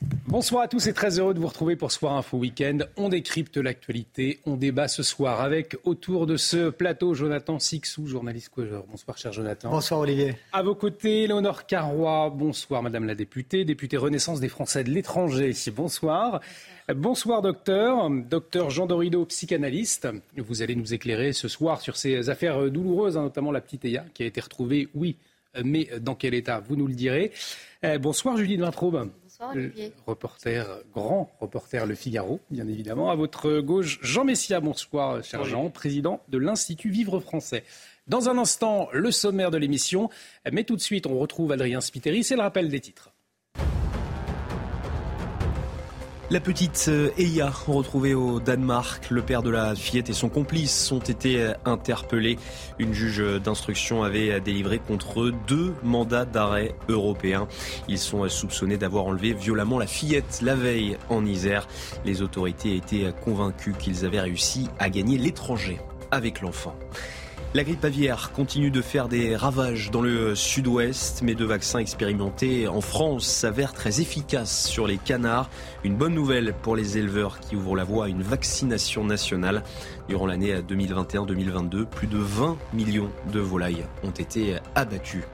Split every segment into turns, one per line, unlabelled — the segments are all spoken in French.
Bonsoir à tous et très heureux de vous retrouver pour Soir Info Week-end. On décrypte l'actualité, on débat ce soir avec autour de ce plateau Jonathan Sixou, journaliste Quager. Bonsoir cher Jonathan.
Bonsoir Olivier.
À vos côtés, Léonore Carroy. Bonsoir Madame la députée, députée Renaissance des Français de l'étranger. Bonsoir. Bonsoir docteur, docteur Jean Dorido, psychanalyste. Vous allez nous éclairer ce soir sur ces affaires douloureuses, hein, notamment la petite Eya qui a été retrouvée, oui, mais dans quel état? Vous nous le direz. Euh, bonsoir Judith Vintraube.
Bonsoir Olivier.
Reporter, grand reporter Le Figaro, bien évidemment. À votre gauche, Jean Messia. Bonsoir, cher Jean, président de l'Institut Vivre Français. Dans un instant, le sommaire de l'émission. Mais tout de suite, on retrouve Adrien Spiteri. C'est le rappel des titres.
La petite euh, Eya, retrouvée au Danemark, le père de la fillette et son complice ont été euh, interpellés. Une juge d'instruction avait euh, délivré contre eux deux mandats d'arrêt européens. Ils sont soupçonnés d'avoir enlevé violemment la fillette la veille en Isère. Les autorités étaient convaincues qu'ils avaient réussi à gagner l'étranger avec l'enfant. La grippe aviaire continue de faire des ravages dans le sud-ouest, mais deux vaccins expérimentés en France s'avèrent très efficaces sur les canards. Une bonne nouvelle pour les éleveurs qui ouvrent la voie à une vaccination nationale. Durant l'année 2021-2022, plus de 20 millions de volailles ont été abattues.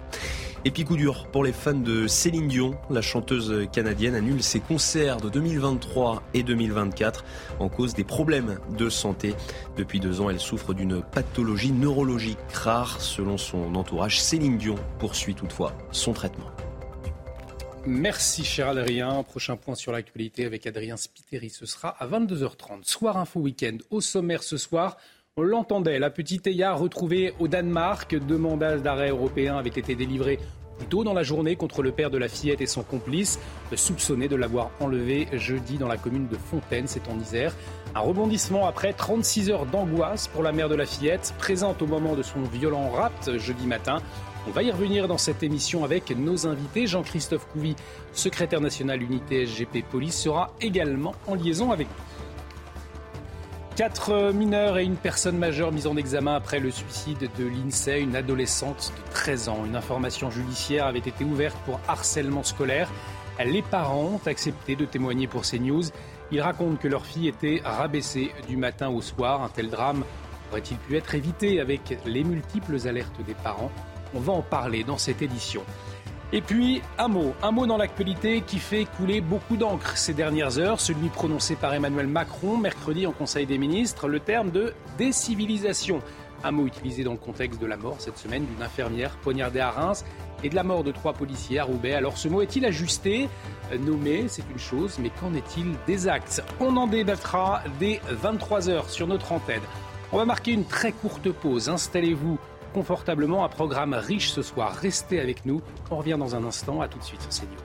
Et puis coup dur pour les fans de Céline Dion, la chanteuse canadienne annule ses concerts de 2023 et 2024 en cause des problèmes de santé. Depuis deux ans, elle souffre d'une pathologie neurologique rare. Selon son entourage, Céline Dion poursuit toutefois son traitement.
Merci cher Adrien. Prochain point sur l'actualité avec Adrien Spiteri. Ce sera à 22h30. Soir Info Week-end. Au sommaire ce soir, on l'entendait, la petite Eya retrouvée au Danemark. Deux mandats d'arrêt européens avaient été délivrés plus tôt dans la journée contre le père de la fillette et son complice, soupçonné de l'avoir enlevé jeudi dans la commune de Fontaine, c'est en Isère. Un rebondissement après 36 heures d'angoisse pour la mère de la fillette, présente au moment de son violent rapt jeudi matin. On va y revenir dans cette émission avec nos invités. Jean-Christophe Couvi, secrétaire national unité SGP Police, sera également en liaison avec nous. Quatre mineurs et une personne majeure mise en examen après le suicide de l'INSEE, une adolescente de 13 ans. Une information judiciaire avait été ouverte pour harcèlement scolaire. Les parents ont accepté de témoigner pour CNews. Ils racontent que leur fille était rabaissée du matin au soir. Un tel drame aurait-il pu être évité avec les multiples alertes des parents? On va en parler dans cette édition. Et puis, un mot, un mot dans l'actualité qui fait couler beaucoup d'encre ces dernières heures, celui prononcé par Emmanuel Macron mercredi en Conseil des ministres, le terme de décivilisation. Un mot utilisé dans le contexte de la mort cette semaine d'une infirmière poignardée à Reims et de la mort de trois policiers à Roubaix. Alors ce mot est-il ajusté? Nommé, c'est une chose, mais qu'en est-il des actes? On en débattra dès 23h sur notre antenne. On va marquer une très courte pause. Installez-vous confortablement. Un programme riche ce soir. Restez avec nous. On revient dans un instant. À tout de suite sur CNews.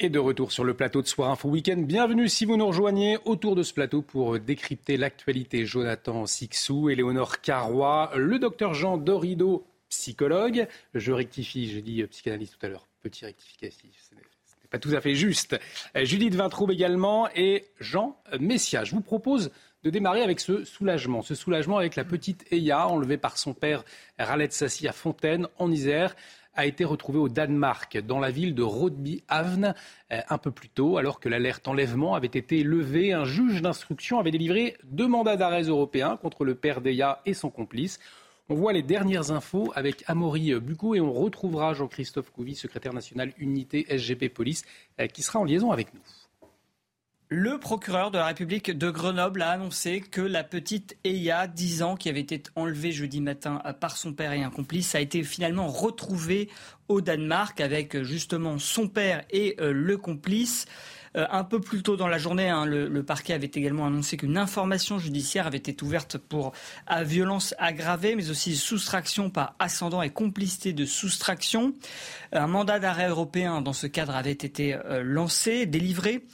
Et de retour sur le plateau de Soir Info Week-end. Bienvenue si vous nous rejoignez autour de ce plateau pour décrypter l'actualité. Jonathan Sixou, Éléonore Carroy, le docteur Jean Dorido, psychologue. Je rectifie, j'ai dit psychanalyste tout à l'heure. Petit rectificatif, ce n'est pas tout à fait juste. Judith Vintraube également et Jean Messia. Je vous propose de démarrer avec ce soulagement. Ce soulagement avec la petite Eya, enlevée par son père Raled Sassi à Fontaine, en Isère a été retrouvée au Danemark, dans la ville de Rodby-Havn, euh, un peu plus tôt, alors que l'alerte enlèvement avait été levée. Un juge d'instruction avait délivré deux mandats d'arrêt européens contre le père d'Eya et son complice. On voit les dernières infos avec Amaury Bucco et on retrouvera Jean-Christophe Couvi, secrétaire national unité SGP Police, euh, qui sera en liaison avec nous.
Le procureur de la République de Grenoble a annoncé que la petite Eya, 10 ans, qui avait été enlevée jeudi matin par son père et un complice, a été finalement retrouvée au Danemark avec justement son père et euh, le complice. Euh, un peu plus tôt dans la journée, hein, le, parquet avait également annoncé qu'une information judiciaire avait été ouverte pour violence aggravée, mais aussi soustraction par ascendant et complicité de soustraction. Un mandat d'arrêt européen dans ce cadre avait été euh, lancé, délivré.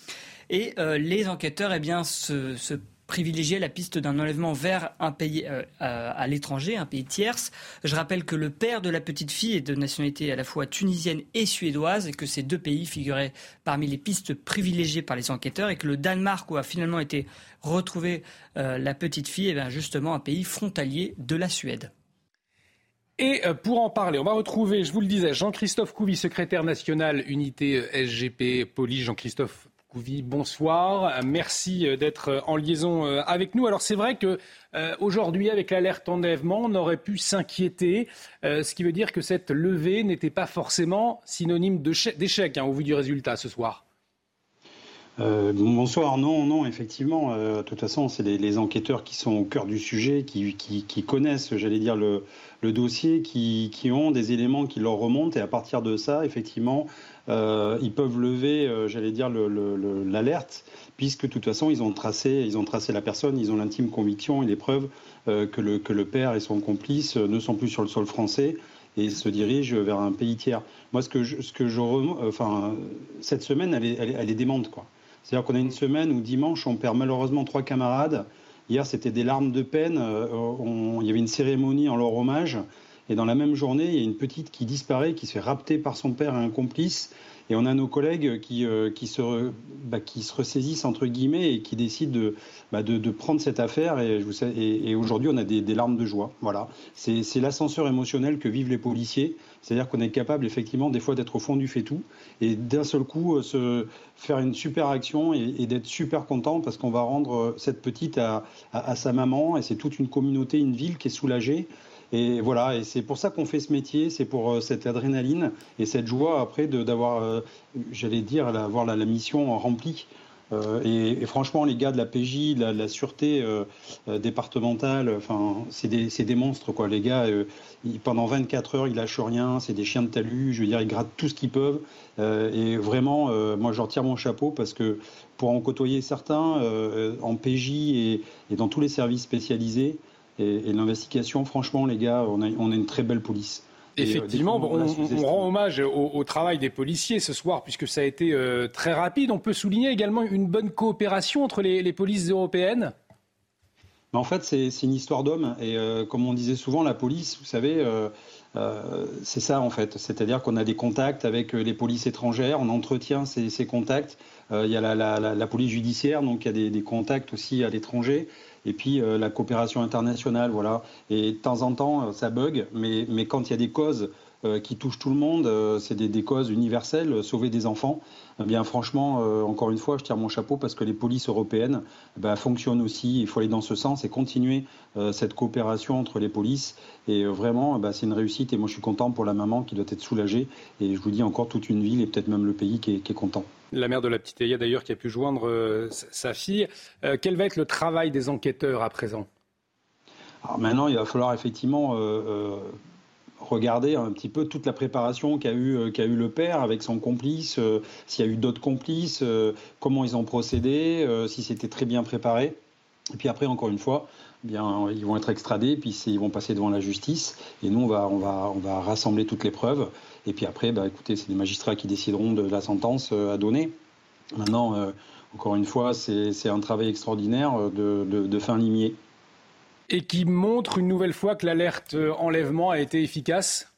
Et euh, les enquêteurs eh bien, se, se privilégiaient la piste d'un enlèvement vers un pays euh, à, l'étranger, un pays tierce. Je rappelle que le père de la petite fille est de nationalité à la fois tunisienne et suédoise et que ces deux pays figuraient parmi les pistes privilégiées par les enquêteurs et que le Danemark où a finalement été retrouvée euh, la petite fille est justement un pays frontalier de la Suède.
Et pour en parler, on va retrouver, je vous le disais, Jean-Christophe Couvi, secrétaire national unité SGP Police. Jean-Christophe, bonsoir. Merci euh, d'être euh, en liaison euh, avec nous. Alors c'est vrai que aujourd'hui, avec l'alerte enlèvement, on aurait pu s'inquiéter, ce qui veut dire que cette levée n'était pas forcément synonyme d'échec hein, au vu du résultat ce soir.
bonsoir. Non, non, effectivement. de toute façon, c'est les, enquêteurs qui sont au cœur du sujet, qui, connaissent, j'allais dire, le, dossier, qui, ont des éléments qui leur remontent. Et à partir de ça, effectivement, ils peuvent lever, euh, j'allais dire, l'alerte, puisque de toute façon, ils ont tracé, ils ont tracé la personne, ils ont l'intime conviction et les preuves euh, que, le, que le père et son complice ne sont plus sur le sol français et se dirigent vers un pays tiers. Moi, ce que je, ce que je enfin, cette semaine, elle est, elle est, démente, quoi. C'est-à-dire qu'on a une semaine où dimanche, on perd malheureusement trois camarades. Hier, c'était des larmes de peine. il y avait une cérémonie en leur hommage. Et dans la même journée, il y a une petite qui disparaît, qui se fait rapter par son père et un complice. Et on a nos collègues qui, euh, qui, se, bah, qui se ressaisissent, entre guillemets, et qui décident de, bah, de, prendre cette affaire. Et, aujourd'hui, on a des, larmes de joie. Voilà. C'est l'ascenseur émotionnel que vivent les policiers. C'est-à-dire qu'on est capable, effectivement, des fois d'être au fond du fait-tout. Et d'un seul coup, euh, se faire une super action et, d'être super content parce qu'on va rendre euh, cette petite à, à sa maman. Et c'est toute une communauté, une ville qui est soulagée. Et voilà, et c'est pour ça qu'on fait ce métier, c'est pour euh, cette adrénaline et cette joie après d'avoir, euh, j'allais dire, avoir la, mission remplie. Euh, et, franchement, les gars de la PJ, de la, sûreté départementale, enfin, c'est des, des, monstres, quoi. Les gars, pendant 24 heures, ils lâchent rien, c'est des chiens de talus, je veux dire, ils grattent tout ce qu'ils peuvent. et vraiment, moi, je retire mon chapeau parce que pour en côtoyer certains en PJ et, et, dans tous les services spécialisés, et, l'investigation, franchement, les gars, on a, on a une très belle police.
Euh, Effectivement, on, rend hommage au, travail des policiers ce soir, puisque ça a été euh, très rapide. On peut souligner également une bonne coopération entre les, polices européennes?
En fait, c'est une histoire d'homme. Et euh, comme on disait souvent, la police, vous savez, c'est ça en fait. C'est-à-dire qu'on a des contacts avec les polices étrangères, on entretient ces, contacts. il y a la, police judiciaire, donc il y a des, des contacts aussi à l'étranger et puis euh, la coopération internationale, voilà. Et de temps en temps, euh, ça bug, mais, mais quand il y a des causes euh, qui touchent tout le monde, c'est des, des, causes universelles, sauver des enfants. Eh bien, franchement, encore une fois, je tire mon chapeau parce que les polices européennes eh ben, fonctionnent aussi. Il faut aller dans ce sens et continuer cette coopération entre les polices. Et vraiment, bah, c'est une réussite. Et moi, je suis content pour la maman qui doit être soulagée. Et je vous dis encore toute une ville et peut-être même le pays qui est content
la mère de la petite Eya d'ailleurs qui a pu joindre euh, sa fille. Euh, quel va être le travail des enquêteurs à présent?
Alors maintenant, il va falloir effectivement euh, regarder un petit peu toute la préparation qu'a eu, eu le père avec son complice, s'il y a eu d'autres complices, comment ils ont procédé, si c'était très bien préparé. Et puis après, encore une fois, eh bien, ils vont être extradés, puis ils vont passer devant la justice. Et nous, on va, on va, on va rassembler toutes les preuves. Et puis après, bah, écoutez, c'est les magistrats qui décideront de la sentence euh, à donner. Maintenant, euh, encore une fois, c'est un travail extraordinaire euh, de, fin limier.
Et qui montre une nouvelle fois que l'alerte enlèvement a été efficace?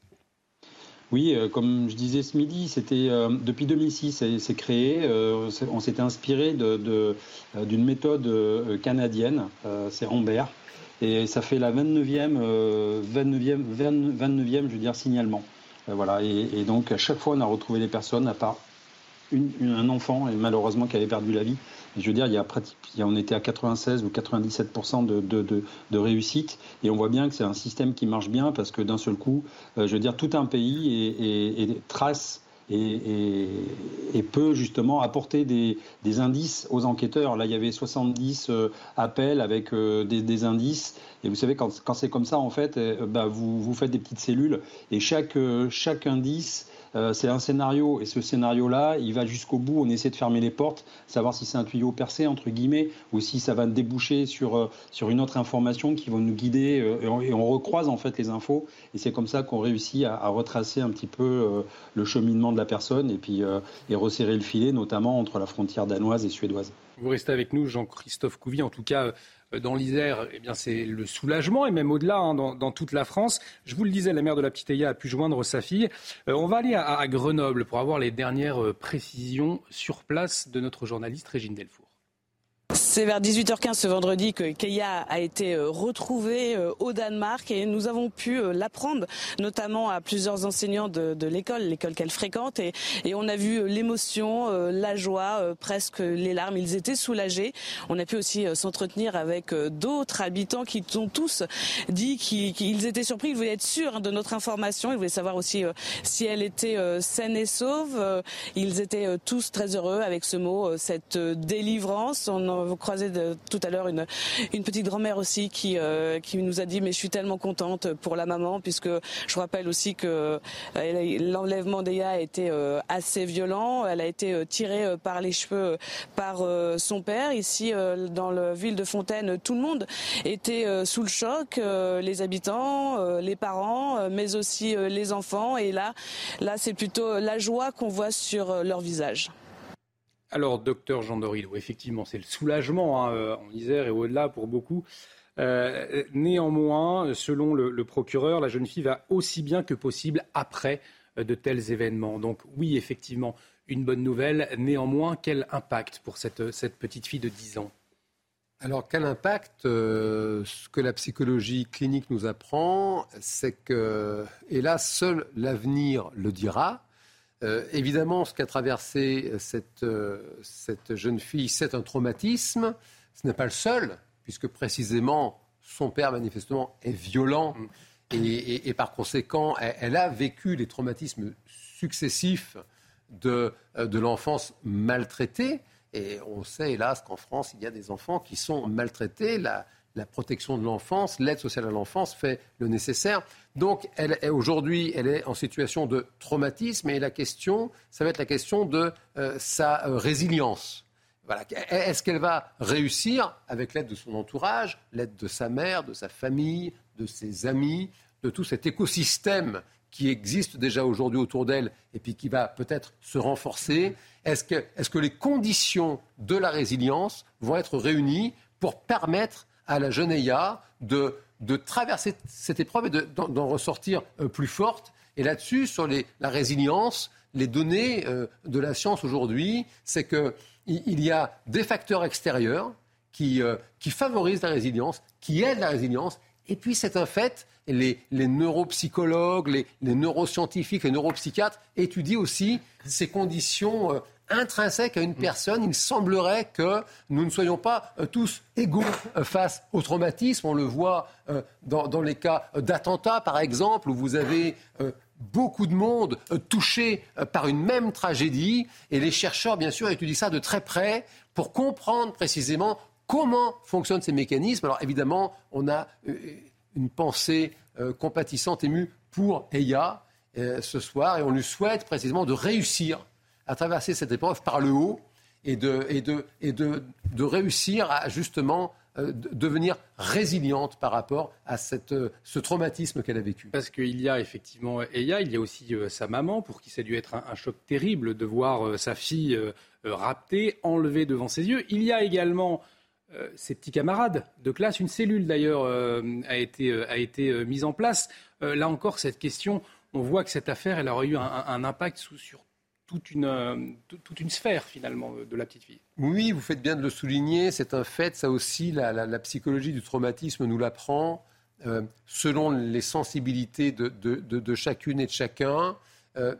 Oui, comme je disais ce midi, c'était depuis 2006, c'est créé. on s'était inspiré d'une méthode canadienne, c'est Rambert, et ça fait la 29e, 29e, 29e, je veux dire, signalement. Euh, voilà, et, donc à chaque fois on a retrouvé des personnes à part un enfant et malheureusement qui avait perdu la vie. je veux dire, il y a on était à 96 ou 97% de, de, réussite et on voit bien que c'est un système qui marche bien parce que d'un seul coup, euh, je veux dire, tout un pays et, trace et, peut justement apporter des, indices aux enquêteurs. Là, il y avait 70 appels avec des, indices. Et vous savez, quand, c'est comme ça, en fait, bah, vous, vous faites des petites cellules et chaque, chaque indice euh, c'est un scénario et ce scénario-là, il va jusqu'au bout. On essaie de fermer les portes, savoir si c'est un tuyau percé entre guillemets ou si ça va déboucher sur euh, sur une autre information qui va nous guider euh, et, on, recroise en fait les infos et c'est comme ça qu'on réussit à, retracer un petit peu le cheminement de la personne et puis et resserrer le filet, notamment entre la frontière danoise et suédoise.
Vous restez avec nous, Jean-Christophe Couvi. En tout cas, euh, dans l'Isère, eh bien, c'est le soulagement, et même au-delà, hein, dans, toute la France. Je vous le disais, la mère de la petite Eya a pu joindre sa fille. Euh, on va aller à, Grenoble pour avoir les dernières euh, précisions sur place de notre journaliste Régine Delfour.
C'est vers 18h15 ce vendredi que Keia a été euh, retrouvée euh, au Danemark et nous avons pu euh, l'apprendre, notamment à plusieurs enseignants de, l'école, l'école qu'elle fréquente. Et, on a vu l'émotion, la joie, presque les larmes. Ils étaient soulagés. On a pu aussi s'entretenir avec d'autres habitants qui ont tous dit qu'ils étaient surpris. Ils voulaient être sûrs hein, de notre information. Ils voulaient savoir aussi si elle était saine et sauve. Ils étaient tous très heureux avec ce mot, cette délivrance. Croisez de, tout à l'heure une, une petite grand-mère aussi qui, euh, qui nous a dit mais je suis tellement contente pour la maman puisque je rappelle aussi que euh, l'enlèvement d'Eya a été euh, assez violent. Elle a été tirée par les cheveux par son père. Ici dans la ville de Fontaine, tout le monde était sous le choc, les habitants, les parents, mais aussi les enfants. Et là, là c'est plutôt la joie qu'on voit sur leur visage.
Alors, docteur Jean Dorillo, effectivement, c'est le soulagement hein, euh, en Isère et au-delà pour beaucoup. Euh, néanmoins, selon le, procureur, la jeune fille va aussi bien que possible après euh, de tels événements. Donc oui, effectivement, une bonne nouvelle. Néanmoins, quel impact pour cette, petite fille de 10 ans?
Alors, quel impact Ce que la psychologie clinique nous apprend, c'est que, et là, seul l'avenir le dira, euh, évidemment, ce qu'a traversé euh, euh, cette, jeune fille, c'est un traumatisme. Ce n'est pas le seul, puisque précisément, son père, manifestement, est violent. Et, par conséquent, elle, a vécu les traumatismes successifs de, l'enfance maltraitée. Et on sait, hélas, qu'en France, il y a des enfants qui sont maltraités protection de l'enfance, l'aide sociale à l'enfance fait le nécessaire. Donc, elle, aujourd'hui, elle est en situation de traumatisme et la question, ça va être la question de euh, sa euh, résilience. Voilà. Est-ce qu'elle va réussir avec l'aide de son entourage, l'aide de sa mère, de sa famille, de ses amis, de tout cet écosystème qui existe déjà aujourd'hui autour d'elle et puis qui va peut-être se renforcer? Est-ce est que les conditions de la résilience vont être réunies pour permettre à la jeune Eya de, traverser cette épreuve et d'en ressortir euh, plus forte. Et là-dessus, sur la résilience, les données euh, de la science aujourd'hui, c'est qu'il il y a des facteurs extérieurs qui, euh, qui favorisent la résilience, qui aident la résilience. Et puis c'est un fait, les, les neuropsychologues, les, les, neuroscientifiques, les neuropsychiatres étudient aussi ces conditions intrinsèque à une personne. Il semblerait que nous ne soyons pas euh, tous égaux euh, face au traumatisme. On le voit euh, dans, les cas d'attentats, par exemple, où vous avez beaucoup de monde touché par une même tragédie. Et les chercheurs, bien sûr, étudient ça de très près pour comprendre précisément comment fonctionnent ces mécanismes. Alors évidemment, on a une pensée compatissante, émue pour Eya ce soir, et on lui souhaite précisément de réussir à traverser cette épreuve par le haut et de, réussir à justement euh, devenir résiliente par rapport à euh, ce traumatisme qu'elle a vécu.
Parce qu'il y a effectivement Eya, il y a aussi euh, sa maman, pour qui ça a dû être un, choc terrible de voir sa fille raptée, enlevée devant ses yeux. Il y a également ses petits camarades de classe. Une cellule d'ailleurs a été, mise en place. là encore, cette question, on voit que cette affaire, elle aurait eu un impact sur toute une, euh, toute une sphère finalement euh, de la petite fille.
Oui, vous faites bien de le souligner, c'est un fait, ça aussi, la, psychologie du traumatisme nous l'apprend. Euh, selon les sensibilités de, chacune et de chacun,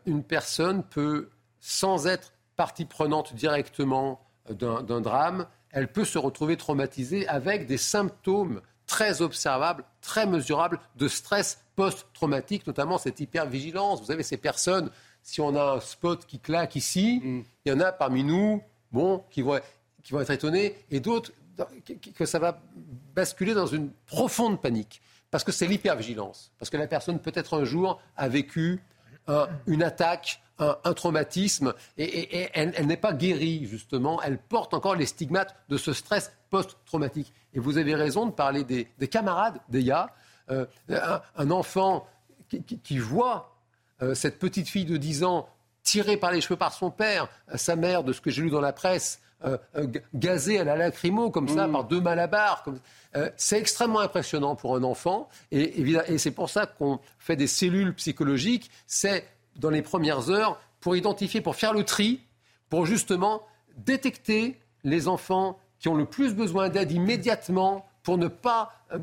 une personne peut, sans être partie prenante directement d'un drame, elle peut se retrouver traumatisée avec des symptômes très observables, très mesurables de stress post-traumatique, notamment cette hypervigilance. Vous savez, ces personnes si on a un spot qui claque ici, mm. il y en a parmi nous, bon, qui vont, qui vont être étonnés, et d'autres que ça va basculer dans une profonde panique. Parce que c'est l'hypervigilance. Parce que la personne, peut-être un jour, a vécu une attaque, un, traumatisme, et, elle, n'est pas guérie, justement. Elle porte encore les stigmates de ce stress post-traumatique. Et vous avez raison de parler des, camarades d'Eya. Euh, un, enfant qui, voit euh, cette petite fille de 10 ans tirée par les cheveux par son père, sa mère, de ce que j'ai lu dans la presse, euh, gazée à la lacrymo comme ça, mmh. par deux malabars. C'est extrêmement impressionnant pour un enfant. Et, et c'est pour ça qu'on fait des cellules psychologiques. C'est dans les premières heures pour identifier, pour faire le tri, pour justement détecter les enfants qui ont le plus besoin d'aide immédiatement pour ne pas euh,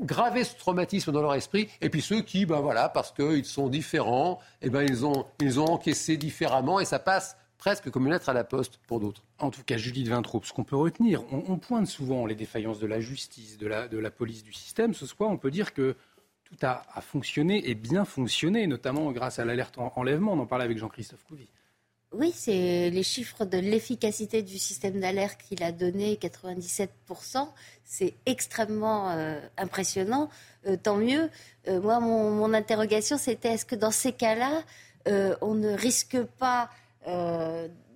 graver ce traumatisme dans leur esprit, et puis ceux qui, ben voilà, parce qu'ils sont différents, eh ben ils ont, ils ont encaissé différemment, et ça passe presque comme une lettre à la poste pour d'autres.
En tout cas, Judith Vintraube, ce qu'on peut retenir, on, pointe souvent les défaillances de la justice, de la, de la police, du système. Ce soir, on peut dire que tout a, fonctionné et bien fonctionné, notamment grâce à l'alerte enlèvement. On en parlait avec Jean-Christophe Couvi.
Oui, c'est les chiffres de l'efficacité du système d'alerte qu'il a donné, 97%. C'est extrêmement euh, impressionnant. Euh, tant mieux. Euh, moi, mon, interrogation, c'était est-ce que dans ces cas-là, on ne risque pas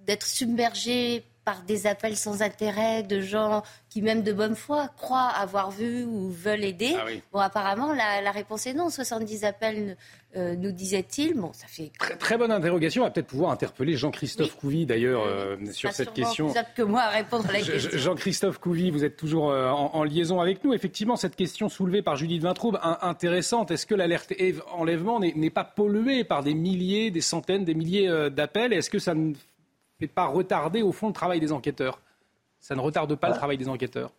d'être submergé par des appels sans intérêt de gens qui, même de bonne foi, croient avoir vu ou veulent aider. Ah bon, apparemment, la, réponse est non. 70 appels, euh, nous disait-il. Bon, ça fait.
Très, bonne interrogation. On va peut-être pouvoir interpeller Jean-Christophe Couvi, d'ailleurs, euh, sur cette question.
Plus que moi à répondre à la question.
Jean-Christophe Couvi, vous êtes toujours euh, en, liaison avec nous. Effectivement, cette question soulevée par Judith Vintraube, intéressante. Est-ce que l'alerte enlèvement n'est pas polluée par des milliers, des centaines, des milliers d'appels? Est-ce que ça ne mais pas retarder au fond le travail des enquêteurs. Ça ne retarde pas le ah. travail des enquêteurs.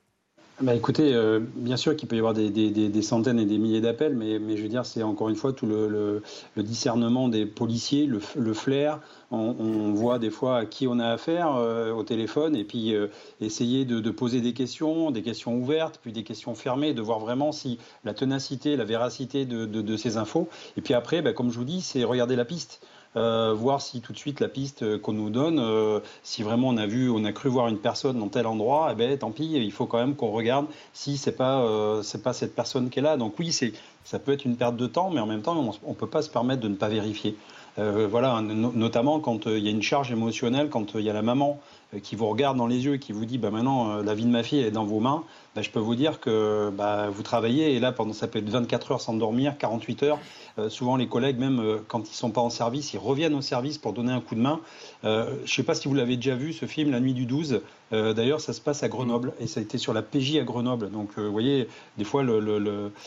Bah écoutez, euh, bien sûr qu'il peut y avoir des, centaines et des milliers d'appels, mais, mais, je veux dire, c'est encore une fois tout le, discernement des policiers, le, flair. On, voit des fois à qui on a affaire euh, au téléphone et puis euh, essayer de, poser des questions, des questions ouvertes, puis des questions fermées, de voir vraiment si la tenacité, la véracité de, ces infos. Et puis après, bah, comme je vous dis, c'est regarder la piste. Euh, voir si tout de suite la piste euh, qu'on nous donne, euh, si vraiment on a vu, on a cru voir une personne dans tel endroit, eh ben tant pis, il faut quand même qu'on regarde si c'est pas c'est pas cette personne qui est là. Donc oui, c'est ça peut être une perte de temps, mais en même temps, on ne peut pas se permettre de ne pas vérifier. voilà, notamment quand il y a une charge émotionnelle, quand il y a la maman qui vous regarde dans les yeux et qui vous dit bah maintenant la vie de ma fille est dans vos mains, bah, je peux vous dire que bah, vous travaillez et là pendant ça peut être 24 heures sans dormir, 48 heures euh, souvent, les collègues, même euh, quand ils sont pas en service, ils reviennent au service pour donner un coup de main. Euh, je sais pas si vous l'avez déjà vu, ce film, La nuit du 12. D'ailleurs, ça se passe à Grenoble et ça a été sur la PJ à Grenoble. Donc, vous voyez, des fois,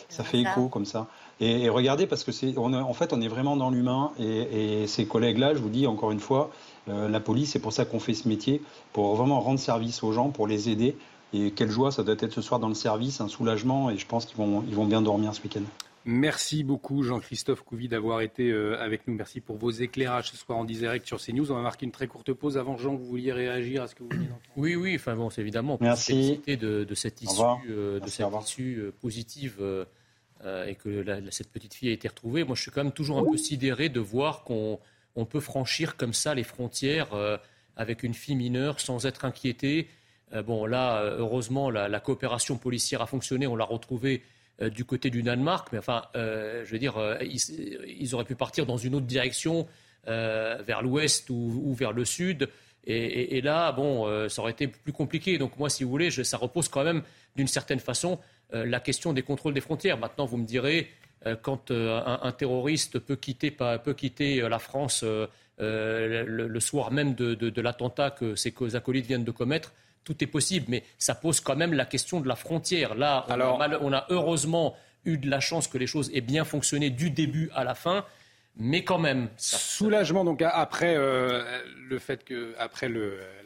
ça fait écho comme ça. Et, regardez, parce que c'est, en fait, on est vraiment dans l'humain. Et, ces collègues-là, je vous dis encore une fois, la police, c'est pour ça qu'on fait ce métier, pour vraiment rendre service aux gens, pour les aider. Et quelle joie, ça doit être ce soir dans le service, un soulagement. Et je pense qu'ils vont, ils vont bien dormir ce week-end.
Merci beaucoup Jean-Christophe Couvi d'avoir été euh, avec nous. Merci pour vos éclairages ce soir en direct sur CNews. On va marquer une très courte pause. Avant Jean, vous vouliez réagir à ce que vous venez d'entendre?
Oui, oui, enfin bon, c'est évidemment
Merci.
De, de cette issue, euh, de cette issue euh, positive et que cette petite fille a été retrouvée. Moi, je suis quand même toujours un peu sidéré de voir qu'on peut franchir comme ça les frontières avec une fille mineure sans être inquiété. bon, là, heureusement, la, coopération policière a fonctionné. On l'a retrouvée euh, du côté du Danemark, mais enfin, euh, je veux dire, euh, ils, auraient pu partir dans une autre direction, vers l'ouest ou, vers le sud. Et, là, bon, ça aurait été plus compliqué. Donc moi, si vous voulez, ça repose quand même d'une certaine façon la question des contrôles des frontières. Maintenant, vous me direz, quand un, terroriste peut quitter, peut quitter la France le, soir même de, de l'attentat que ses acolytes viennent de commettre, tout est possible, mais ça pose quand même la question de la frontière. Là, on, a, heureusement eu de la chance que les choses aient bien fonctionné du début à la fin. Mais quand même.
Soulagement donc après euh, le fait que après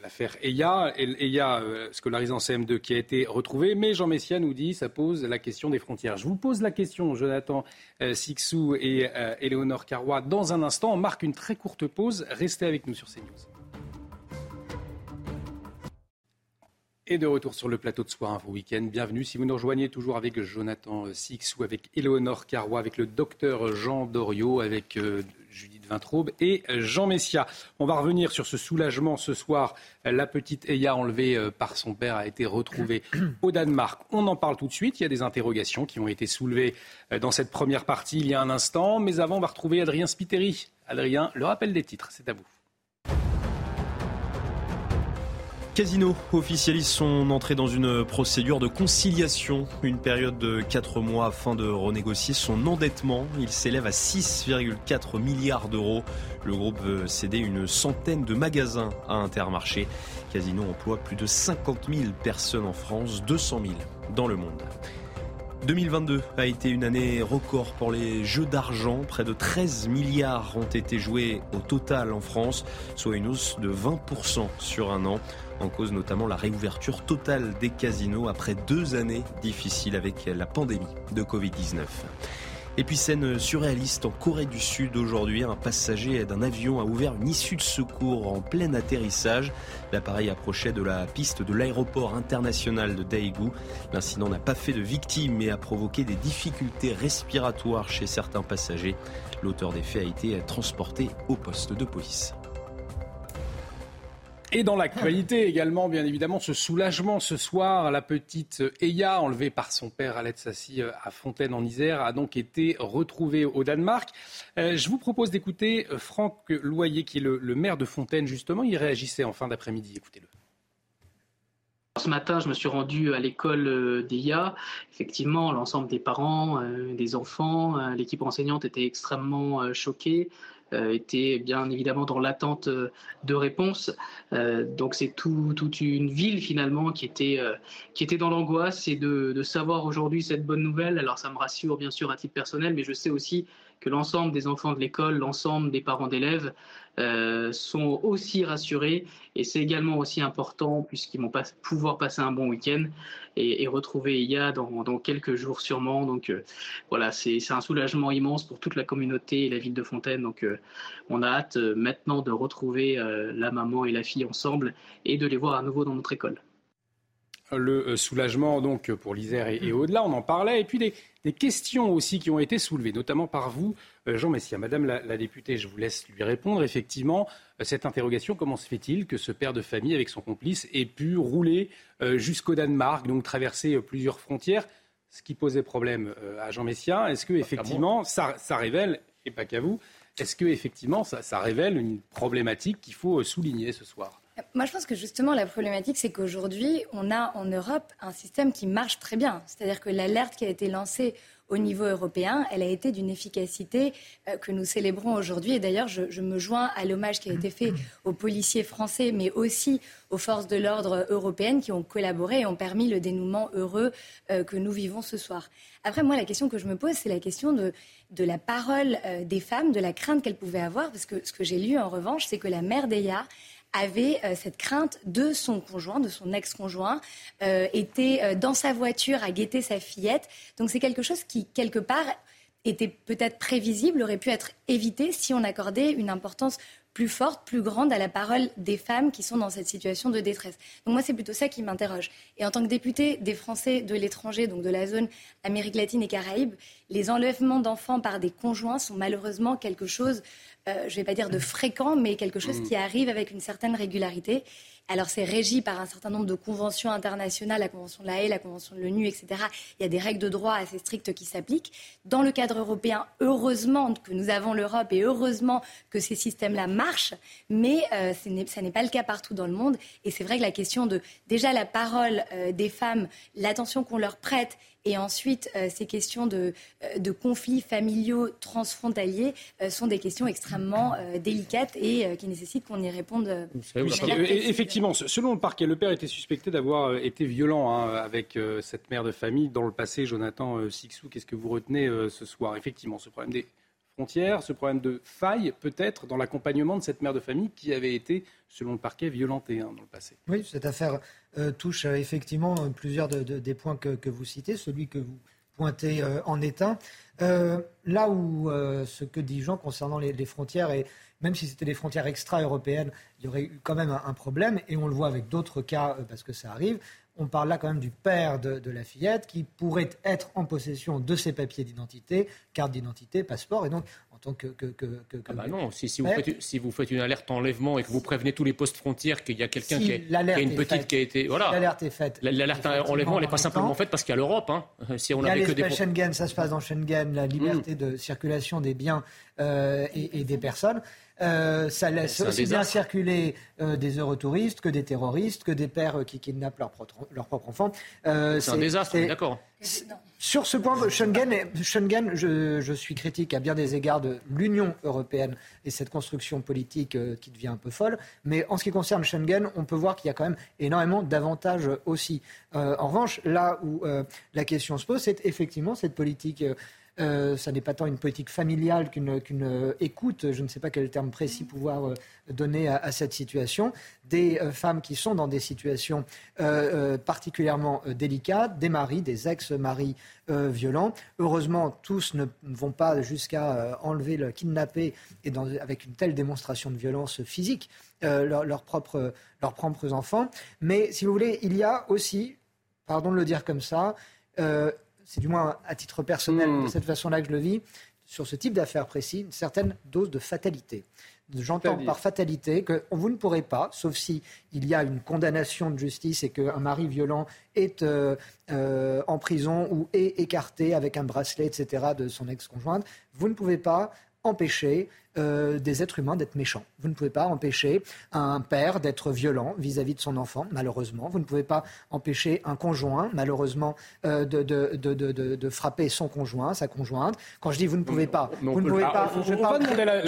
l'affaire Eya, Eya euh, scolarisé en CM2 qui a été retrouvé, mais Jean Messia nous dit ça pose la question des frontières. Je vous pose la question, Jonathan euh, Sixou et Éléonore Carrois, dans un instant. On marque une très courte pause. Restez avec nous sur CNews. Et de retour sur le plateau de Soir Info Week-end. Bienvenue. Si vous nous rejoignez toujours avec Jonathan Six ou avec Éléonore Carrois, avec le docteur Jean Doriot, avec euh, Judith Vintraube et Jean Messia. On va revenir sur ce soulagement ce soir. La petite Eya enlevée euh, par son père a été retrouvée au Danemark. On en parle tout de suite. Il y a des interrogations qui ont été soulevées euh, dans cette première partie il y a un instant. Mais avant, on va retrouver Adrien Spiteri. Adrien, le rappel des titres, c'est à vous.
Casino officialise son entrée dans une procédure de conciliation, une période de 4 mois afin de renégocier son endettement. Il s'élève à 6,4 milliards d'euros. Le groupe veut céder une centaine de magasins à Intermarché. Casino emploie plus de 50 000 personnes en France, 200 000 dans le monde. 2022 a été une année record pour les jeux d'argent. Près de 13 milliards ont été joués au total en France, soit une hausse de 20% sur un an. En cause notamment la réouverture totale des casinos après deux années difficiles avec la pandémie de Covid-19. Et puis scène surréaliste en Corée du Sud aujourd'hui, un passager d'un avion a ouvert une issue de secours en plein atterrissage. L'appareil approchait de la piste de l'aéroport international de Daegu. L'incident n'a pas fait de victimes mais a provoqué des difficultés respiratoires chez certains passagers. L'auteur des faits a été transporté au poste de police.
Et dans l'actualité également, bien évidemment, ce soulagement ce soir, la petite Eya, enlevée par son père Alet Sassi euh, à Fontaine en Isère, a donc été retrouvée au Danemark. Euh, je vous propose d'écouter euh, Franck Loyer, qui est le, maire de Fontaine, justement. Il réagissait en fin d'après-midi. Écoutez-le.
Ce matin, je me suis rendu à l'école d'EIA. Effectivement, l'ensemble des parents, des enfants, l'équipe enseignante était extrêmement choquée. Euh, était bien évidemment dans l'attente euh, de réponses. Euh, donc c'est toute une ville finalement qui était, qui était dans l'angoisse et de, de savoir aujourd'hui cette bonne nouvelle. Alors ça me rassure bien sûr à titre personnel, mais je sais aussi que l'ensemble des enfants de l'école, l'ensemble des parents d'élèves euh, sont aussi rassurés. Et c'est également aussi important puisqu'ils vont pouvoir passer un bon week-end et, retrouver IA dans, dans, quelques jours sûrement. Donc euh, voilà, c'est un soulagement immense pour toute la communauté et la ville de Fontaine. Donc euh, on a hâte maintenant de retrouver la maman et la fille ensemble et de les voir à nouveau dans notre école
le soulagement donc pour l'Isère et, au-delà, on en parlait, et puis des, des questions aussi qui ont été soulevées, notamment par vous, euh, Jean Messia. Madame la, députée, je vous laisse lui répondre. Effectivement, euh, cette interrogation, comment se fait-il que ce père de famille, avec son complice, ait pu rouler euh, jusqu'au Danemark, donc traverser plusieurs frontières? Ce qui posait problème à Jean Messia, est-ce que effectivement ça, révèle, et pas qu'à vous, est-ce que effectivement ça révèle une problématique qu'il faut souligner ce soir?
Moi, je pense que justement, la problématique, c'est qu'aujourd'hui, on a en Europe un système qui marche très bien. C'est-à-dire que l'alerte qui a été lancée au niveau européen, elle a été d'une efficacité euh, que nous célébrons aujourd'hui. Et d'ailleurs, je, me joins à l'hommage qui a été fait aux policiers français, mais aussi aux forces de l'ordre européennes qui ont collaboré et ont permis le dénouement heureux euh, que nous vivons ce soir. Après, moi, la question que je me pose, c'est la question de, la parole euh, des femmes, de la crainte qu'elles pouvaient avoir. Parce que ce que j'ai lu, en revanche, c'est que la mère d'Eya avait euh, cette crainte de son conjoint, de son ex-conjoint, euh, était euh, dans sa voiture à guetter sa fillette. Donc c'est quelque chose qui, quelque part, était peut-être prévisible, aurait pu être évité si on accordait une importance plus forte, plus grande à la parole des femmes qui sont dans cette situation de détresse. Donc moi, c'est plutôt ça qui m'interroge. Et en tant que députée des Français de l'étranger, donc de la zone Amérique latine et Caraïbes, les enlèvements d'enfants par des conjoints sont malheureusement quelque chose euh, je ne vais pas dire de fréquent, mais quelque chose mm. qui arrive avec une certaine régularité. Alors c'est régi par un certain nombre de conventions internationales, la Convention de la Haye, la Convention de l'ONU, etc. Il y a des règles de droit assez strictes qui s'appliquent. Dans le cadre européen, heureusement que nous avons l'Europe et heureusement que ces systèmes-là marchent, mais euh, ça n'est pas le cas partout dans le monde. Et c'est vrai que la question de déjà la parole euh, des femmes, l'attention qu'on leur prête et ensuite, euh, ces questions de, euh, de, conflits familiaux transfrontaliers euh, sont des questions extrêmement délicates et qui nécessitent qu'on y réponde.
effectivement, selon le parquet, le père était suspecté d'avoir été violent hein, avec cette mère de famille dans le passé. Jonathan Sixou, qu'est-ce que vous retenez ce soir? Effectivement, ce problème des frontières, ce problème de faille peut-être dans l'accompagnement de cette mère de famille qui avait été, selon le parquet, violentée hein, dans le passé.
Oui, cette affaire euh, touche euh, effectivement plusieurs des points que, vous citez, celui que vous pointé en état. là où ce que dit Jean concernant les, frontières, et même si c'était des frontières extra-européennes, il y aurait eu quand même un, un, problème, et on le voit avec d'autres cas parce que ça arrive on parle là quand même du père de, la fillette qui pourrait être en possession de ses papiers d'identité, carte d'identité, passeport, et donc en tant que... que, que,
ah bah non, si, si, vous faites, si, vous faites, une alerte enlèvement et que vous prévenez tous les postes frontières qu'il y a quelqu'un qui, a une petite qui a été... Voilà.
L'alerte est faite.
L'alerte enlèvement, elle n'est pas simplement faite parce qu'il y a l'Europe. Hein.
Si on il y a que des... Schengen, ça se passe dans Schengen, la liberté mm. de circulation des biens euh, et, des personnes. Euh, ça laisse aussi bien circuler euh, des eurotouristes que des terroristes, que des pères qui kidnappent leurs propres enfants.
c'est un désastre, d'accord.
Sur ce point, Schengen, Schengen je, suis critique à bien des égards de l'Union européenne et cette construction politique qui devient un peu folle. Mais en ce qui concerne Schengen, on peut voir qu'il y a quand même énormément d'avantages aussi. en revanche, là où la question se pose, c'est effectivement cette politique euh, ça n'est pas tant une politique familiale qu'une euh, écoute, je ne sais pas quel terme précis pouvoir euh, donner à, cette situation, des femmes qui sont dans des situations particulièrement délicates, des maris, des ex-maris violents. Heureusement, tous ne vont pas jusqu'à enlever, le kidnapper et avec une telle démonstration de violence physique leurs propres enfants. Mais si vous voulez, il y a aussi, pardon de le dire comme ça, c'est du moins à titre personnel, de hmm. cette façon-là que je le vis, sur ce type d'affaires précis, une certaine dose de fatalité. J'entends par fatalité que vous ne pourrez pas, sauf si il y a une condamnation de justice et qu'un mari violent est euh, euh, en prison ou est écarté avec un bracelet, etc., de son ex-conjointe, vous ne pouvez pas empêcher euh, des êtres humains d'être méchants. Vous ne pouvez pas empêcher un père d'être violent vis-à-vis de son enfant, malheureusement. Vous ne pouvez pas empêcher un conjoint, malheureusement, euh, de, de, de, de, frapper son conjoint, sa conjointe. Quand je dis vous ne pouvez pas, vous ne pouvez pas. Je parle,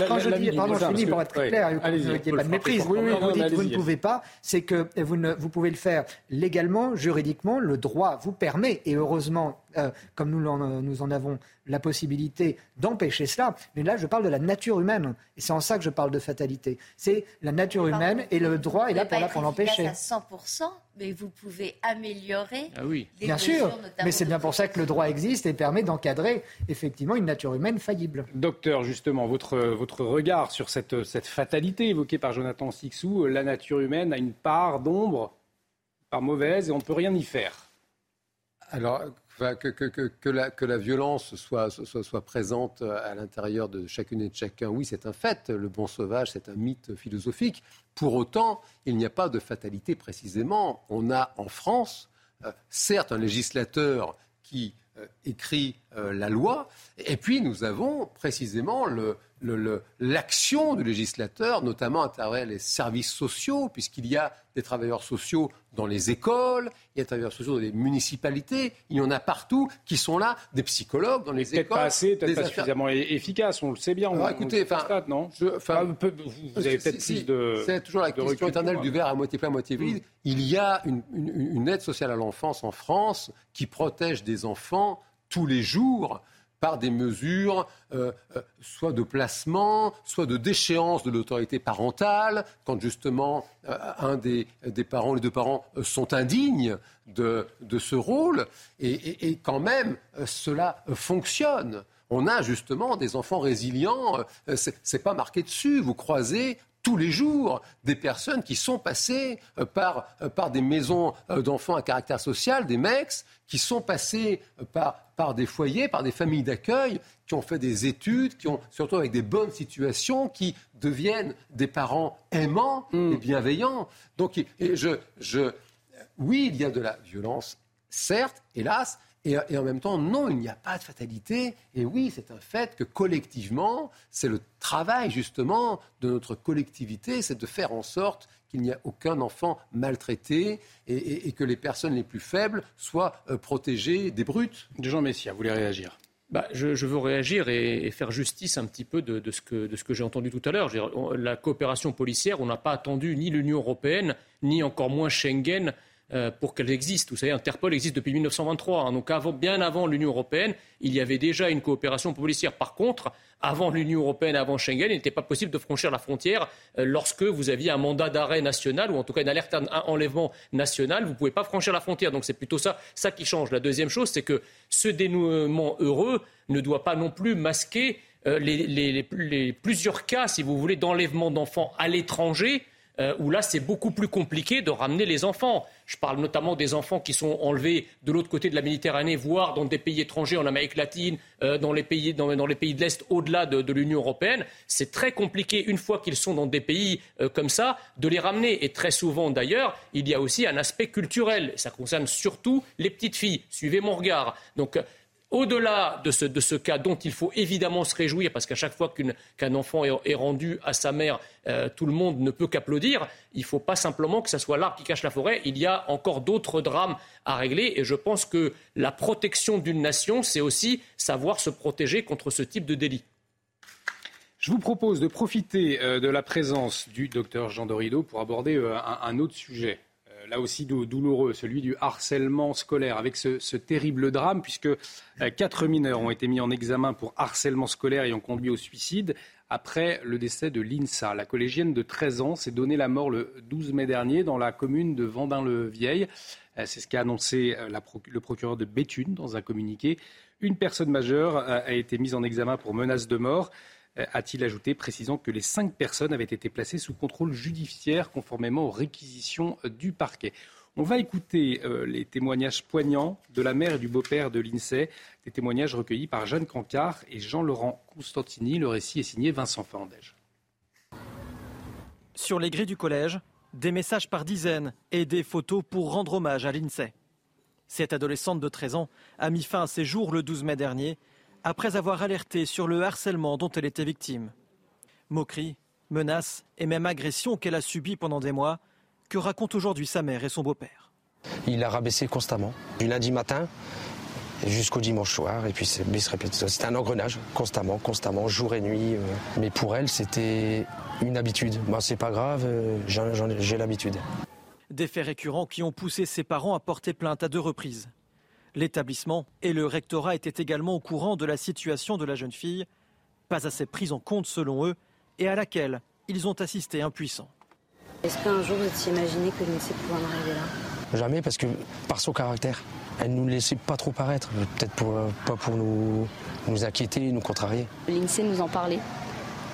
quand je dis, pardon, je finis pour être clair, qu'il n'y ait pas de méprise. vous dites vous ne pouvez pas, c'est que vous, ne, vous pouvez le faire légalement, juridiquement, le droit vous permet, et heureusement, euh, comme nous en, nous en avons la possibilité d'empêcher cela. Mais là, je parle de la nature humaine. Et c'est en ça que je parle de fatalité. C'est la nature humaine et le droit est là pour, là pour l'empêcher.
à 100%, mais vous pouvez améliorer.
Ah oui.
Bien sûr, mais c'est bien pour ça que le droit existe et permet d'encadrer effectivement une nature humaine faillible.
Docteur, justement, votre, votre regard sur cette, cette fatalité évoquée par Jonathan Sixou, la nature humaine a une part d'ombre, par mauvaise, et on ne peut rien y faire.
Alors, que, la, violence soit, présente à l'intérieur de chacune et de chacun, oui, c'est un fait. Le bon sauvage, c'est un mythe philosophique. Pour autant, il n'y a pas de fatalité précisément. On a en France, euh, certes, un législateur qui euh, écrit euh, la loi, et puis nous avons précisément l'action du législateur, notamment à travers les services sociaux, puisqu'il y a des travailleurs sociaux dans les écoles, il y a des travailleurs sociaux dans les municipalités, il y en a partout qui sont là, des psychologues dans les écoles.
Peut-être pas assez, peut-être pas suffisamment efficace, on le sait bien.
Alors, écoutez,
non vous avez peut-être plus de.
C'est toujours la question éternelle du verre à moitié plein, à moitié vide. Il y a une aide sociale à l'enfance en France qui protège des enfants tous les jours des mesures euh, euh, soit de placement, soit de déchéance de l'autorité parentale, quand justement euh, un des, parents, les deux parents sont indignes de, ce rôle, et, quand même cela fonctionne. On a justement des enfants résilients, c'est pas marqué dessus. Vous croisez tous les jours des personnes qui sont passées euh, par, euh, par des maisons euh, d'enfants à caractère social, des MEX, qui sont passées par, par des foyers, par des familles d'accueil, qui ont fait des études, qui ont surtout avec des bonnes situations, qui deviennent des parents aimants mm. et bienveillants. Donc, je, je, oui, il y a de la violence, certes, hélas, et, en même temps, non, il n'y a pas de fatalité. Et oui, c'est un fait que collectivement, c'est le travail justement de notre collectivité, c'est de faire en sorte qu'il n'y ait aucun enfant maltraité et, que les personnes les plus faibles soient euh, protégées des brutes.
Jean Messia, vous voulez réagir?
Bah, je, veux réagir et, faire justice un petit peu de, de ce que, que j'ai entendu tout à l'heure. La coopération policière, on n'a pas attendu ni l'Union européenne, ni encore moins Schengen euh, pour qu'elle existe. Vous savez, Interpol existe depuis 1923. Hein. donc bien avant l'Union européenne, il y avait déjà une coopération policière. Par contre, avant l'Union européenne, avant Schengen, il n'était pas possible de franchir la frontière euh, lorsque vous aviez un mandat d'arrêt national ou en tout cas une alerte à enlèvement national. Vous ne pouvez pas franchir la frontière. Donc c'est plutôt ça, ça qui change. La deuxième chose, c'est que ce dénouement heureux ne doit pas non plus masquer euh, les, plusieurs cas, si vous voulez, d'enlèvement d'enfants à l'étranger euh, où là, c'est beaucoup plus compliqué de ramener les enfants. Je parle notamment des enfants qui sont enlevés de l'autre côté de la Méditerranée, voire dans des pays étrangers, en Amérique latine, euh, dans, les pays, dans, les pays de l'Est, au-delà de, l'Union européenne. C'est très compliqué, une fois qu'ils sont dans des pays euh, comme ça, de les ramener. Et très souvent, d'ailleurs, il y a aussi un aspect culturel. Ça concerne surtout les petites filles. Suivez mon regard. Au-delà de ce, cas dont il faut évidemment se réjouir, parce qu'à chaque fois qu'un enfant est, rendu à sa mère, euh, tout le monde ne peut qu'applaudir, il ne faut pas simplement que ce soit l'arbre qui cache la forêt. Il y a encore d'autres drames à régler. Et je pense que la protection d'une nation, c'est aussi savoir se protéger contre ce type de délit.
Je vous propose de profiter euh, de la présence du docteur Jean Dorido pour aborder euh, un autre sujet là aussi douloureux, celui du harcèlement scolaire, avec ce, terrible drame, puisque euh, quatre mineurs ont été mis en examen pour harcèlement scolaire et ont conduit au suicide après le décès de l'INSA. La collégienne de 13 ans s'est donné la mort le 12 mai dernier dans la commune de Vendin-le-Vieil. Euh, c'est ce qu'a annoncé euh, le procureur de Béthune dans un communiqué. Une personne majeure a été mise en examen pour menace de mort. Euh, a-t-il ajouté, précisant que les cinq personnes avaient été placées sous contrôle judiciaire conformément aux réquisitions du parquet. On va écouter euh, les témoignages poignants de la mère et du beau-père de l'INSEE, des témoignages recueillis par Jeanne Cancard et Jean-Laurent Constantini. Le récit est signé Vincent Fandège.
Sur les grilles du collège, des messages par dizaines et des photos pour rendre hommage à l'INSEE. Cette adolescente de 13 ans a mis fin à ses jours le 12 mai dernier après avoir alerté sur le harcèlement dont elle était victime. Moqueries, menaces et même agressions qu'elle a subies pendant des mois, que racontent aujourd'hui sa mère et son beau-père.
Il l'a rabaissé constamment, du lundi matin jusqu'au dimanche soir, et puis c'est C'était un engrenage, constamment, constamment, jour et nuit. Euh. Mais pour elle, c'était une habitude. Moi, c'est pas grave, euh, j'ai l'habitude.
Des faits récurrents qui ont poussé ses parents à porter plainte à deux reprises. L'établissement et le rectorat étaient également au courant de la situation de la jeune fille, pas assez prise en compte selon eux, et à laquelle ils ont assisté impuissants.
Est-ce qu'un jour vous étiez imaginé que l'INSEE pouvait en arriver là?
Jamais, parce que par son caractère, elle ne nous laissait pas trop paraître, peut-être pas pour nous, nous inquiéter, nous contrarier.
L'INSEE nous en parlait.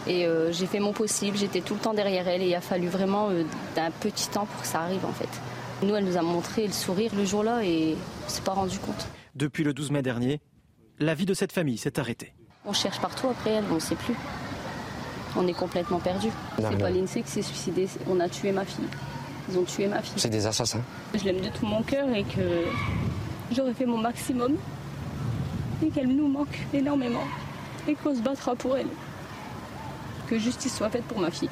Et euh, j'ai fait mon possible, j'étais tout le temps derrière elle et il a fallu vraiment euh, d'un petit temps pour que ça arrive en fait. Nous, elle nous a montré le sourire le jour-là et on s'est pas rendu compte.
Depuis le 12 mai dernier, la vie de cette famille s'est arrêtée.
On cherche partout après elle, on ne sait plus. On est complètement perdu. C'est pas l'INSEE qui s'est suicidé, on a tué ma fille. Ils ont tué ma fille.
C'est des assassins.
Je l'aime de tout mon cœur et que j'aurais fait mon maximum et qu'elle nous manque énormément et qu'on se battra pour elle. Que justice soit faite pour ma fille.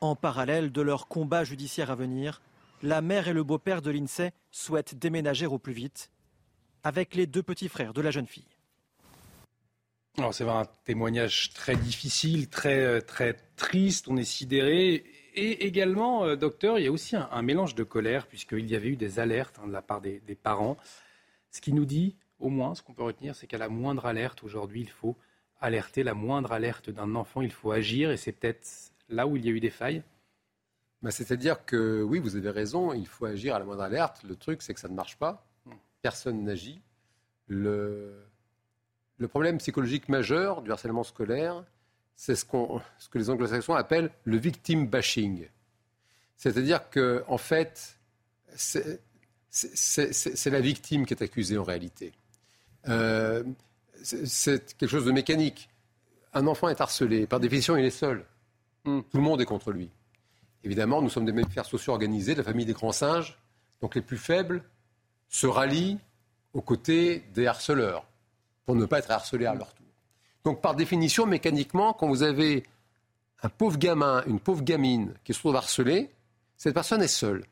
En parallèle de leur combat judiciaire à venir, la mère et le beau-père de l'INSEE souhaitent déménager au plus vite avec les deux petits frères de la jeune fille.
Alors c'est un témoignage très difficile, très, euh, très triste, on est sidéré. Et également, euh, docteur, il y a aussi un, mélange de colère, puisqu'il y avait eu des alertes hein, de la part des, des, parents. Ce qui nous dit, au moins, ce qu'on peut retenir, c'est qu'à la moindre alerte, aujourd'hui, il faut alerter, la moindre alerte d'un enfant, il faut agir, et c'est peut-être là où il y a eu des failles.
Bah, c'est-à-dire que oui, vous avez raison, il faut agir à la moindre alerte. Le truc, c'est que ça ne marche pas. Personne n'agit. Le, problème psychologique majeur du harcèlement scolaire, c'est ce, ce, que les anglo-saxons appellent le victim bashing. C'est-à-dire que, en fait, c'est la victime qui est accusée en réalité. Euh, c'est quelque chose de mécanique. Un enfant est harcelé, par définition, il est seul. Hmm. Tout le monde est contre lui. Évidemment, nous sommes des mammifères sociaux organisés, la famille des grands singes. Donc les plus faibles se rallient aux côtés des harceleurs pour ne pas être harcelés à leur tour. Donc par définition, mécaniquement, quand vous avez un pauvre gamin, une pauvre gamine qui se trouve harcelée, cette personne est seule.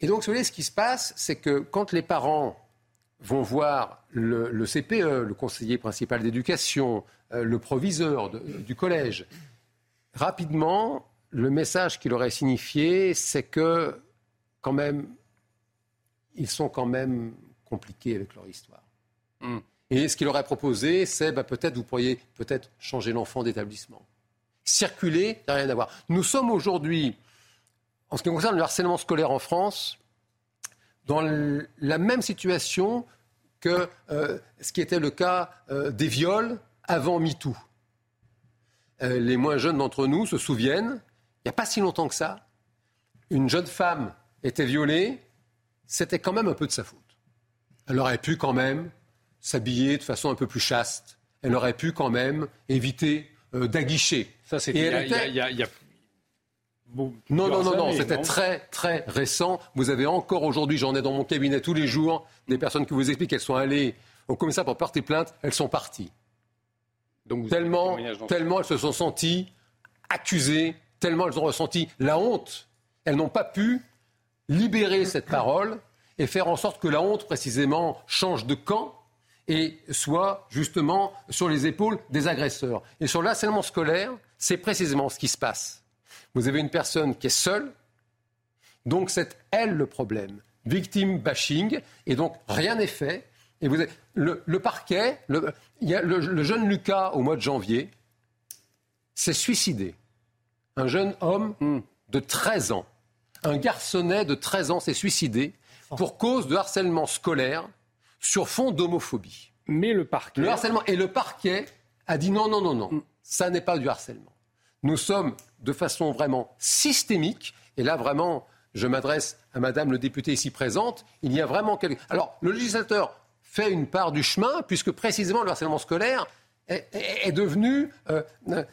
Et donc, vous voyez, ce qui se passe, c'est que quand les parents vont voir le, CPE, le conseiller principal d'éducation, euh, le proviseur du collège, rapidement, le message qu'il aurait signifié, c'est que quand même, ils sont quand même compliqués avec leur histoire.
Hmm.
Et ce qu'il aurait proposé, c'est bah, peut-être vous pourriez peut-être changer l'enfant d'établissement. Circuler, n'a rien à voir. Nous sommes aujourd'hui, en ce qui concerne le harcèlement scolaire en France, dans la même situation que euh, ce qui était le cas euh, des viols avant MeToo. Euh, les moins jeunes d'entre nous se souviennent, il n'y a pas si longtemps que ça, une jeune femme était violée, c'était quand même un peu de sa faute. Elle aurait pu quand même s'habiller de façon un peu plus chaste. Elle aurait pu quand même éviter d'aguicher.
Ça, c'était il y a
non, non, non, non, c'était très, très récent. Vous avez encore aujourd'hui, j'en ai dans mon cabinet tous les jours, des personnes qui vous expliquent qu'elles sont allées au commissariat pour porter plainte, elles sont parties. Donc tellement, tellement elles se sont senties accusées, tellement elles ont ressenti la honte. Elles n'ont pas pu libérer cette parole et faire en sorte que la honte, précisément, change de camp et soit justement sur les épaules des agresseurs. Et sur l'harcèlement scolaire, c'est précisément ce qui se passe. Vous avez une personne qui est seule, donc c'est elle le problème. Victime bashing, et donc rien n'est fait. Le, parquet, le, jeune Lucas, au mois de janvier, s'est suicidé. Un jeune homme de 13 ans, un garçonnet de 13 ans s'est suicidé pour cause de harcèlement scolaire sur fond d'homophobie.
Mais le parquet.
Le harcèlement. Et le parquet a dit non, non, non, non, ça n'est pas du harcèlement. Nous sommes de façon vraiment systémique, et là vraiment, je m'adresse à Madame le député ici présente, il y a vraiment quelque... Alors, le législateur fait une part du chemin, puisque précisément le harcèlement scolaire est, devenu euh,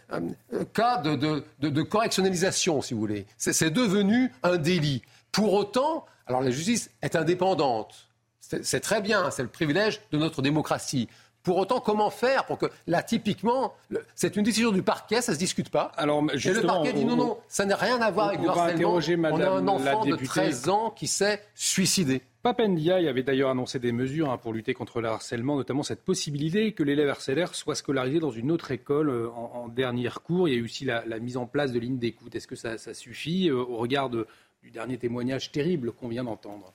un, cas de, correctionnalisation, si vous voulez. C'est devenu un délit. Pour autant, alors la justice est indépendante. C'est très bien, c'est le privilège de notre démocratie. Pour autant, comment faire pour que là, typiquement, c'est une décision du parquet, ça se discute pas.
Alors,
justement, Et le parquet dit non, non, ça n'a rien à voir avec le harcèlement. on a un enfant de 13 ans qui s'est suicidé.
Papendiaï avait d'ailleurs annoncé des mesures hein, pour lutter contre le harcèlement, notamment cette possibilité que l'élève harcelaire soit scolarisé dans une autre école euh, en, dernière cours. Il y a eu aussi la, mise en place de lignes d'écoute. Est-ce que ça, suffit euh, au regard du dernier témoignage terrible qu'on vient d'entendre?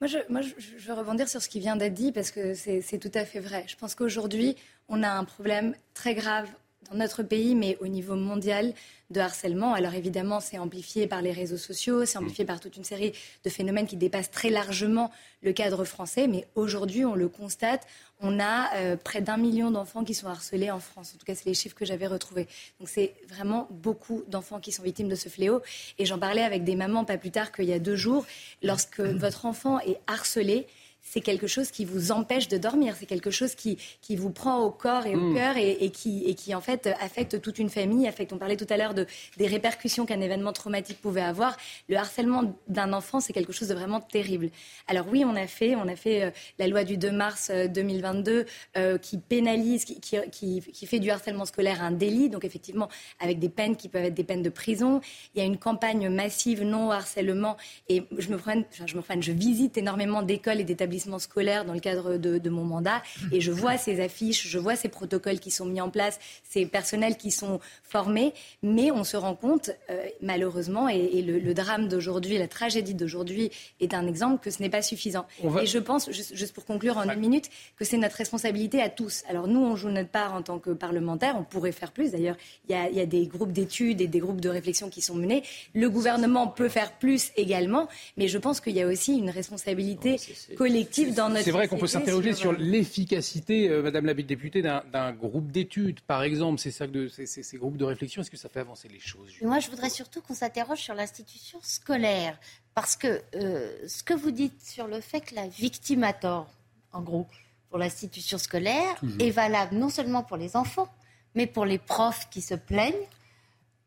Moi je, moi, je, veux rebondir sur ce qui vient d'être dit parce que c'est tout à fait vrai. Je pense qu'aujourd'hui, on a un problème très grave dans notre pays, mais au niveau mondial, de harcèlement. Alors évidemment, c'est amplifié par les réseaux sociaux, c'est amplifié par toute une série de phénomènes qui dépassent très largement le cadre français. Mais aujourd'hui, on le constate, on a euh, près d'un million d'enfants qui sont harcelés en France. En tout cas, c'est les chiffres que j'avais retrouvés. Donc c'est vraiment beaucoup d'enfants qui sont victimes de ce fléau. Et j'en parlais avec des mamans pas plus tard qu'il y a deux jours. Lorsque votre enfant est harcelé, c'est quelque chose qui vous empêche de dormir, c'est quelque chose qui, qui vous prend au corps et au mm. cœur et, qui, et qui, en fait, affecte toute une famille. Affecte, on parlait tout à l'heure de, des répercussions qu'un événement traumatique pouvait avoir. Le harcèlement d'un enfant, c'est quelque chose de vraiment terrible. Alors oui, on a fait, on a fait euh, la loi du 2 mars 2022 euh, euh, qui pénalise, qui, qui, qui, fait du harcèlement scolaire un délit, donc effectivement avec des peines qui peuvent être des peines de prison. Il y a une campagne massive non harcèlement et je me prends, je me je visite énormément d'écoles et d'établissements scolaire dans le cadre de, mon mandat et je vois ces affiches, je vois ces protocoles qui sont mis en place, ces personnels qui sont formés, mais on se rend compte euh, malheureusement et, le, drame d'aujourd'hui, la tragédie d'aujourd'hui est un exemple que ce n'est pas suffisant. Et je pense, juste, pour conclure en une minute, que c'est notre responsabilité à tous. Alors nous, on joue notre part en tant que parlementaires, on pourrait faire plus. D'ailleurs, il y, y a, des groupes d'études et des groupes de réflexion qui sont menés. Le gouvernement peut faire plus également, mais je pense qu'il y a aussi une responsabilité collective
c'est vrai qu'on peut s'interroger sur, l'efficacité, euh, Madame la députée, d'un groupe d'études, par exemple. De, ces groupes de réflexion. Est-ce que ça fait avancer les choses
Moi, je voudrais surtout qu'on s'interroge sur l'institution scolaire. Parce que euh, ce que vous dites sur le fait que la victime a tort, en gros, pour l'institution scolaire, est valable non seulement pour les enfants, mais pour les profs qui se plaignent.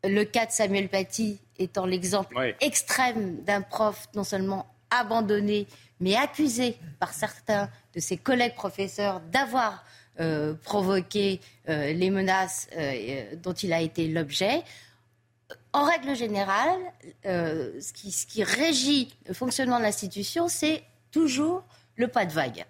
Le cas de Samuel Paty étant l'exemple extrême d'un prof non seulement abandonné, mais accusé par certains de ses collègues professeurs d'avoir euh, provoqué euh, les menaces euh, dont il a été l'objet. En règle générale, ce qui, ce, qui, régit le fonctionnement de l'institution, c'est toujours le pas de vague.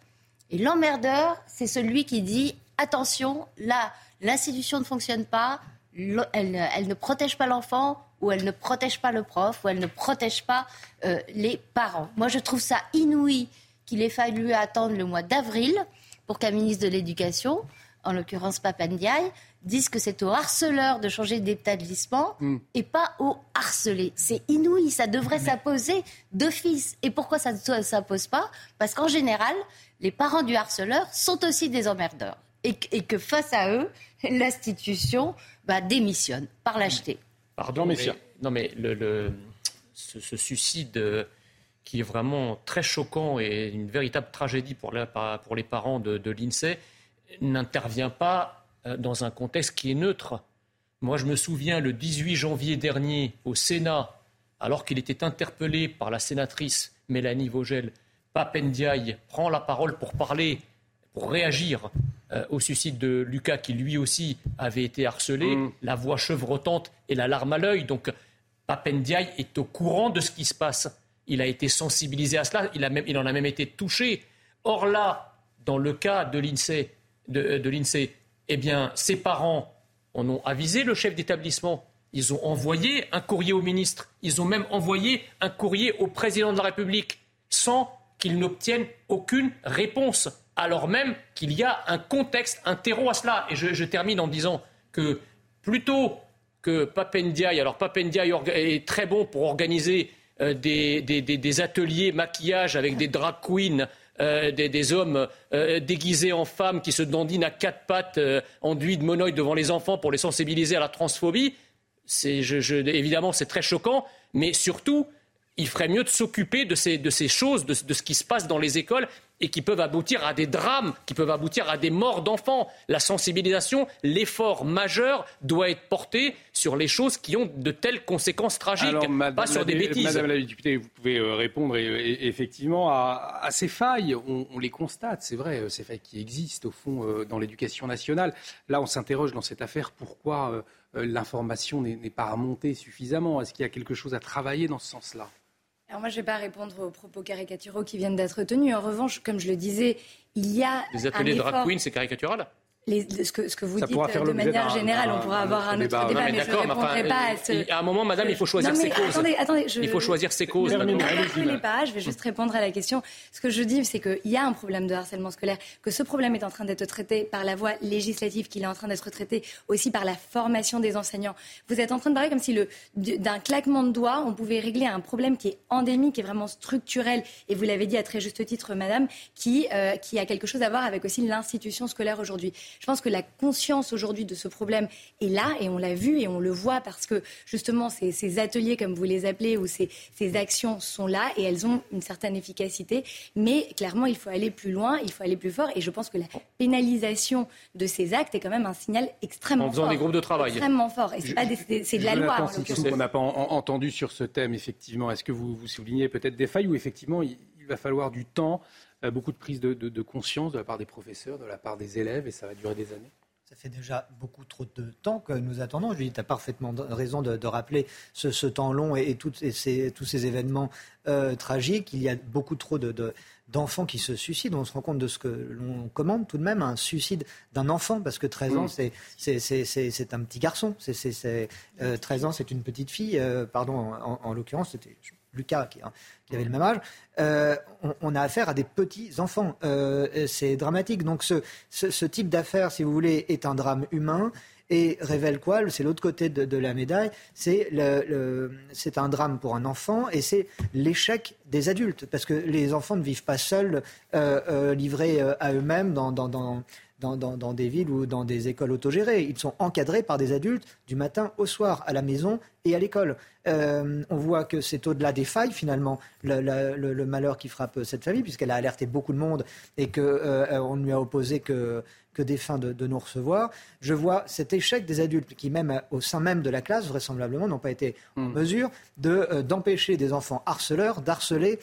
Et l'emmerdeur, c'est celui qui dit attention, là, l'institution ne fonctionne pas, elle, ne protège pas l'enfant ou elle ne protège pas le prof ou elle ne protège pas euh, les parents. Moi, je trouve ça inouï qu'il ait fallu attendre le mois d'avril pour qu'un ministre de l'Éducation, en l'occurrence Papandiaï, dise que c'est au harceleur de changer d'établissement mm. et pas au harcelé. C'est inouï, ça devrait s'imposer d'office. Et pourquoi ça ne s'impose pas? Parce qu'en général, les parents du harceleur sont aussi des emmerdeurs. Et, que face à eux, l'institution bah, démissionne par lâcheté.
Pardon, messieurs. Non, mais le, ce, suicide euh, qui est vraiment très choquant et une véritable tragédie pour, pour les parents de, de l'INSEE n'intervient pas euh, dans un contexte qui est neutre. Moi, je me souviens, le 18 janvier dernier, au Sénat, alors qu'il était interpellé par la sénatrice Mélanie Vogel, Papendiaï prend la parole pour parler, pour réagir euh, au suicide de Lucas, qui lui aussi avait été harcelé, mm. la voix chevrotante et la larme à l'œil. Donc, Papendiaï est au courant de ce qui se passe. Il a été sensibilisé à cela, il, a même, il en a même été touché. Or là, dans le cas de l'INSEE, de, de l'INSEE eh bien, ses parents en ont avisé le chef d'établissement. Ils ont envoyé un courrier au ministre. Ils ont même envoyé un courrier au président de la République sans qu'ils n'obtiennent aucune réponse, alors même qu'il y a un contexte, un terreau à cela. Et je, termine en disant que plutôt que Papendiaï, alors Papendiaï est très bon pour organiser euh, des, ateliers maquillage avec des drag queens euh, des, hommes euh, déguisés en femmes qui se dandinent à quatre pattes enduits de monoïdes devant les enfants pour les sensibiliser à la transphobie. évidemment, c'est très choquant, mais surtout, il ferait mieux de s'occuper de ces, choses, de, ce qui se passe dans les écoles et qui peuvent aboutir à des drames, qui peuvent aboutir à des morts d'enfants. La sensibilisation, l'effort majeur doit être porté sur les choses qui ont de telles conséquences tragiques, pas sur des bêtises.
Madame la députée, vous pouvez euh, répondre effectivement à, ces failles. On, les constate, c'est vrai, euh, ces failles qui existent au fond euh, dans l'éducation nationale. Là, on s'interroge dans cette affaire pourquoi l'information n'est pas remontée suffisamment? Est-ce qu'il y a quelque chose à travailler dans ce sens-là?
Alors moi, je ne vais pas répondre aux propos caricaturaux qui viennent d'être tenus. En revanche, comme je le disais, il y a.
Les ateliers de drag queen, c'est caricatural
ce, que, ce, que, vous dites de manière générale, on pourra avoir un, autre débat, mais, je ne répondrai pas à ce...
À un moment, madame, il faut choisir ses causes.
Attendez, attendez,
Il faut choisir ses causes.
Ne me pas, je vais juste répondre à la question. Ce que je dis, c'est qu'il y a un problème de harcèlement scolaire, que ce problème est en train d'être traité par la voie législative, qu'il est en train d'être traité aussi par la formation des enseignants. Vous êtes en train de parler comme si d'un claquement de doigts, on pouvait régler un problème qui est endémique et vraiment structurel, et vous l'avez dit à très juste titre, madame, qui, euh, qui a quelque chose à voir avec aussi l'institution scolaire aujourd'hui. Je pense que la conscience aujourd'hui de ce problème est là et on l'a vu et on le voit parce que justement ces, ateliers, comme vous les appelez, ou ces, actions sont là et elles ont une certaine efficacité. Mais clairement, il faut aller plus loin, il faut aller plus fort et je pense que la pénalisation de ces actes est quand même un signal extrêmement fort.
En faisant des groupes de travail.
Extrêmement fort. Et c'est de la loi.
On n'a pas entendu sur ce thème, effectivement. Est-ce que vous, vous soulignez peut-être des failles ou effectivement il, va falloir du temps beaucoup de prise de, conscience de la part des professeurs, de la part des élèves, et ça va durer des années
ça fait déjà beaucoup trop de temps que nous attendons. Julie, tu as parfaitement raison de, rappeler ce, temps long et, ces, tous ces événements euh, tragiques. Il y a beaucoup trop d'enfants qui se suicident. On se rend compte de ce que l'on commande tout de même, un suicide d'un enfant, parce que 13 ans, c'est un petit garçon. C'est 13 euh, ans, c'est une petite fille. Euh, pardon, en, en l'occurrence, c'était Lucas qui, hein, qui, avait le même âge, euh, on, a affaire à des petits enfants. Euh, c'est dramatique. Donc ce, ce, type d'affaire, si vous voulez, est un drame humain et révèle quoi? C'est l'autre côté de, la médaille. C'est le, c'est un drame pour un enfant et c'est l'échec des adultes parce que les enfants ne vivent pas seuls, euh, livrés à eux-mêmes dans, dans, dans dans, des villes ou dans des écoles autogérées. Ils sont encadrés par des adultes du matin au soir, à la maison et à l'école. Euh, on voit que c'est au-delà des failles, finalement, le, malheur qui frappe cette famille, puisqu'elle a alerté beaucoup de monde et qu'on euh, ne lui a opposé que, que des fins de, nous recevoir. Je vois cet échec des adultes qui, même au sein même de la classe, vraisemblablement, n'ont pas été en hmm. mesure de, euh, d'empêcher des enfants harceleurs d'harceler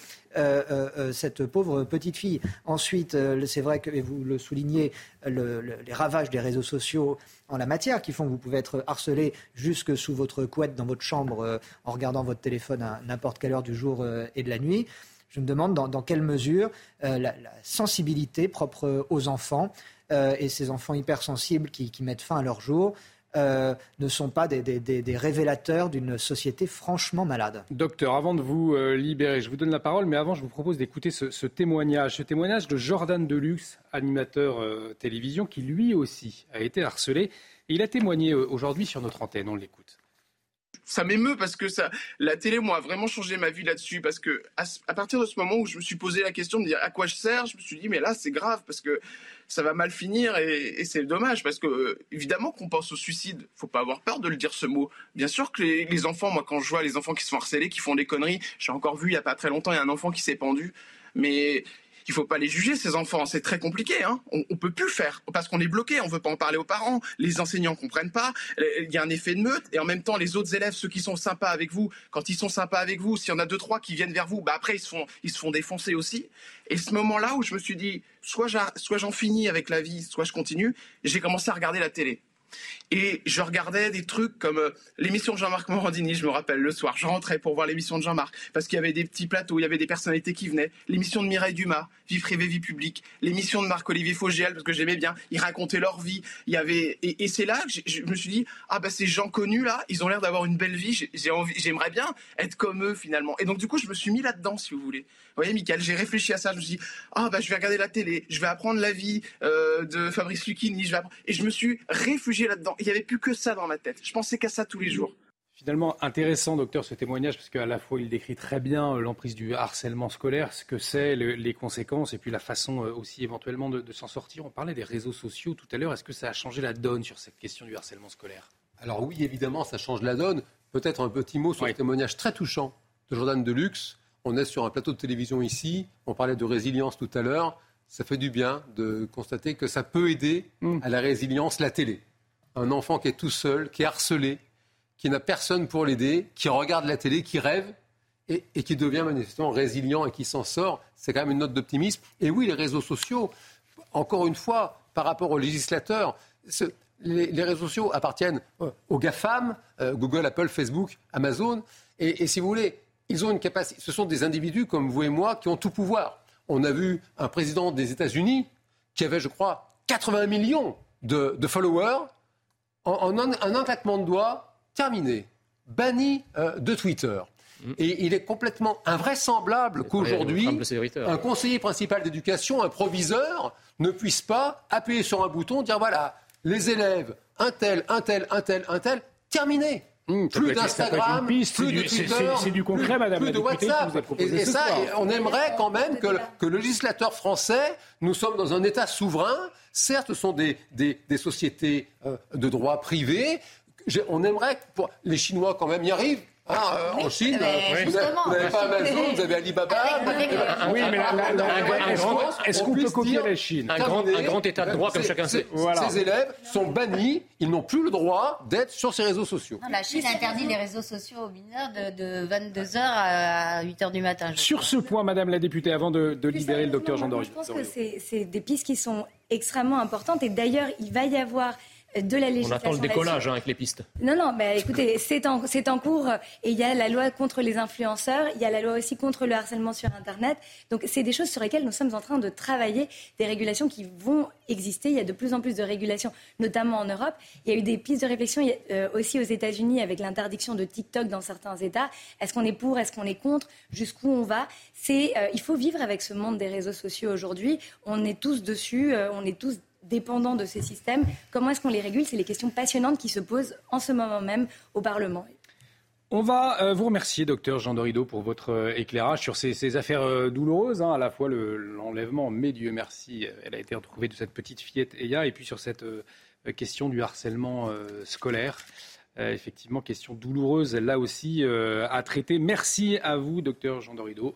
cette pauvre petite fille. Ensuite, c'est vrai que, et vous le soulignez, les ravages des réseaux sociaux en la matière qui font que vous pouvez être harcelé jusque sous votre couette dans votre chambre euh, en regardant votre téléphone à n'importe quelle heure du jour euh, et de la nuit. Je me demande dans, quelle mesure euh, la, sensibilité propre aux enfants et ces enfants hypersensibles qui, mettent fin à leur jour euh, ne sont pas des, révélateurs d'une société franchement malade.
Docteur, avant de vous euh, libérer, je vous donne la parole, mais avant, je vous propose d'écouter ce, témoignage, ce témoignage de Jordan Deluxe, animateur euh, télévision, qui lui aussi a été harcelé. il a témoigné aujourd'hui sur notre antenne. On l'écoute
ça m'émeut parce que ça, la télé, moi, a vraiment changé ma vie là-dessus. Parce que à, partir de ce moment où je me suis posé la question de dire à quoi je sers, je me suis dit, mais là, c'est grave parce que ça va mal finir et, c'est dommage parce que, euh, évidemment, qu'on pense au suicide. Faut pas avoir peur de le dire ce mot. Bien sûr que les, les enfants, moi, quand je vois les enfants qui se font harceler, qui font des conneries, j'ai encore vu il y a pas très longtemps, il y a un enfant qui s'est pendu. Mais il faut pas les juger ces enfants. C'est très compliqué. Hein. On, on peut plus faire parce qu'on est bloqué. On veut pas en parler aux parents. Les enseignants comprennent pas. Il y a un effet de meute et en même temps les autres élèves, ceux qui sont sympas avec vous, quand ils sont sympas avec vous, s'il y en a deux trois qui viennent vers vous, bah après ils se font ils se font défoncer aussi. Et ce moment-là où je me suis dit soit j'en finis avec la vie, soit je continue, j'ai commencé à regarder la télé. Et je regardais des trucs comme euh, l'émission de Jean-Marc Morandini, je me rappelle, le soir. Je rentrais pour voir l'émission de Jean-Marc, parce qu'il y avait des petits plateaux, il y avait des personnalités qui venaient. L'émission de Mireille Dumas, Vie privée, vie publique. L'émission de Marc-Olivier Fogiel, parce que j'aimais bien. Ils racontaient leur vie. Il y avait, et, c'est là que je me suis dit, ah bah ces gens connus là, ils ont l'air d'avoir une belle vie. J'aimerais bien être comme eux finalement. Et donc du coup, je me suis mis là-dedans, si vous voulez. Vous voyez, Michael, j'ai réfléchi à ça. Je me suis dit, ah bah je vais regarder la télé, je vais apprendre la vie euh, de Fabrice Lucchini, et je me suis réfugié là-dedans. Il n'y avait plus que ça dans ma tête. Je pensais qu'à ça tous les jours.
Finalement, intéressant, docteur, ce témoignage, parce qu'à la fois, il décrit très bien euh, l'emprise du harcèlement scolaire, ce que c'est, les conséquences, et puis la façon euh, aussi éventuellement de, s'en sortir. On parlait des réseaux sociaux tout à l'heure. Est-ce que ça a changé la donne sur cette question du harcèlement scolaire?
Alors oui, évidemment, ça change la donne. Peut-être un petit mot sur le témoignage très touchant de Jordan Deluxe. On est sur un plateau de télévision ici. On parlait de résilience tout à l'heure. Ça fait du bien de constater que ça peut aider mm. à la résilience la télé un enfant qui est tout seul, qui est harcelé, qui n'a personne pour l'aider, qui regarde la télé, qui rêve et, qui devient manifestement résilient et qui s'en sort, c'est quand même une note d'optimisme. Et oui, les réseaux sociaux, encore une fois, par rapport aux législateurs, les, réseaux sociaux appartiennent euh, aux GAFAM, euh, Google, Apple, Facebook, Amazon. Et, si vous voulez, ils ont une capacité. Ce sont des individus comme vous et moi qui ont tout pouvoir. On a vu un président des États-Unis qui avait, je crois, 80 millions de followers en, un, un, de doigts, terminé, banni euh, de Twitter. Mm. Et il est complètement invraisemblable qu'aujourd'hui, un conseiller principal d'éducation, un proviseur, ne puisse pas appuyer sur un bouton, dire voilà, les élèves, un tel, un tel, un tel, un tel, terminé.
Mmh, plus d'Instagram, plus de Twitter, c'est du concret, Madame
plus de WhatsApp. et, ça, on aimerait quand même que, que, le législateur français, nous sommes dans un État souverain. Certes, ce sont des, des, des sociétés euh, de droit privé. On aimerait que les Chinois quand même y arrivent. Ah, euh, en Chine, euh, vous n'avez pas Amazon, vous avez Alibaba.
oui, mais est-ce qu'on peut copier la Chine
un grand, un grand, état de droit comme chacun sait.
Ces élèves sont bannis, ils n'ont plus le droit d'être sur ces réseaux sociaux.
la Chine interdit les réseaux sociaux aux mineurs de, 22h à 8h du matin.
Sur ce point, Madame la députée, avant de, libérer le docteur Jean
Je pense que c'est des pistes qui sont extrêmement importantes et d'ailleurs, il va y avoir de la législation.
On attend le décollage hein, avec les pistes.
Non, non, mais écoutez, c'est en, en, cours et il y a la loi contre les influenceurs, il y a la loi aussi contre le harcèlement sur Internet. Donc c'est des choses sur lesquelles nous sommes en train de travailler, des régulations qui vont exister. Il y a de plus en plus de régulations, notamment en Europe. Il y a eu des pistes de réflexion euh, aussi aux États-Unis avec l'interdiction de TikTok dans certains États. Est-ce qu'on est pour, est-ce qu'on est contre, jusqu'où on va? C'est, euh, il faut vivre avec ce monde des réseaux sociaux aujourd'hui. On est tous dessus, euh, on est tous dépendants de ces systèmes. Comment est-ce qu'on les régule? C'est les questions passionnantes qui se posent en ce moment même au Parlement.
On va euh, vous remercier, docteur Jean Dorido, pour votre euh, éclairage sur ces, affaires euh, douloureuses. Hein. à la fois l'enlèvement, mais Dieu merci, elle a été retrouvée de cette petite fillette Eya, et puis sur cette question du harcèlement scolaire. effectivement, question douloureuse, là aussi, à traiter. Merci à vous, docteur Jean Dorido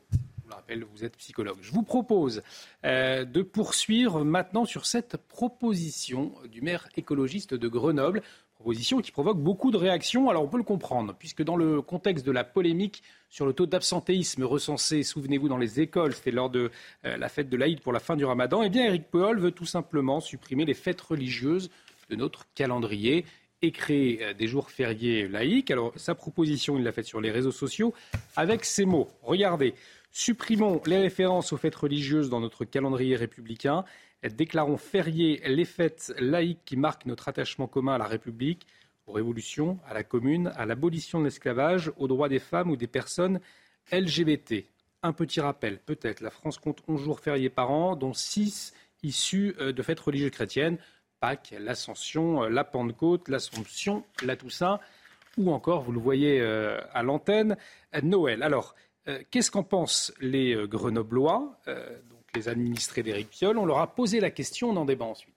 rappelle, vous êtes psychologue. Je vous propose euh, de poursuivre maintenant sur cette proposition du maire écologiste de Grenoble, proposition qui provoque beaucoup de réactions. Alors on peut le comprendre, puisque dans le contexte de la polémique sur le taux d'absentéisme recensé, souvenez-vous, dans les écoles, c'était lors de euh, la fête de l'Aïd pour la fin du ramadan, eh bien Eric Paul veut tout simplement supprimer les fêtes religieuses de notre calendrier et créer euh, des jours fériés laïques. Alors sa proposition, il l'a faite sur les réseaux sociaux avec ces mots. Regardez, Supprimons les références aux fêtes religieuses dans notre calendrier républicain. Déclarons fériés les fêtes laïques qui marquent notre attachement commun à la République, aux révolutions, à la commune, à l'abolition de l'esclavage, aux droits des femmes ou des personnes LGBT. Un petit rappel, peut-être, la France compte 11 jours fériés par an, dont 6 issus euh, de fêtes religieuses chrétiennes. Pâques, l'Ascension, euh, la Pentecôte, l'Assomption, la Toussaint, ou encore, vous le voyez euh, à l'antenne, Noël. Alors, qu'est-ce qu'en pensent les Grenoblois, donc les administrés d'Éric Piolle? On leur a posé la question, on en débat ensuite.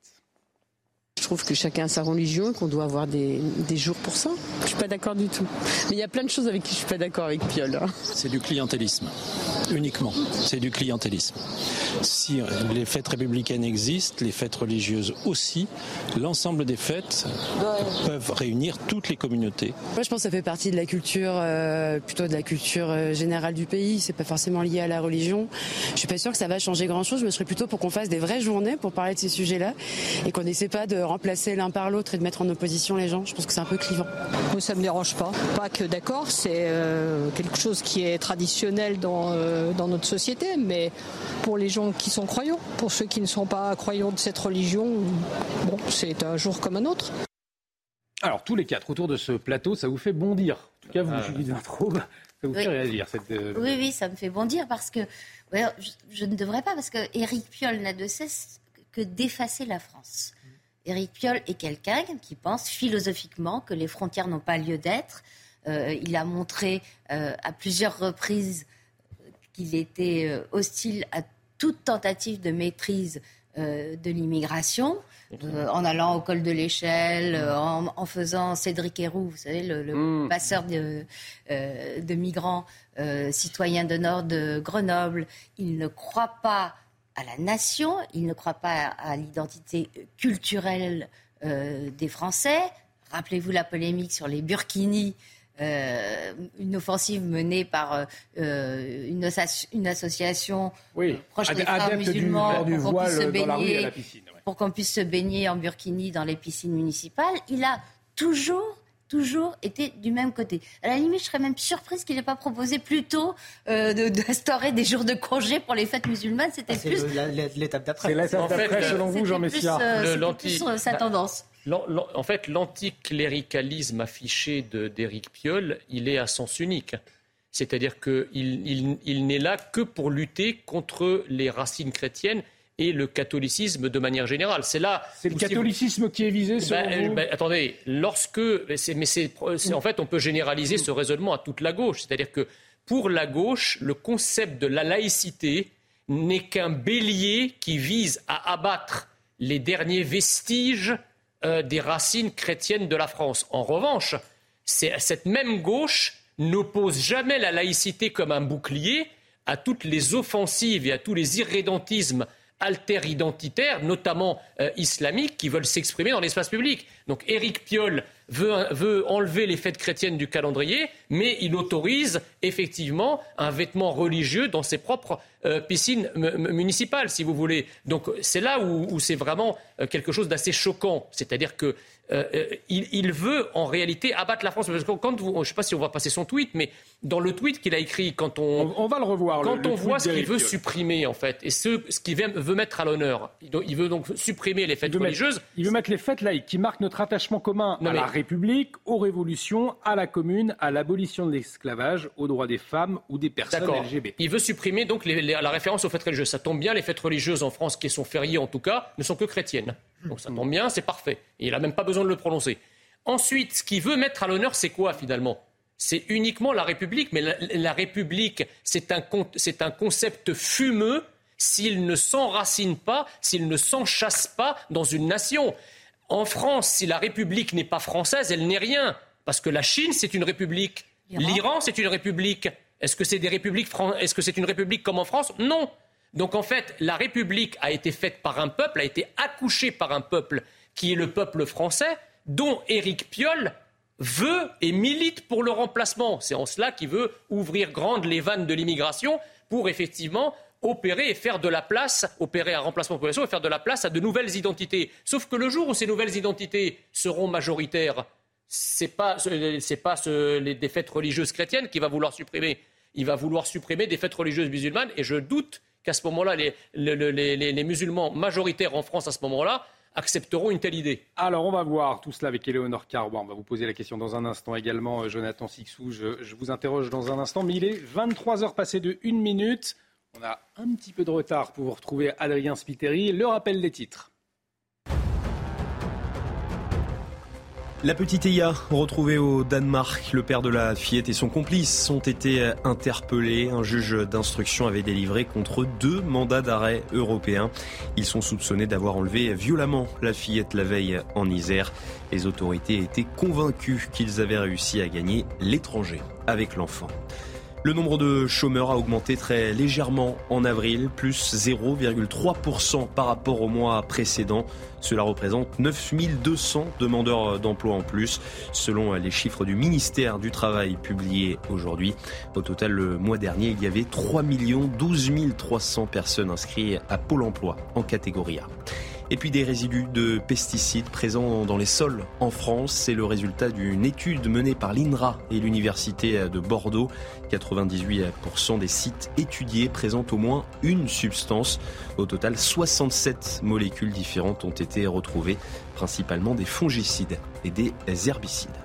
Je trouve que chacun a sa religion et qu'on doit avoir des, jours pour ça. Je suis pas d'accord du tout. Mais il y a plein de choses avec qui je suis pas d'accord avec Piolle. Hein.
C'est du clientélisme, uniquement. C'est du clientélisme. Si les fêtes républicaines existent, les fêtes religieuses aussi, l'ensemble des fêtes peuvent réunir toutes les communautés.
Moi, je pense que ça fait partie de la culture, euh, plutôt de la culture euh, générale du pays. C'est pas forcément lié à la religion. Je suis pas sûre que ça va changer grand-chose. Je me serais plutôt pour qu'on fasse des vraies journées pour parler de ces sujets-là et qu'on n'essaie pas de remplacer l'un par l'autre et de mettre en opposition les gens. Je pense que c'est un peu clivant.
Moi, ça me dérange pas. Pas que d'accord, c'est euh, quelque chose qui est traditionnel dans, euh, dans notre société, mais pour les gens qui sont croyants, pour ceux qui ne sont pas croyants de cette religion, bon, c'est un jour comme un autre.
Alors, tous les quatre autour de ce plateau, ça vous fait bondir. En tout cas, vous, ah. Julie Vintraube, ça vous fait réagir. Cette,
euh, Oui, oui, ça me fait bondir parce que je, je, ne devrais pas, parce que Éric Piolle n'a de cesse que d'effacer la France. Éric Piolle est quelqu'un qui pense philosophiquement que les frontières n'ont pas lieu d'être. Euh, il a montré euh, à plusieurs reprises qu'il était euh, hostile à toute tentative de maîtrise de l'immigration, en allant au col de l'échelle, en, faisant Cédric Héroux, vous savez, le, mm. passeur de, de migrants citoyens de Nord de Grenoble. Il ne croit pas à la nation, il ne croit pas à, l'identité culturelle euh, des Français. Rappelez-vous la polémique sur les burkinis, euh, une offensive menée par euh, une, une, association proche des frères musulmans pour qu'on puisse, se baigner, pour qu'on puisse se baigner en burkini dans les piscines municipales. Il a toujours toujours été du même côté. À la limite, je serais même surprise qu'il n'ait pas proposé plus tôt euh, d'instaurer des jours de congé pour les fêtes musulmanes. C'était ah, plus
l'étape d'après.
C'est l'étape d'après, selon vous, Jean Messia.
Euh, plus, euh, sa tendance.
En fait, l'anticléricalisme affiché d'Éric Piolle, il est à sens unique. C'est-à-dire qu'il il, il n'est là que pour lutter contre les racines chrétiennes et le catholicisme de manière générale. C'est là.
C'est le catholicisme qui est visé.
Ben, ben, attendez, lorsque, mais c'est, en fait, on peut généraliser ce raisonnement à toute la gauche. C'est-à-dire que pour la gauche, le concept de la laïcité n'est qu'un bélier qui vise à abattre les derniers vestiges euh, des racines chrétiennes de la France. En revanche, cette même gauche n'oppose jamais la laïcité comme un bouclier à toutes les offensives et à tous les irrédentismes alter-identitaires, notamment euh, islamiques, qui veulent s'exprimer dans l'espace public. Donc Éric Piolle veut, enlever les fêtes chrétiennes du calendrier, mais il autorise effectivement un vêtement religieux dans ses propres euh, piscines municipales, si vous voulez. Donc c'est là où, c'est vraiment euh, quelque chose d'assez choquant. C'est-à-dire que euh, il, veut en réalité abattre la France. Parce que quand vous, je ne sais pas si on va passer son tweet, mais dans le tweet qu'il a écrit, quand on,
on, va le revoir,
quand on voit ce qu'il veut supprimer en fait et ce, ce qu'il veut, mettre à l'honneur, il veut donc supprimer les fêtes religieuses.
il veut mettre les fêtes laïques qui marquent notre attachement commun à la République, aux révolutions, à la commune, à l'abolition de l'esclavage, aux droits des femmes ou des personnes LGBT.
Il veut supprimer donc la référence aux fêtes religieuses. Ça tombe bien, les fêtes religieuses en France qui sont fériées en tout cas ne sont que chrétiennes. Donc ça tombe bien, c'est parfait. il n'a même pas besoin de le prononcer. Ensuite, ce qu'il veut mettre à l'honneur, c'est quoi finalement? C'est uniquement la République. Mais la, République, c'est un, un concept fumeux s'il ne s'enracine pas, s'il ne s'enchasse pas dans une nation. En France, si la République n'est pas française, elle n'est rien. Parce que la Chine, c'est une république. L'Iran, c'est une république. Est-ce que c'est des républiques Est-ce que c'est une république comme en France? Non. Donc en fait, la République a été faite par un peuple, a été accouchée par un peuple qui est le peuple français, dont Éric Piolle veut et milite pour le remplacement. C'est en cela qu'il veut ouvrir grandes les vannes de l'immigration pour effectivement opérer et faire de la place, opérer un remplacement de population et faire de la place à de nouvelles identités. Sauf que le jour où ces nouvelles identités seront majoritaires, ce n'est pas, pas les, des religieuses chrétiennes qu'il va vouloir supprimer. Il va vouloir supprimer des fêtes religieuses musulmanes et je doute qu'à ce moment-là, les, les, musulmans majoritaires en France à ce moment-là accepteront une telle idée.
Alors, on va voir tout cela avec Éléonore Carbois. On va vous poser la question dans un instant également, euh, Jonathan Sixou. Je, je vous interroge dans un instant, mais il est 23 heures passées de 1 minute. On a un petit peu de retard pour vous retrouver Adrien Spiteri. Le rappel des titres.
La petite Eya, retrouvée au Danemark, le père de la fillette et son complice ont été interpellés. Un juge d'instruction avait délivré contre deux mandats d'arrêt européens. Ils sont soupçonnés d'avoir enlevé violemment la fillette la veille en Isère. Les autorités étaient convaincues qu'ils avaient réussi à gagner l'étranger avec l'enfant. Le nombre de chômeurs a augmenté très légèrement en avril, plus 0,3% par rapport au mois précédent. Cela représente 9200 demandeurs d'emploi en plus, selon les chiffres du ministère du Travail publiés aujourd'hui. Au total, le mois dernier, il y avait 3 12 300 personnes inscrites à Pôle emploi en catégorie A. Et puis des résidus de pesticides présents dans les sols en France. C'est le résultat d'une étude menée par l'INRA et l'Université de Bordeaux. 98% des sites étudiés présentent au moins une substance. Au total, 67 molécules différentes ont été retrouvées, principalement des fongicides et des herbicides.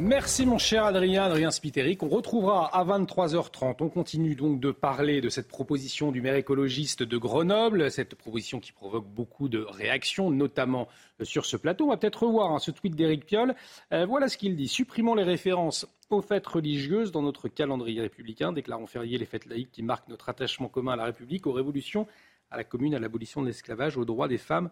Merci mon cher Adrien, Adrien Spiteri, qu'on retrouvera à 23h30. On continue donc de parler de cette proposition du maire écologiste de Grenoble, cette proposition qui provoque beaucoup de réactions, notamment euh, sur ce plateau. On va peut-être revoir hein, ce tweet d'Éric Piolle. Euh, voilà ce qu'il dit. Supprimons les références aux fêtes religieuses dans notre calendrier républicain, déclarons férié les fêtes laïques qui marquent notre attachement commun à la République, aux révolutions, à la commune, à l'abolition de l'esclavage, aux droits des femmes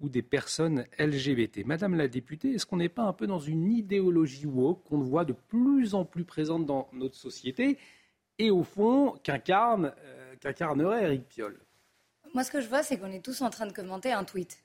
ou des personnes LGBT. Madame la députée, est-ce qu'on n'est pas un peu dans une idéologie woke qu'on voit de plus en plus présente dans notre société et au fond qu'incarne, euh, qu'incarnerait Eric Piolle?
Moi, ce que je vois, c'est qu'on est tous en train de commenter un tweet.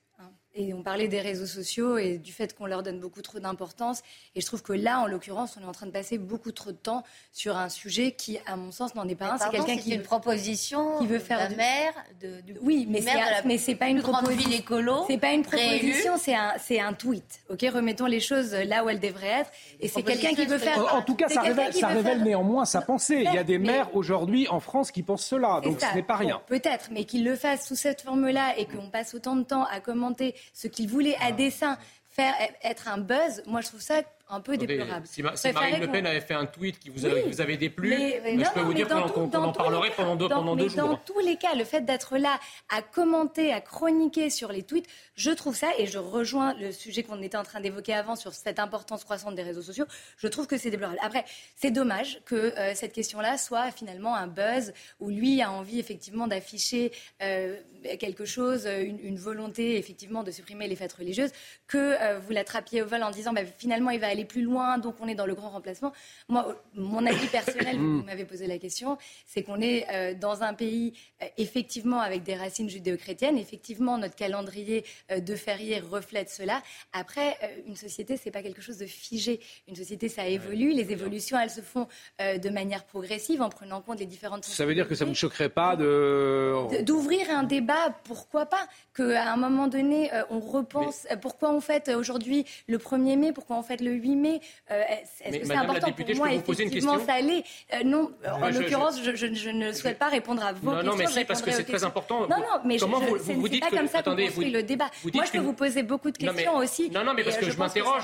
Et on parlait des réseaux sociaux et du fait qu'on leur donne beaucoup trop d'importance. Et je trouve que là, en l'occurrence, on est en train de passer beaucoup trop de temps sur un sujet qui, à mon sens, n'en est pas un.
C'est quelqu'un qui
une
proposition qui veut faire de maire, de,
du, oui, mais c'est c'est pas une proposition
écolo.
C'est pas une proposition, c'est un c'est un tweet. Ok, remettons les choses là où elles devraient être. Et c'est quelqu'un qui veut faire.
En, tout cas, ça révèle, ça révèle néanmoins sa pensée. Il y a des maires aujourd'hui en France qui pensent cela, donc ce n'est pas rien.
Peut-être, mais qu'ils le fassent sous cette forme-là et qu'on passe autant de temps à commenter ce qu'il voulait à dessein faire être un buzz, moi je trouve ça un peu déplorable.
Si, Marine Le Pen avait fait un tweet qui vous, avait déplu, je peux vous dire qu'on en parlerait pendant, deux, pendant deux jours.
Dans tous les cas, le fait d'être là à commenter, à chroniquer sur les tweets, je trouve ça, et je rejoins le sujet qu'on était en train d'évoquer avant sur cette importance croissante des réseaux sociaux, je trouve que c'est déplorable. Après, c'est dommage que euh, cette question-là soit finalement un buzz où lui a envie effectivement d'afficher euh, quelque chose, une, volonté effectivement de supprimer les fêtes religieuses, que euh, vous l'attrapiez au vol en disant bah, finalement il va aller plus loin, donc on est dans le grand remplacement. Moi, mon avis personnel, vous m'avez posé la question, c'est qu'on est, euh, dans un pays euh, effectivement avec des racines judéo-chrétiennes. Effectivement, notre calendrier euh, de fériés reflète cela. Après, une société, c'est pas quelque chose de figé. Une société, ça évolue. Les évolutions, elles se font de manière progressive en prenant en compte les différentes.
Ça veut dire que ça ne choquerait pas de
d'ouvrir un débat Pourquoi pas Qu'à un moment donné, on repense. Pourquoi on fête aujourd'hui le 1er mai Pourquoi on fête le 8 mai euh, Est-ce que c'est important pour moi Effectivement, ça l'est. Euh, non, en l'occurrence, je, ne souhaite pas répondre à vos
non,
questions.
Non, mais si, parce que c'est très important.
Non, non, mais Comment je, vous, vous, dites pas comme ça qu'on construit le débat. Moi, je peux vous poser beaucoup de questions aussi.
Non, non, mais parce que je m'interroge.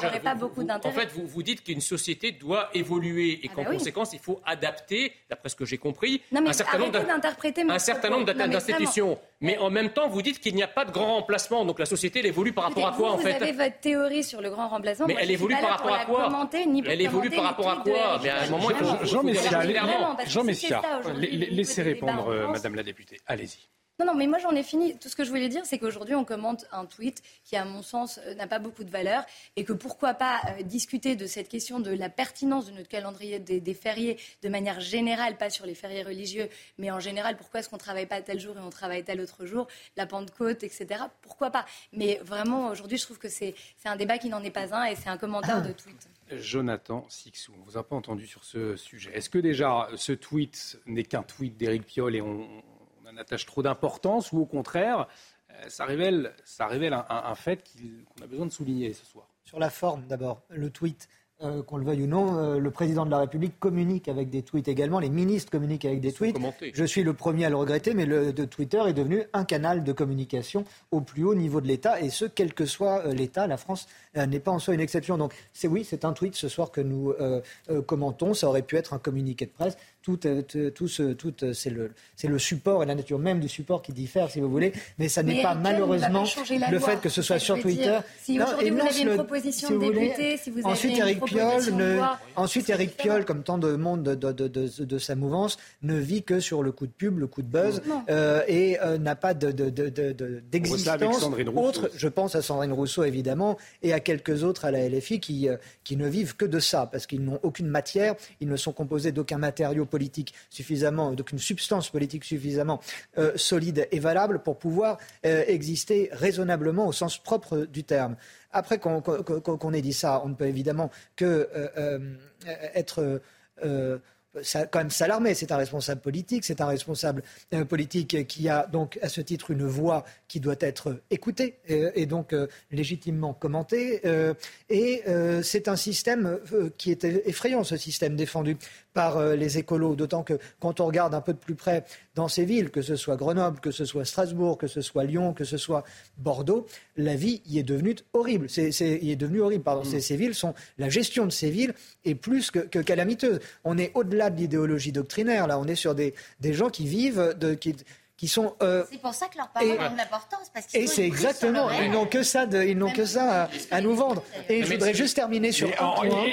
En fait, vous dites qu'une société doit évoluer et ah qu'en bah conséquence, il faut adapter, d'après ce que j'ai compris,
un certain
nombre d'institutions. Mais en même temps, vous dites qu'il n'y a pas de grand remplacement. Donc la société, elle évolue par rapport à quoi, en fait
Vous avez votre théorie sur le grand remplacement.
Mais elle évolue par rapport à quoi Elle évolue par rapport à quoi Mais à un moment, il faut.
Jean Messia, laissez répondre, euh, Madame la députée. Allez-y.
Non, non, mais moi j'en ai fini. Tout ce que je voulais dire, c'est qu'aujourd'hui on commente un tweet qui, à mon sens, euh, n'a pas beaucoup de valeur et que pourquoi pas euh, discuter de cette question de la pertinence de notre calendrier des, fériés de manière générale, pas sur les fériés religieux, mais en général, pourquoi est-ce qu'on ne travaille pas tel jour et on travaille tel autre jour, la Pentecôte, etc. Pourquoi pas? Mais vraiment, aujourd'hui, je trouve que c'est un débat qui n'en est pas un et c'est un commentaire de tweet.
Jonathan Sixou, on ne vous a pas entendu sur ce sujet. Est-ce que déjà ce tweet n'est qu'un tweet d'Éric Piolle et on, on attache trop d'importance ou au contraire, euh, ça révèle, ça révèle un, fait qu'on a besoin de souligner ce soir
Sur la forme d'abord, le tweet. euh, qu'on le veuille ou non, euh, le président de la République communique avec des tweets également, les ministres communiquent avec des tweets. Je suis le premier à le regretter, mais le, de Twitter est devenu un canal de communication au plus haut niveau de l'État, et ce, quel que soit euh, l'État. La France n'est pas en soi une exception. Donc, c'est oui, c'est un tweet ce soir que nous commentons. Ça aurait pu être un communiqué de presse tout, tout, tout c'est le, le, support et la nature même du support qui diffère, si vous voulez. Mais ça n'est pas malheureusement le fait que ce soit sur Twitter.
Si aujourd'hui vous avez une proposition de député, si vous
ensuite,
avez
Eric Piolle, ne, ensuite Eric Piolle, comme tant de monde de, de, de, de, sa mouvance, ne vit que sur le coup de pub, le coup de buzz, euh, et euh, n'a pas d'existence autre. Je pense à Sandrine Rousseau évidemment, et à quelques autres à la LFI qui, euh, qui ne vivent que de ça, parce qu'ils n'ont aucune matière, ils ne sont composés d'aucun matériau politique suffisamment, d'aucune substance politique suffisamment euh, solide et valable pour pouvoir euh, exister raisonnablement au sens propre du terme. Après qu'on ait dit ça, on ne peut évidemment que être quand même s'alarmer. C'est un responsable politique, c'est un responsable politique qui a donc à ce titre une voix qui doit être écoutée et, donc légitimement commentée. et c'est un système qui est effrayant, ce système défendu par euh, les écolos, d'autant que quand on regarde un peu de plus près dans ces villes, que ce soit Grenoble, que ce soit Strasbourg, que ce soit Lyon, que ce soit Bordeaux, la vie y est devenue horrible. C'est, y est devenue horrible, pardon. Mm. Ces, villes sont, la gestion de ces villes est plus que, calamiteuse. On est au-delà de l'idéologie doctrinaire, là. On est sur des, des gens qui vivent, de, qui, qui sont.
Euh, c'est pour ça que leurs parents ont de l'importance.
et c'est exactement. Ils n'ont que ça, de, ils n'ont que ça à, nous vendre. Et je voudrais juste terminer sur un point.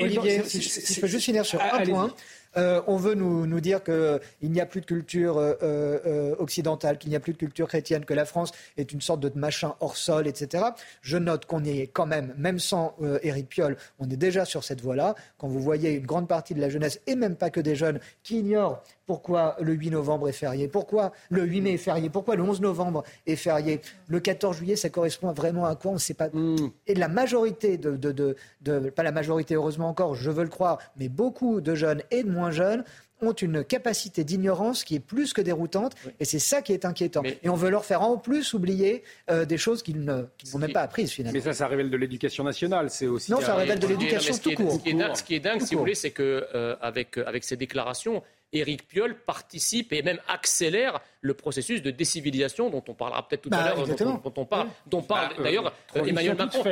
Olivier, si, je peux juste finir sur un point. Euh, on veut nous, nous dire qu'il n'y a plus de culture euh, euh, occidentale, qu'il n'y a plus de culture chrétienne, que la France est une sorte de machin hors sol, etc. Je note qu'on est quand même, même sans Éric Piolle, on est déjà sur cette voie-là. Quand vous voyez une grande partie de la jeunesse, et même pas que des jeunes, qui ignorent pourquoi le 8 novembre est férié, pourquoi le 8 mai est férié, pourquoi le 11 novembre est férié? Le 14 juillet, ça correspond vraiment à quoi? On ne sait pas. Mm. Et la majorité de, de, pas la majorité, heureusement encore, je veux le croire, mais beaucoup de jeunes et de moins jeunes ont une capacité d'ignorance qui est plus que déroutante, et c'est ça qui est inquiétant. Et on veut leur faire en plus oublier euh, des choses qu'ils n'ont même pas apprises finalement.
Mais ça, ça révèle de l'éducation nationale, c'est aussi.
Non, ça révèle de l'éducation tout court.
Ce qui est dingue, si vous voulez, c'est que euh, avec, avec ces déclarations, Éric Piolle participe et même accélère le processus de décivilisation dont on parlera peut-être tout à
bah,
l'heure, dont, on parle, dont parle bah, euh, d'ailleurs euh, Emmanuel Macron.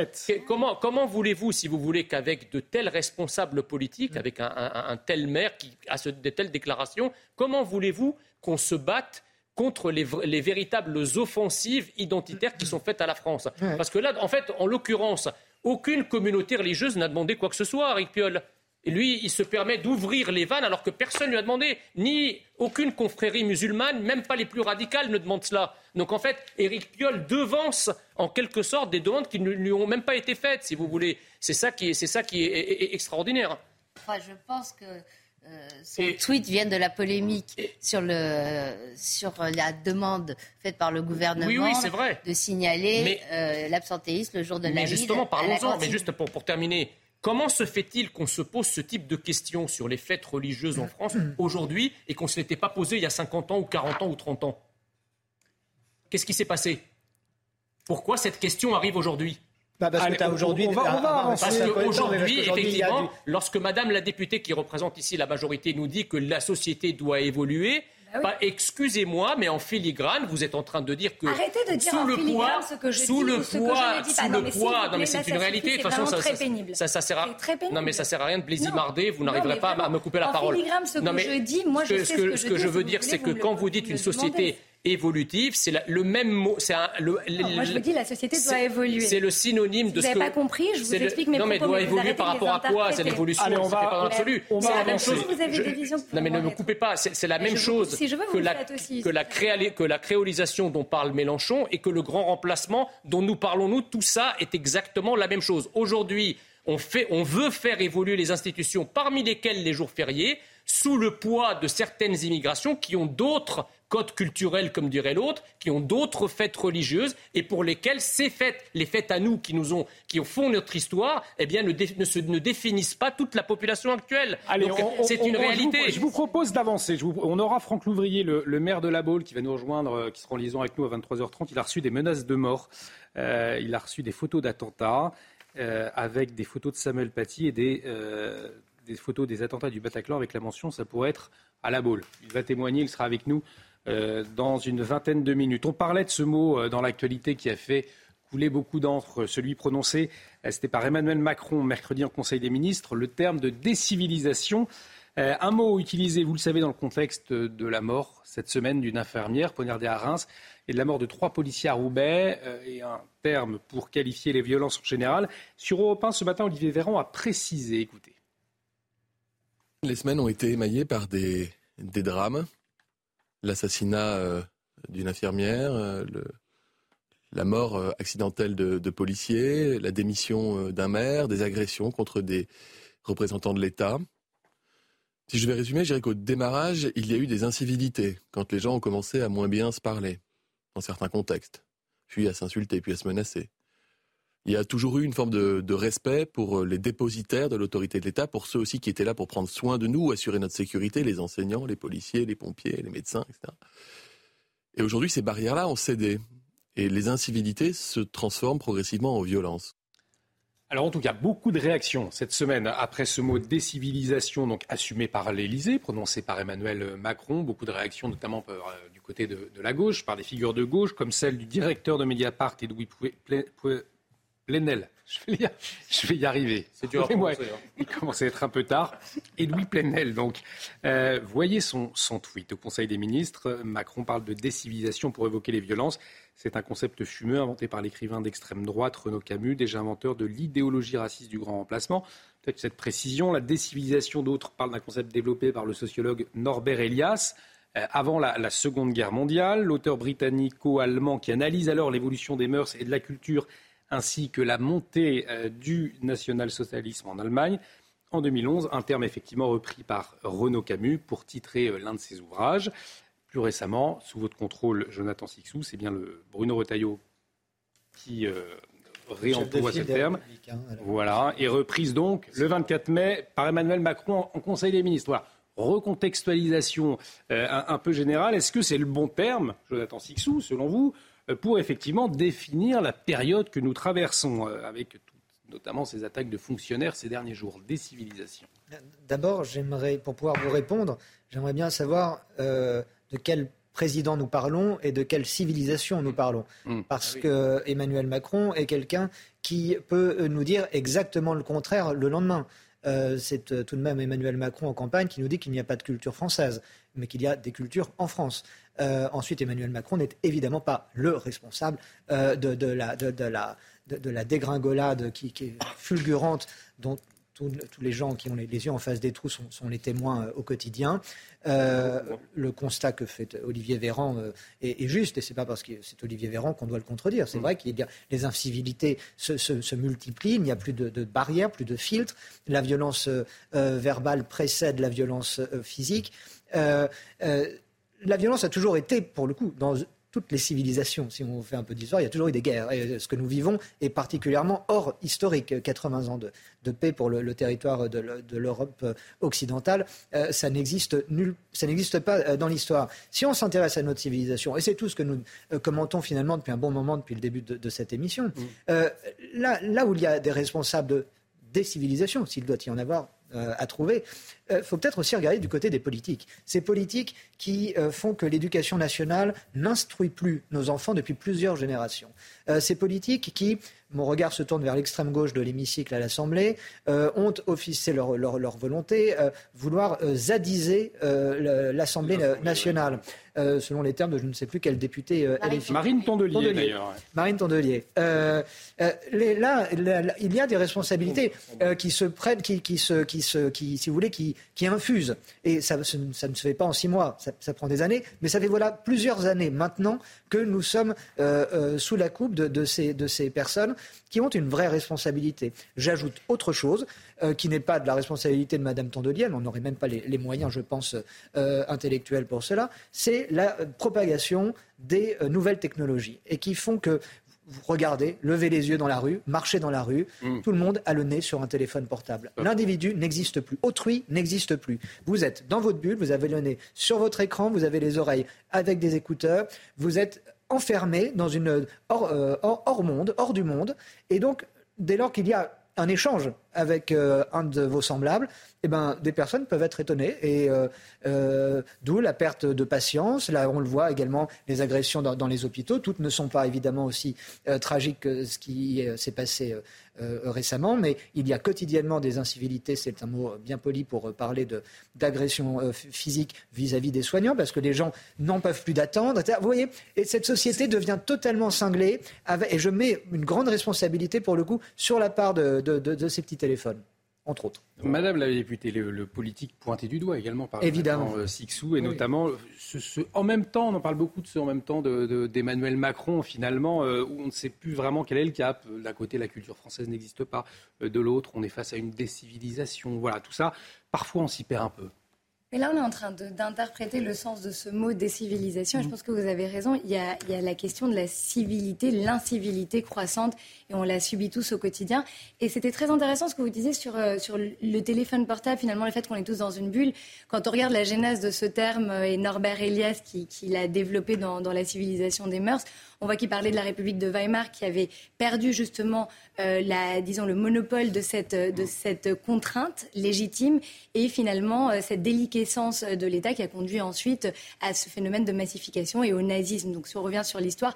Comment, comment voulez-vous, si vous voulez, qu'avec de tels responsables politiques, avec un, tel maire qui a de telles déclarations, comment voulez-vous qu'on se batte contre les, les, véritables offensives identitaires qui sont faites à la France? Parce que là, en fait, en l'occurrence, aucune communauté religieuse n'a demandé quoi que ce soit à Éric Piolle. Lui, il se permet d'ouvrir les vannes alors que personne ne lui a demandé. Ni aucune confrérie musulmane, même pas les plus radicales, ne demandent cela. Donc en fait, Éric Piolle devance en quelque sorte des demandes qui ne lui ont même pas été faites, si vous voulez. C'est ça qui est, c'est ça qui est, extraordinaire.
je pense que euh, son tweet vient de la polémique sur, le, sur la demande faite par le gouvernement de signaler euh, l'absentéisme le jour de la
Mais justement, parlons-en. Mais juste pour, pour terminer, Comment se fait-il qu'on se pose ce type de questions sur les fêtes religieuses en France aujourd'hui et qu'on ne se l'était pas posé il y a 50 ans ou 40 ans ou 30 ans? Qu'est-ce qui s'est passé? Pourquoi cette question arrive aujourd'hui?
Bah parce que aujourd'hui,
on va, parce qu'aujourd'hui, effectivement, lorsque Madame la députée qui représente ici la majorité nous dit que la société doit évoluer, ah excusez-moi, mais en filigrane, vous êtes en train de dire que
Arrêtez de dire
sous
le poids,
ce que je sous le poids, sous le poids, non mais c'est une réalité. De toute façon, ça, ça, ça, sert à non mais ça sert à rien de blaisimarder. Vous n'arriverez pas à me couper la parole.
ce que je dis, moi je sais
ce que je veux dire, c'est que quand vous dites une société évolutive, c'est le même mot. C'est
le, moi, je vous dis, la société doit évoluer.
C'est le synonyme de
vous
ce
que. Vous n'avez pas compris Je vous explique mes
Non, mais doit évoluer par rapport à quoi C'est l'évolution. C'est pas dans l'absolu.
C'est la même chose. Vous avez des visions.
Non, mais ne me coupez pas. C'est la même chose que la que la créolisation dont parle Mélenchon et que le grand remplacement dont nous parlons nous. Tout ça est exactement la même chose. Aujourd'hui, on, fait, on veut faire évoluer les institutions, parmi lesquelles les jours fériés, sous le poids de certaines immigrations qui ont d'autres codes culturels, comme dirait l'autre, qui ont d'autres fêtes religieuses et pour lesquelles ces fêtes, les fêtes à nous qui nous ont, qui font notre histoire, eh bien, ne, ne, définissent pas toute la population actuelle. c'est une réalité.
Je vous, propose d'avancer. On aura Franck Louvrier, le, maire de La Baule, qui va nous rejoindre, euh, qui sera en liaison avec nous à 23h30. Il a reçu des menaces de mort. Euh, il a reçu des photos d'attentats. avec des photos de Samuel Paty et des, des photos des attentats du Bataclan avec la mention ça pourrait être à la boule. Il va témoigner, il sera avec nous dans une vingtaine de minutes. On parlait de ce mot dans l'actualité qui a fait couler beaucoup d'encre, celui prononcé, c'était par Emmanuel Macron mercredi en Conseil des ministres, le terme de décivilisation. un mot utilisé, vous le savez, dans le contexte de la mort cette semaine d'une infirmière poignardée à Reims et de la mort de trois policiers à Roubaix, et un terme pour qualifier les violences en général. Sur Europe 1, ce matin, Olivier Véran a précisé, écoutez.
Les semaines ont été émaillées par des drames. L'assassinat euh, d'une infirmière, euh, la mort euh, accidentelle de, de, policiers, la démission d'un maire, des agressions contre des représentants de l'État. Si je vais résumer, je dirais qu'au démarrage, il y a eu des incivilités, quand les gens ont commencé à moins bien se parler, dans certains contextes, puis à s'insulter, puis à se menacer il y a toujours eu une forme de, respect pour euh, les dépositaires de l'autorité de l'État, pour ceux aussi qui étaient là pour prendre soin de nous, assurer notre sécurité, les enseignants, les policiers, les pompiers, les médecins, etc. Et aujourd'hui, ces barrières-là ont cédé. Et les incivilités se transforment progressivement en violence.
Alors en tout cas, beaucoup de réactions cette semaine après ce mot décivilisation, donc assumé par l'Élysée, prononcé par Emmanuel Macron. Beaucoup de réactions, notamment euh, du côté de, la gauche, par des figures de gauche, comme celle du directeur de Mediapart, Edoui Plenel. Je vais y, je vais y arriver.
C'est dur à
hein. Il commence à être un peu tard. Et Louis Plenel, donc. Euh, voyez son, son tweet au Conseil des ministres. Macron parle de décivilisation pour évoquer les violences. C'est un concept fumeux inventé par l'écrivain d'extrême droite Renaud Camus, déjà inventeur de l'idéologie raciste du grand remplacement. Peut-être cette précision, la décivilisation d'autres parle d'un concept développé par le sociologue Norbert Elias. Euh, avant la, la, Seconde Guerre mondiale, l'auteur britannico-allemand qui analyse alors l'évolution des mœurs et de la culture ainsi que la montée euh, du national-socialisme en Allemagne. En 2011, un terme effectivement repris par Renaud Camus pour titrer euh, l'un de ses ouvrages. Plus récemment, sous votre contrôle, Jonathan Sixou, c'est bien le Bruno Retailleau qui euh, réemploie ce terme. Hein, voilà, et reprise donc le 24 mai par Emmanuel Macron en, Conseil des ministres. Voilà. Recontextualisation un, peu générale. Est-ce que c'est le bon terme, Jonathan Sixou, selon vous pour effectivement définir la période que nous traversons, euh, avec notamment ces attaques de fonctionnaires ces derniers jours, des civilisations.
D'abord, j'aimerais, pour pouvoir vous répondre, j'aimerais bien savoir euh, de quel président nous parlons et de quelle civilisation nous parlons. Mmh. Parce ah que Emmanuel Macron est quelqu'un qui peut nous dire exactement le contraire le lendemain. c'est tout de même Emmanuel Macron en campagne qui nous dit qu'il n'y a pas de culture française, mais qu'il y a des cultures en France. Euh, ensuite, Emmanuel Macron n'est évidemment pas le responsable euh, de, la, de, la, dégringolade qui, est fulgurante dont tous, les gens qui ont les, yeux en face des trous sont, les témoins euh, au quotidien. le constat que fait Olivier Véran est, juste, et c'est pas parce que c'est Olivier Véran qu'on doit le contredire. C'est mm. vrai qu'il y a les incivilités se, multiplient, il n'y a plus de, barrières, plus de filtres. La violence verbale précède la violence physique la violence a toujours été, pour le coup, dans toutes les civilisations, si on fait un peu d'histoire, il y a toujours eu des guerres. Et ce que nous vivons est particulièrement hors historique. 80 ans de, paix pour le, territoire de, l'Europe occidentale, euh, ça n'existe ça n'existe pas euh, dans l'histoire. Si on s'intéresse à notre civilisation, et c'est tout ce que nous euh, commentons finalement depuis un bon moment, depuis le début de, cette émission, mmh. là, là où il y a des responsables de décivilisation, s'il doit y en avoir à trouver, il faut peut-être aussi regarder du côté des politiques. Ces politiques qui euh, font que l'éducation nationale n'instruit plus nos enfants depuis plusieurs générations. Euh, ces politiques qui, mon regard se tourne vers l'extrême gauche de l'hémicycle à l'Assemblée, euh, ont officié leur, leur, volonté, vouloir zadiser l'Assemblée nationale. selon les termes de je ne sais plus quel député
LFI. Marine Tondelier, d'ailleurs.
Marine Tondelier. Les, là, il y a des responsabilités qui se prennent, qui, qui, se, qui, se, qui, si vous voulez, qui, qui infusent. Et ça, ça, ne se fait pas en six mois ça, prend des années, mais ça fait voilà plusieurs années maintenant que nous sommes euh, euh, sous la coupe de, ces, de ces personnes qui ont une vraie responsabilité. J'ajoute autre chose, euh, qui n'est pas de la responsabilité de Madame Tondelier, on n'aurait même pas les, moyens, je pense, intellectuels pour cela, c'est la propagation des nouvelles technologies et qui font que vous regardez, levez les yeux dans la rue, marchez dans la rue, mm. tout le monde a le nez sur un téléphone portable. L'individu n'existe plus, autrui n'existe plus. Vous êtes dans votre bulle, vous avez le nez sur votre écran, vous avez les oreilles avec des écouteurs, vous êtes enfermé dans une hors, euh, hors, monde, hors du monde, et donc dès lors qu'il y a un échange avec euh, un de vos semblables, eh ben, des personnes peuvent être étonnées. Et euh, euh, d'où la perte de patience. Là, on le voit également, les agressions dans, les hôpitaux. Toutes ne sont pas évidemment aussi tragiques que ce qui s'est passé récemment, mais il y a quotidiennement des incivilités, c'est un mot bien poli pour parler d'agressions physiques vis-à-vis des soignants, parce que les gens n'en peuvent plus d'attendre. Vous voyez, et cette société devient totalement cinglée, et je mets une grande responsabilité pour le coup sur la part de, de ces petits téléphone, entre autres.
Madame la députée, le, politique pointé du doigt également par
Évidemment.
Euh, Sixou, et notamment ce, en même temps, on en parle beaucoup de ce en même temps d'Emmanuel de, Macron, finalement, euh, où on ne sait plus vraiment quel est le cap. D'un côté, la culture française n'existe pas, euh, de l'autre, on est face à une décivilisation. Voilà, tout ça, parfois on s'y perd un peu.
Et là, on est en train d'interpréter le sens de ce mot décivilisation. Et je mm. pense que vous avez raison. Il y a, il y a la question de la civilité, l'incivilité croissante. Et on la subit tous au quotidien. Et c'était très intéressant ce que vous disiez sur, euh, sur le téléphone portable, finalement, le fait qu'on est tous dans une bulle. Quand on regarde la genèse de ce terme, euh, et Norbert Elias qui, qui l'a développé dans, dans la civilisation des mœurs, on voit qu'il parlait de la République de Weimar qui avait perdu justement euh, la, disons, le monopole de cette, de cette contrainte légitime et finalement euh, cette déliquescence de l'État qui a conduit ensuite à ce phénomène de massification et au nazisme. Donc si on revient sur l'histoire,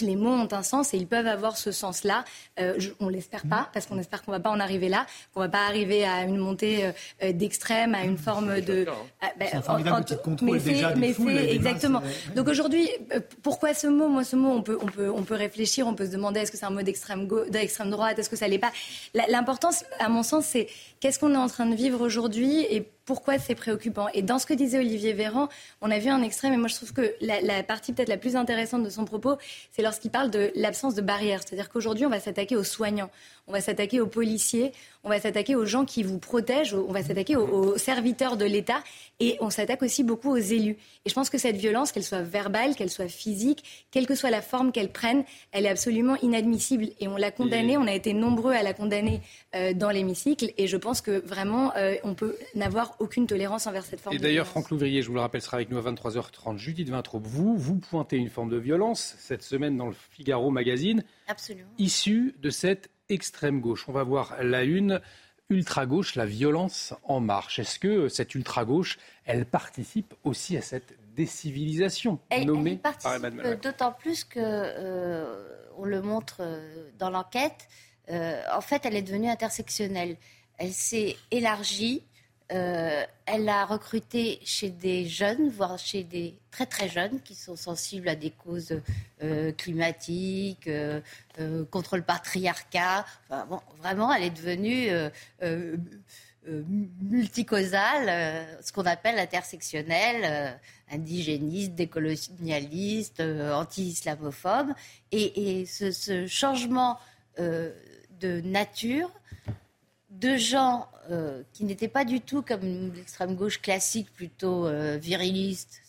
les mots ont un sens et ils peuvent avoir ce sens-là. Euh, on l'espère pas parce qu'on espère qu'on va pas en arriver là, qu'on va pas arriver à une montée d'extrême, à une forme de. mais c'est exactement. Donc aujourd'hui, pourquoi ce mot? Moi, ce mot on peut, on, peut, on peut réfléchir, on peut se demander est-ce que c'est un mot d'extrême, d'extrême droite, est-ce que ça l'est pas? L'importance, à mon sens, c'est qu'est-ce qu'on est en train de vivre aujourd'hui et pourquoi c'est préoccupant. Et dans ce que disait Olivier Véran, on a vu un extrême, et moi je trouve que la, partie peut-être la plus intéressante de son propos, c'est lorsqu'il parle de l'absence de barrières. C'est-à-dire qu'aujourd'hui, on va s'attaquer aux soignants, on va s'attaquer aux policiers, on va s'attaquer aux gens qui vous protègent, on va s'attaquer aux, serviteurs de l'État, et on s'attaque aussi beaucoup aux élus. Et je pense que cette violence, qu'elle soit verbale, qu'elle soit physique, quelle que soit la forme qu'elle prenne, elle est absolument inadmissible. Et on l'a condamnée, on a été nombreux à la condamner euh, dans l'hémicycle, et je pense que vraiment, euh, on peut n'avoir aucune tolérance envers cette forme
Et d'ailleurs, Franck Louvrier, je vous le rappelle, sera avec nous à 23h30. Judith Vintraube, vous, vous pointez une forme de violence cette semaine dans le Figaro Magazine.
Absolument.
Issue de cette extrême gauche. On va voir la une. Ultra-gauche, la violence en marche. Est-ce que cette ultra-gauche, elle participe aussi à cette décivilisation nommée par Emmanuel
Macron D'autant plus que, euh, on le montre euh, dans l'enquête, euh, en fait, elle est devenue intersectionnelle. Elle s'est élargie euh, elle a recruté chez des jeunes, voire chez des très très jeunes qui sont sensibles à des causes euh, climatiques, euh, contre le patriarcat. bon, vraiment, elle est devenue multicausale, ce qu'on appelle intersectionnelle, indigéniste, décolonialiste, anti-islamophobe. Et, ce, changement de nature de gens euh, qui n'étaient pas du tout comme l'extrême gauche classique, plutôt euh, viriliste.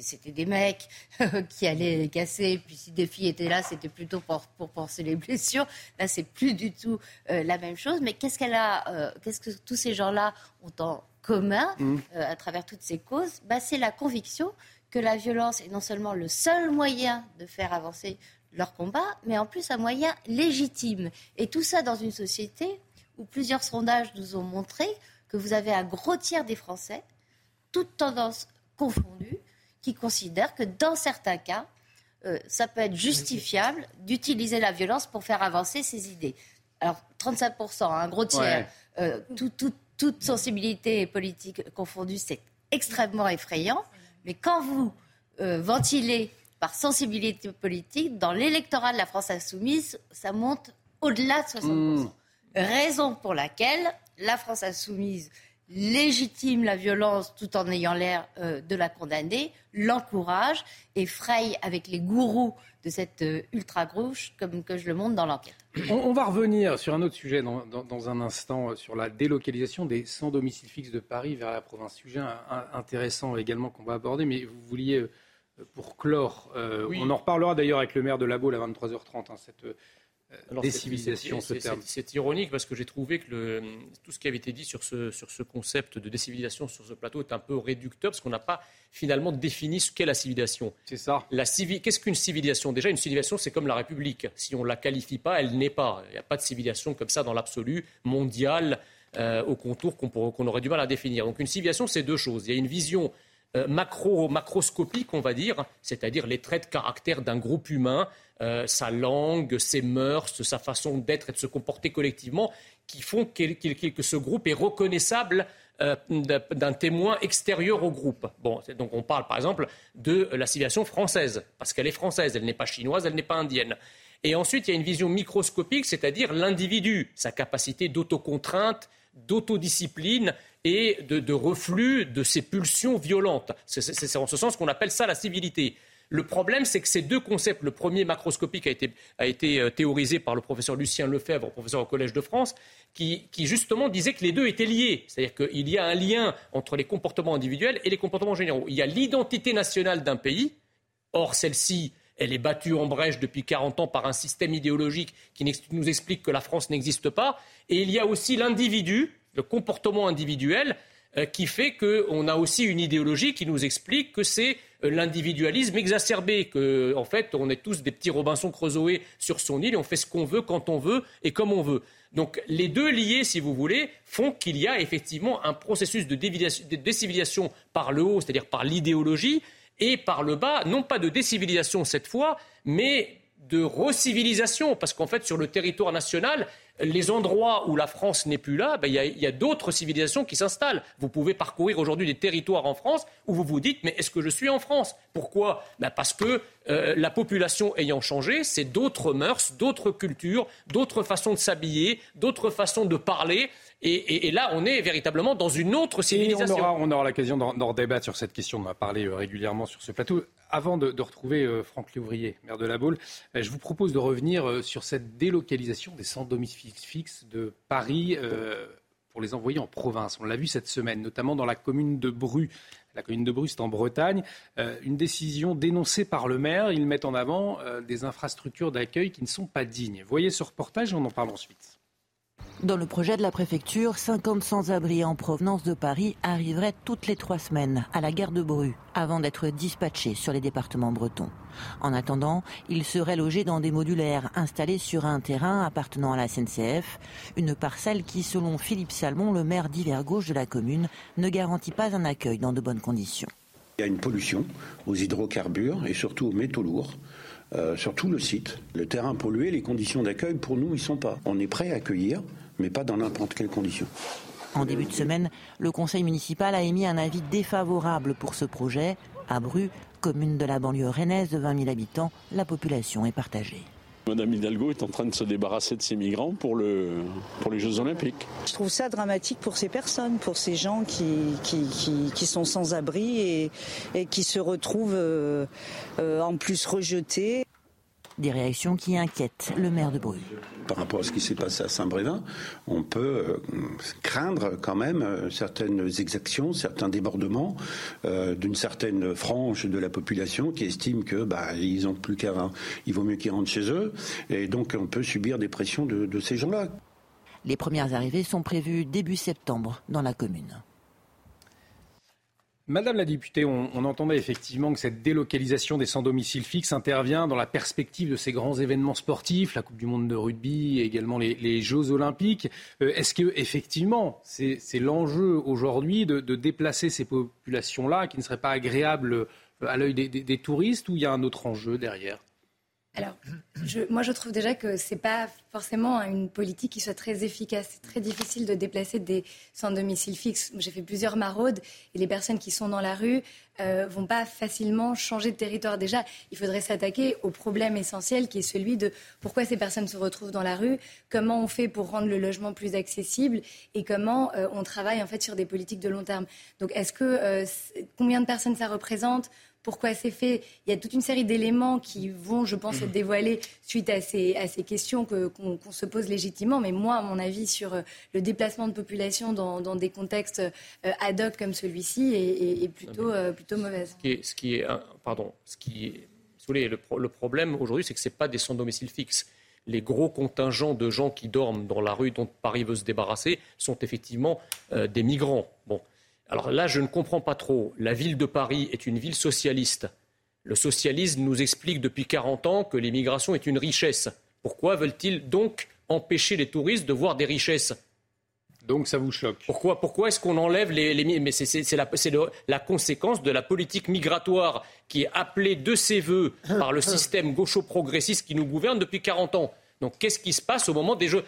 C'était des mecs qui allaient casser, puis si des filles étaient là, c'était plutôt pour, pour penser les blessures. Là, c'est plus du tout euh, la même chose. Mais qu'est-ce qu'elle a, qu'est-ce que tous ces gens-là ont en commun mmh. à travers toutes ces causes? Bah, C'est la conviction que la violence est non seulement le seul moyen de faire avancer leur combat, mais en plus un moyen légitime. Et tout ça dans une société où plusieurs sondages nous ont montré que vous avez un gros tiers des Français, toutes tendances confondues, qui considèrent que dans certains cas, euh, ça peut être justifiable d'utiliser la violence pour faire avancer ses idées. Alors, 35%, un gros tiers, euh, toute sensibilité politique confondue, c'est extrêmement effrayant. Mais quand vous euh, ventilez par sensibilité politique, dans l'électorat de la France insoumise, ça monte au-delà de 60%. Raison pour laquelle la France insoumise légitime la violence tout en ayant l'air euh, de la condamner, l'encourage et fraye avec les gourous de cette euh, ultra-gauche, comme que je le montre dans l'enquête.
On, va revenir sur un autre sujet dans, un instant, euh, sur la délocalisation des sans domicile fixe de Paris vers la province. Sujet intéressant également qu'on va aborder, mais vous vouliez, pour clore, on en reparlera d'ailleurs avec le maire de Labo à 23h30, hein, cette décivilisation, ce terme.
C'est ironique parce que j'ai trouvé que le, tout ce qui avait été dit sur ce, sur ce concept de décivilisation sur ce plateau est un peu réducteur parce qu'on n'a pas finalement défini ce qu'est la civilisation.
C'est ça.
La Qu'est-ce qu'une civilisation? Déjà, une civilisation, c'est comme la République. Si on ne la qualifie pas, elle n'est pas. Il n'y a pas de civilisation comme ça dans l'absolu, mondiale, euh, au contour qu'on aurait du mal à définir. Donc une civilisation, c'est deux choses. Il y a une vision euh, macro, macroscopique, on va dire, c'est-à-dire les traits de caractère d'un groupe humain, euh, sa langue, ses mœurs, sa façon d'être et de se comporter collectivement, qui font que ce groupe est reconnaissable euh, d'un témoin extérieur au groupe. Bon, donc on parle par exemple de la civilisation française, parce qu'elle est française, elle n'est pas chinoise, elle n'est pas indienne. Et ensuite, il y a une vision microscopique, c'est-à-dire l'individu, sa capacité d'autocontrainte, d'autodiscipline et de, reflux de ses pulsions violentes. C'est en ce sens qu'on appelle ça la civilité. Le problème, c'est que ces deux concepts, le premier macroscopique a été, a été euh, théorisé par le professeur Lucien Lefebvre, professeur au Collège de France, qui, qui justement disait que les deux étaient liés. C'est-à-dire qu'il y a un lien entre les comportements individuels et les comportements généraux. Il y a l'identité nationale d'un pays. Or, celle-ci, elle est battue en brèche depuis 40 ans par un système idéologique qui nous explique que la France n'existe pas. Et il y a aussi l'individu, le comportement individuel, euh, qui fait qu'on a aussi une idéologie qui nous explique que c'est euh, l'individualisme exacerbé, que en fait on est tous des petits Robinson Crusoe sur son île et on fait ce qu'on veut quand on veut et comme on veut. Donc les deux liés, si vous voulez, font qu'il y a effectivement un processus de décivilisation par le haut, c'est-à-dire par l'idéologie, et par le bas, non pas de décivilisation cette fois, mais de recivilisation, parce qu'en fait, sur le territoire national, les endroits où la France n'est plus là, ben, il y a, d'autres civilisations qui s'installent. Vous pouvez parcourir aujourd'hui des territoires en France où vous vous dites mais est-ce que je suis en France? Pourquoi? Ben, Parce que euh, la population ayant changé, c'est d'autres mœurs, d'autres cultures, d'autres façons de s'habiller, d'autres façons de parler. Et, là, on est véritablement dans une autre civilisation.
on aura, l'occasion d'en débattre sur cette question. On a parlé euh, régulièrement sur ce plateau. Avant de, retrouver euh, Franck Léouvrier, maire de la Baule, euh, je vous propose de revenir sur cette délocalisation des centres domiciles fixes de Paris pour les envoyer en province. On l'a vu cette semaine, notamment dans la commune de Bru. La commune de Bru, c'est en Bretagne. une décision dénoncée par le maire. Ils mettent en avant des infrastructures d'accueil qui ne sont pas dignes. Voyez ce reportage on en parle ensuite.
Dans le projet de la préfecture, 50 sans-abri en provenance de Paris arriveraient toutes les trois semaines à la gare de Bru avant d'être dispatchés sur les départements bretons. En attendant, ils seraient logés dans des modulaires installés sur un terrain appartenant à la SNCF, une parcelle qui, selon Philippe Salmon, le maire d'hiver gauche de la commune, ne garantit pas un accueil dans de bonnes conditions.
Il y a une pollution aux hydrocarbures et surtout aux métaux lourds. Euh, sur tout le site. Le terrain pollué, les conditions d'accueil, pour nous, ils sont pas. On est prêt à accueillir, mais pas dans n'importe quelle condition.
En début de semaine, le conseil municipal a émis un avis défavorable pour ce projet. À Bru, commune de la banlieue rennaise de 20 000 habitants, la population est partagée.
Madame Hidalgo est en train de se débarrasser de ces migrants pour, le, pour les Jeux Olympiques.
Je trouve ça dramatique pour ces personnes, pour ces gens qui, qui, sont sans abri et, et, qui se retrouvent euh, euh, en plus rejetés.
Des réactions qui inquiètent le maire de Bruges.
Par rapport à ce qui s'est passé à Saint-Brévin, on peut euh, craindre quand même euh, certaines exactions, certains débordements euh, d'une certaine frange de la population qui estime que bah, ils ont plus qu'à, il vaut mieux qu'ils rentrent chez eux, et donc on peut subir des pressions de ces gens-là.
Les premières arrivées sont prévues début septembre dans la commune.
Madame la députée, on, entendait effectivement que cette délocalisation des sans domicile fixe intervient dans la perspective de ces grands événements sportifs, la Coupe du Monde de rugby et également les, Jeux olympiques. Euh, est-ce que effectivement c'est l'enjeu aujourd'hui de, déplacer ces populations-là qui ne seraient pas agréables euh, à l'œil des touristes ou il y a un autre enjeu derrière?
Alors, moi, je trouve déjà que ce n'est pas forcément une politique qui soit très efficace. C'est très difficile de déplacer des sans domicile fixe. J'ai fait plusieurs maraudes et les personnes qui sont dans la rue ne euh, vont pas facilement changer de territoire. Déjà, il faudrait s'attaquer au problème essentiel qui est celui de pourquoi ces personnes se retrouvent dans la rue, comment on fait pour rendre le logement plus accessible et comment euh, on travaille en fait sur des politiques de long terme. Donc, est-ce que euh, combien de personnes ça représente? Pourquoi c'est fait. Il y a toute une série d'éléments qui vont, je pense, être dévoilés suite à ces, à ces questions qu'on se pose légitimement. Mais moi, à mon avis, sur euh, le déplacement de population dans, des contextes euh, ad hoc comme celui-ci est, plutôt, euh, plutôt mauvaise.
Ce qui est, ce qui est pardon, ce qui est, le, le problème aujourd'hui, c'est que ce n'est pas des sans domicile fixe les gros contingents de gens qui dorment dans la rue dont Paris veut se débarrasser sont effectivement euh, des migrants. Bon. Alors là, je ne comprends pas trop. La ville de Paris est une ville socialiste. Le socialisme nous explique depuis 40 ans que l'immigration est une richesse. Pourquoi veulent-ils donc empêcher les touristes de voir des richesses?
Donc ça vous choque.
Pourquoi, pourquoi est-ce qu'on enlève les, les mais c'est la, la, conséquence de la politique migratoire qui est appelée de ses voeux par le système gaucho-progressiste qui nous gouverne depuis 40 ans? Donc qu'est-ce qui se passe au moment des Jeux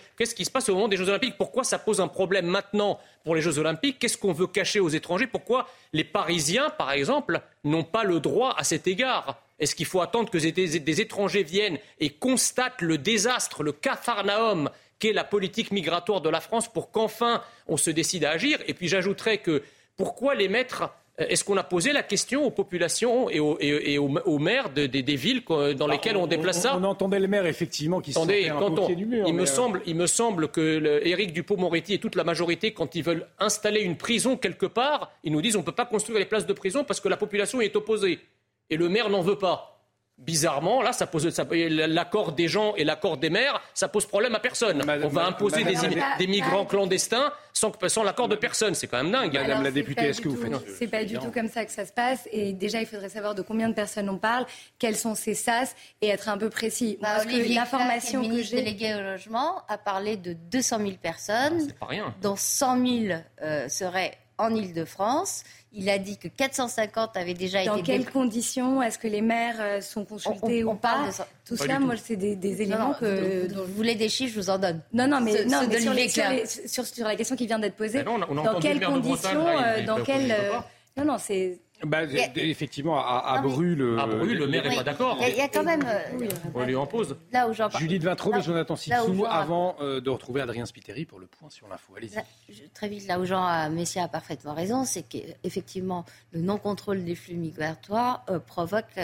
Olympiques? Pourquoi ça pose un problème maintenant pour les Jeux Olympiques? Qu'est-ce qu'on veut cacher aux étrangers? Pourquoi les Parisiens, par exemple, n'ont pas le droit à cet égard? Est-ce qu'il faut attendre que des étrangers viennent et constatent le désastre, le capharnaüm qu'est la politique migratoire de la France pour qu'enfin on se décide à agir? Et puis j'ajouterais que pourquoi les mettre est-ce qu'on a posé la question aux populations et aux, maires des villes dans bah, lesquelles on, déplace ça
on, entendait le maire effectivement qui sont un peu du mur.
Il, me euh, semble, il me semble que Éric Dupont-Moretti et toute la majorité, quand ils veulent installer une prison quelque part, ils nous disent on ne peut pas construire les places de prison parce que la population est opposée. Et le maire n'en veut pas bizarrement, là, ça pose l'accord des gens et l'accord des maires, ça pose problème à personne. on va imposer des, migrants clandestins sans, sans l'accord de personne. C'est quand même dingue.
Madame la députée, est-ce que vous faites
C'est pas du tout comme ça que ça se passe. Et déjà, il faudrait savoir de combien de personnes on parle, quels sont ces SAS et être un peu précis.
Bah, parce que l'information que j'ai, délégué au logement, a parlé de 200 000 personnes,
pas rien.
dont 100 000 euh, seraient en Ile-de-France. Il a dit que 450 avaient déjà
été.
Dans
quelles conditions? Est-ce que les maires euh, sont consultés ou pas? Tout cela, moi, c'est des, éléments que.
vous voulez des chiffres, je vous en donne.
Non, non, mais, non, mais sur, sur, la question qui vient d'être posée, dans quelles conditions Dans quelles. Non, non, c'est.
Bah, effectivement, à, à Bru, le,
le maire n'est pas d'accord.
Il y, a quand même.
Euh, on lui en pose.
Là où
Judith Vintraud et Jonathan Sixou, avant euh, de retrouver Adrien Spiteri pour le point sur l'info. Allez-y.
Très vite, là où Jean euh, Messia a parfaitement raison, c'est qu'effectivement, le non-contrôle des flux migratoires provoque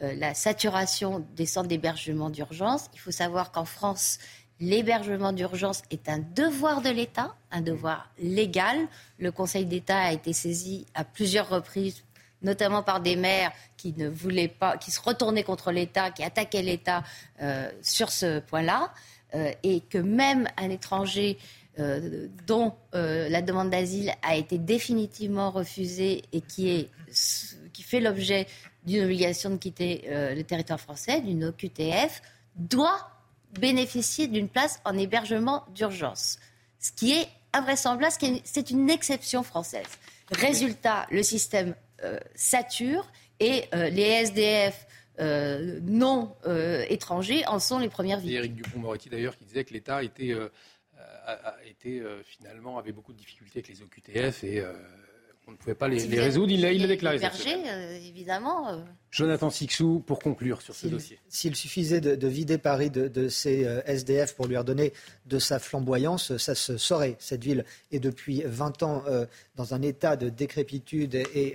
la saturation des centres d'hébergement d'urgence. Il faut savoir qu'en France, L'hébergement d'urgence est un devoir de l'État, un devoir légal. Le Conseil d'État a été saisi à plusieurs reprises notamment par des maires qui ne voulaient pas, qui se retournaient contre l'État, qui attaquaient l'État euh, sur ce point-là, euh, et que même un étranger euh, dont la demande d'asile a été définitivement refusée et qui, est, qui fait l'objet d'une obligation de quitter le territoire français, d'une OQTF, doit bénéficier d'une place en hébergement d'urgence. Ce qui est invraisemblable, c'est une exception française. Résultat, le système sature et euh, les SDF euh, non étrangers en sont les premières victimes.
Éric Dupont-Moretti d'ailleurs qui disait que l'État était, finalement avait beaucoup de difficultés avec les OQTF et on ne pouvait pas les, résoudre. Il l'a déclaré.
évidemment.
Jonathan Sixou, pour conclure sur ce dossier.
S'il suffisait de, vider Paris de, ses SDF pour lui redonner de sa flamboyance, ça se saurait. Cette ville est depuis 20 ans dans un état de décrépitude et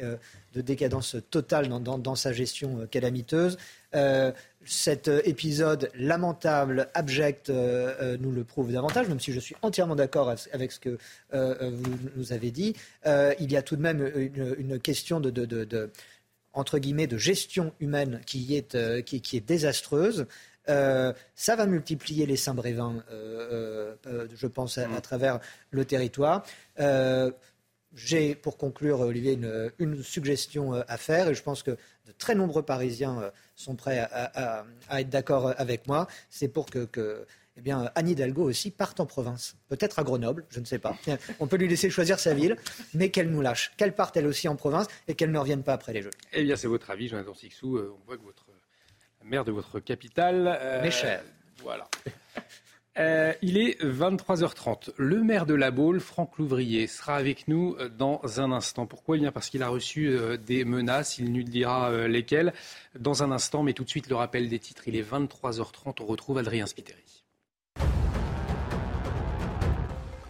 de décadence totale dans, sa gestion euh, calamiteuse. Euh, cet euh, épisode lamentable, abject, nous le prouve davantage, même si je suis entièrement d'accord avec ce que vous nous avez dit. il y a tout de même une, question de, entre guillemets, de gestion humaine qui est, qui, est désastreuse. ça va multiplier les Saint-Brévins, je pense, à, à, travers le territoire. J'ai, pour conclure, Olivier, une, suggestion euh, à faire et je pense que de très nombreux Parisiens euh, sont prêts à, être d'accord avec moi. C'est pour que, eh bien, Anne Hidalgo aussi parte en province, peut-être à Grenoble, je ne sais pas. On peut lui laisser choisir sa ville, mais qu'elle nous lâche, qu'elle parte elle aussi en province et qu'elle ne revienne pas après les Jeux.
Eh bien, c'est votre avis, Jonathan Sixou. Euh, on voit que votre maire de votre capitale.
Mes chers.
Voilà. Euh, il est 23h30. Le maire de La Baule, Franck Louvrier, sera avec nous euh, dans un instant. Pourquoi? Eh bien Parce qu'il a reçu euh, des menaces. Il nous dira lesquelles? Dans un instant. Mais tout de suite, le rappel des titres. Il est 23h30. On retrouve Adrien Spiteri.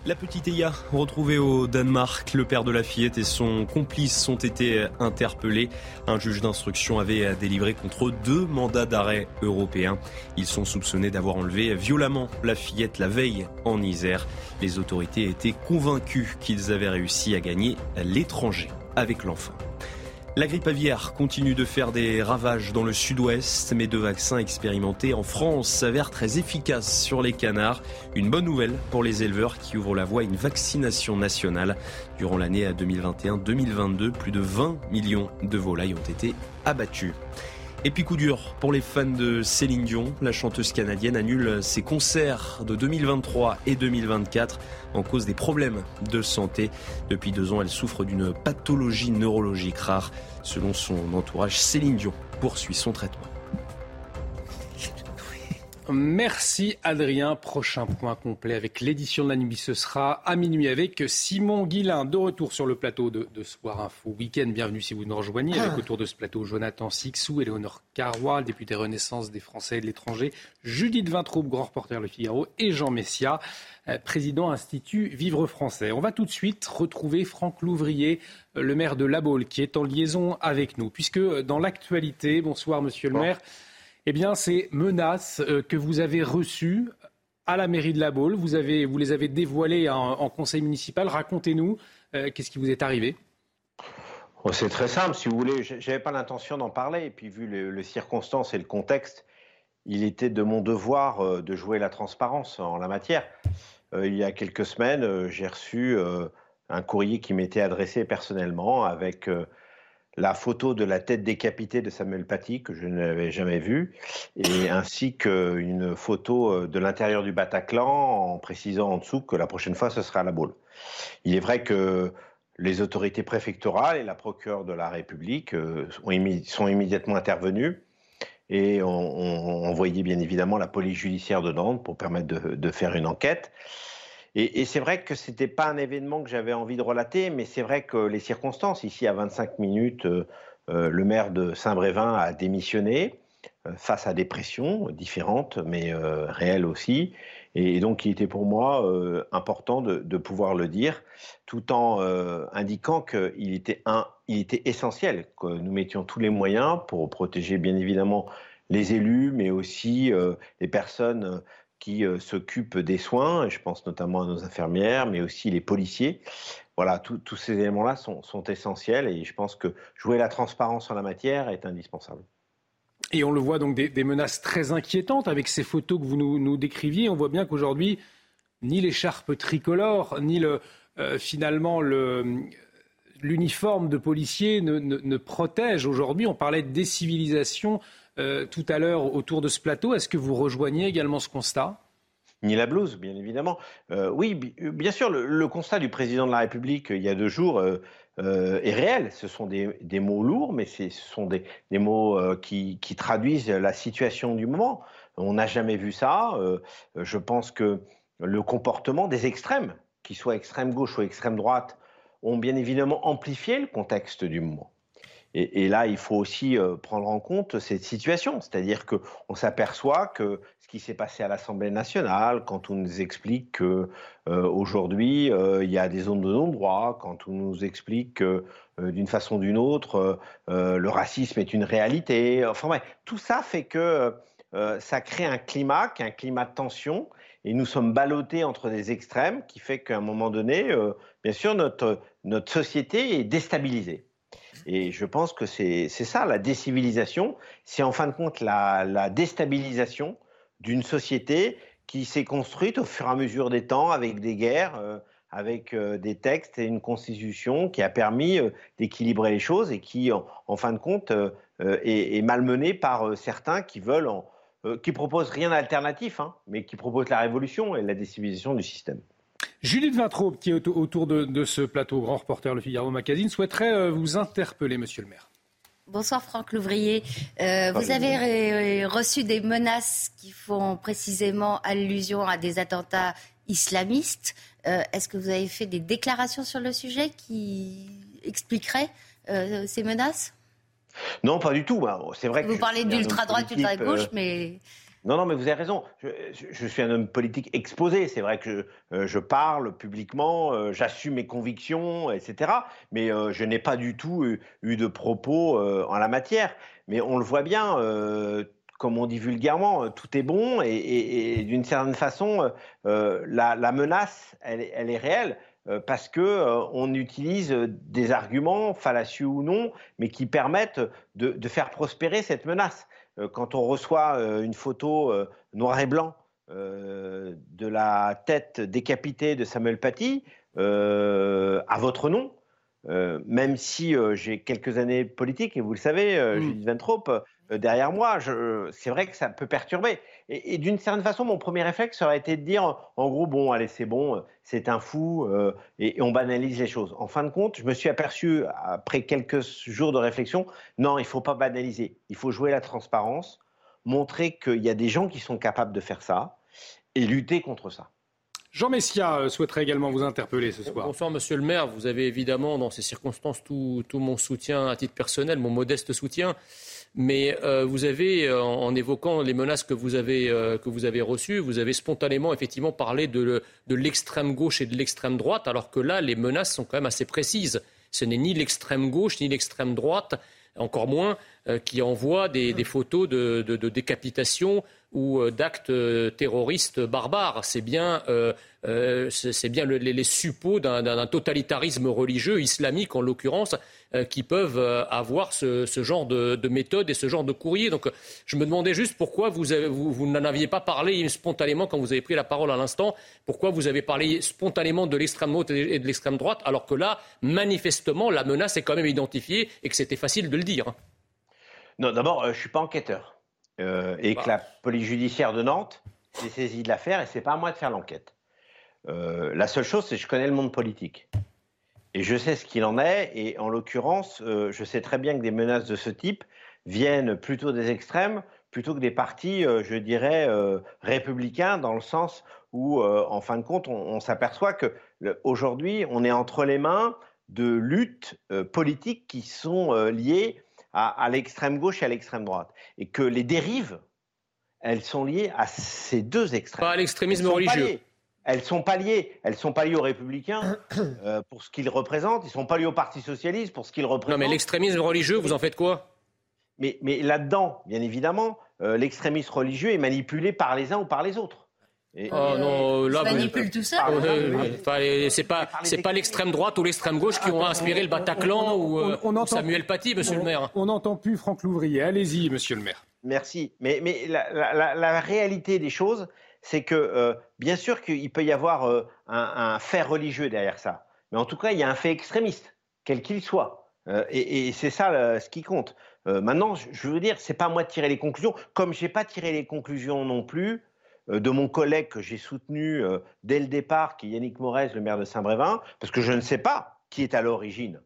La petite Eya, retrouvée au Danemark, le père de la fillette et son complice ont été interpellés. Un juge d'instruction avait délivré contre deux mandats d'arrêt européens. Ils sont soupçonnés d'avoir enlevé violemment la fillette la veille en Isère. Les autorités étaient convaincues qu'ils avaient réussi à gagner l'étranger avec l'enfant. La grippe aviaire continue de faire des ravages dans le sud-ouest, mais deux vaccins expérimentés en France s'avèrent très efficaces sur les canards. Une bonne nouvelle pour les éleveurs qui ouvrent la voie à une vaccination nationale. Durant l'année 2021-2022, plus de 20 millions de volailles ont été abattues. Et puis coup dur pour les fans de Céline Dion. La chanteuse canadienne annule ses concerts de 2023 et 2024 en cause des problèmes de santé. Depuis deux ans, elle souffre d'une pathologie neurologique rare. Selon son entourage, Céline Dion poursuit son traitement.
Merci Adrien. Prochain point complet avec l'édition de la nuit. Ce sera à minuit avec Simon Guillain, de retour sur le plateau de, Soir Info Week-end. Bienvenue si vous nous rejoignez. Avec autour de ce plateau Jonathan Sixou, Éléonore Carrois, député Renaissance des Français et de l'étranger, Judith Vintraube, grand reporter Le Figaro, et Jean Messia, euh, président Institut Vivre Français. On va tout de suite retrouver Franck Louvrier, euh, le maire de La Baule, qui est en liaison avec nous. Puisque euh, dans l'actualité, bonsoir monsieur le maire, eh bien, ces menaces euh, que vous avez reçues à la mairie de La Baule, vous, les avez dévoilées en, conseil municipal. Racontez-nous, euh, qu'est-ce qui vous est arrivé?
Oh, C'est très simple, si vous voulez. Je n'avais pas l'intention d'en parler. Et puis, vu les, circonstances et le contexte, il était de mon devoir euh, de jouer la transparence en la matière. il y a quelques semaines, j'ai reçu un courrier qui m'était adressé personnellement avec la photo de la tête décapitée de Samuel Paty, que je n'avais jamais vue, et ainsi qu'une photo euh, de l'intérieur du Bataclan, en précisant en dessous que la prochaine fois, ce sera à la boule. Il est vrai que les autorités préfectorales et la procureure de la République euh, sont immédiatement intervenues et ont, envoyé bien évidemment la police judiciaire de Nantes pour permettre de faire une enquête. Et, c'est vrai que ce n'était pas un événement que j'avais envie de relater, mais c'est vrai que les circonstances, ici à 25 minutes, euh, euh, le maire de Saint-Brévin a démissionné euh, face à des pressions différentes, mais réelles aussi. Et, donc, il était pour moi important de, pouvoir le dire, tout en indiquant qu'il était essentiel que nous mettions tous les moyens pour protéger, bien évidemment, les élus, mais aussi les personnes qui euh, s'occupent des soins, je pense notamment à nos infirmières, mais aussi les policiers. Voilà, tous ces éléments-là sont, essentiels et je pense que jouer la transparence en la matière est indispensable.
Et on le voit donc des, menaces très inquiétantes avec ces photos que vous nous, décriviez. On voit bien qu'aujourd'hui, ni l'écharpe tricolore, ni euh, finalement l'uniforme de policier ne, ne, protège aujourd'hui. On parlait de décivilisation euh, tout à l'heure autour de ce plateau. Est-ce que vous rejoignez également ce constat?
Ni la blouse, bien évidemment. Euh, oui, bien sûr, le, constat du président de la République il y a deux jours euh, est réel. Ce sont des, mots lourds, mais ce sont des, mots qui, traduisent la situation du moment. On n'a jamais vu ça. je pense que le comportement des extrêmes, qu'ils soient extrême gauche ou extrême droite, ont bien évidemment amplifié le contexte du moment. Et, là, il faut aussi euh, prendre en compte cette situation, c'est-à-dire qu'on s'aperçoit que ce qui s'est passé à l'Assemblée nationale, quand on nous explique que euh, aujourd'hui euh, il y a des zones de non-droit, quand on nous explique que d'une façon ou d'une autre le racisme est une réalité, enfin ouais, tout ça fait que ça crée un climat, un climat de tension, et nous sommes ballottés entre des extrêmes, qui fait qu'à un moment donné, bien sûr, notre, notre société est déstabilisée. Et je pense que c'est ça, la décivilisation, c'est en fin de compte la, déstabilisation d'une société qui s'est construite au fur et à mesure des temps avec des guerres, euh, avec euh, des textes et une constitution qui a permis euh, d'équilibrer les choses et qui, en, fin de compte, est, malmenée par certains qui veulent, qui proposent rien d'alternatif, hein, mais qui proposent la révolution et la décivilisation du système.
Judith Vintraube, qui est autour de, ce plateau grand reporter Le Figaro Magazine, souhaiterait euh, vous interpeller, monsieur le maire.
Bonsoir Franck Louvrier. Euh, vous avez reçu des menaces qui font précisément allusion à des attentats islamistes. Euh, est-ce que vous avez fait des déclarations sur le sujet qui expliqueraient ces menaces?
Non, pas du tout. C'est vrai
vous parlez d'ultra-droite, ultra-gauche, mais...
Non, non, mais vous avez raison. Je, suis un homme politique exposé. C'est vrai que euh, je parle publiquement, euh, j'assume mes convictions, etc. Mais euh, je n'ai pas du tout eu, de propos en la matière. Mais on le voit bien, comme on dit vulgairement, tout est bon et, d'une certaine façon, la, menace, elle, est réelle. parce que on utilise des arguments fallacieux ou non, mais qui permettent de, faire prospérer cette menace. Quand on reçoit une photo noir et blanc de la tête décapitée de Samuel Paty à votre nom, même si j'ai quelques années politiques, et vous le savez, mmh. Judith Ventrop, euh, derrière moi, c'est vrai que ça peut perturber. Et, d'une certaine façon, mon premier réflexe aurait été de dire, en gros, bon, allez, c'est bon, c'est un fou, euh, et, on banalise les choses. En fin de compte, je me suis aperçu, après quelques jours de réflexion, non, il ne faut pas banaliser. Il faut jouer la transparence, montrer qu'il y a des gens qui sont capables de faire ça, et lutter contre ça.
Jean Messia euh, souhaiterait également vous interpeller ce soir.
Bonsoir, monsieur le maire. Vous avez évidemment, dans ces circonstances, tout mon soutien à titre personnel, mon modeste soutien. Mais euh, vous avez, euh, en, évoquant les menaces que vous avez, euh, que vous avez reçues, vous avez spontanément effectivement parlé de, de l'extrême gauche et de l'extrême droite, alors que là, les menaces sont quand même assez précises. Ce n'est ni l'extrême gauche ni l'extrême droite, encore moins, qui envoient des, des photos de, de, de, décapitation ou d'actes terroristes barbares. C'est bien, c'est bien les, les suppôts d'un totalitarisme religieux, islamique en l'occurrence, euh, qui peuvent euh, avoir ce, genre de, méthode et ce genre de courrier. Donc je me demandais juste pourquoi vous, vous, n'en aviez pas parlé spontanément quand vous avez pris la parole à l'instant, pourquoi vous avez parlé spontanément de l'extrême droite et de l'extrême droite, alors que là, manifestement, la menace est quand même identifiée et que c'était facile de le dire.
Non, d'abord, euh, je ne suis pas enquêteur. Et que bah. la police judiciaire de Nantes s'est saisie de l'affaire et c'est pas à moi de faire l'enquête. la seule chose, c'est que je connais le monde politique. Et je sais ce qu'il en est, et en l'occurrence, euh, je sais très bien que des menaces de ce type viennent plutôt des extrêmes, plutôt que des partis, euh, je dirais, euh, républicains, dans le sens où, en fin de compte, on, s'aperçoit que aujourd'hui, on est entre les mains de luttes politiques qui sont liées à, l'extrême gauche et à l'extrême droite, et que les dérives, elles sont liées à ces deux extrêmes.
Pas à l'extrémisme religieux
elles sont pas liées. Elles sont pas liées aux républicains euh, pour ce qu'ils représentent. Ils sont pas liés au Parti socialiste pour ce qu'ils représentent.
Non, mais l'extrémisme religieux, vous en faites quoi?
Mais, mais là-dedans, bien évidemment, euh, l'extrémisme religieux est manipulé par les uns ou par les autres.
Et, oh non, là,
manipule tout ça.
c'est pas, c'est pas l'extrême droite ou l'extrême gauche qui ont inspiré le Bataclan ou, Samuel Paty, Monsieur le Maire.
On n'entend plus Franck Louvrier. Allez-y, Monsieur le Maire.
Merci. Mais, mais la réalité des choses, c'est que euh, bien sûr qu'il peut y avoir euh, un, fait religieux derrière ça, mais en tout cas, il y a un fait extrémiste, quel qu'il soit. Euh, et, c'est ça ce qui compte. maintenant, je veux dire, c'est pas à moi de tirer les conclusions, comme j'ai pas tiré les conclusions non plus de mon collègue que j'ai soutenu dès le départ, qui est Yannick Morez, le maire de Saint-Brévin, parce que je ne sais pas qui est à l'origine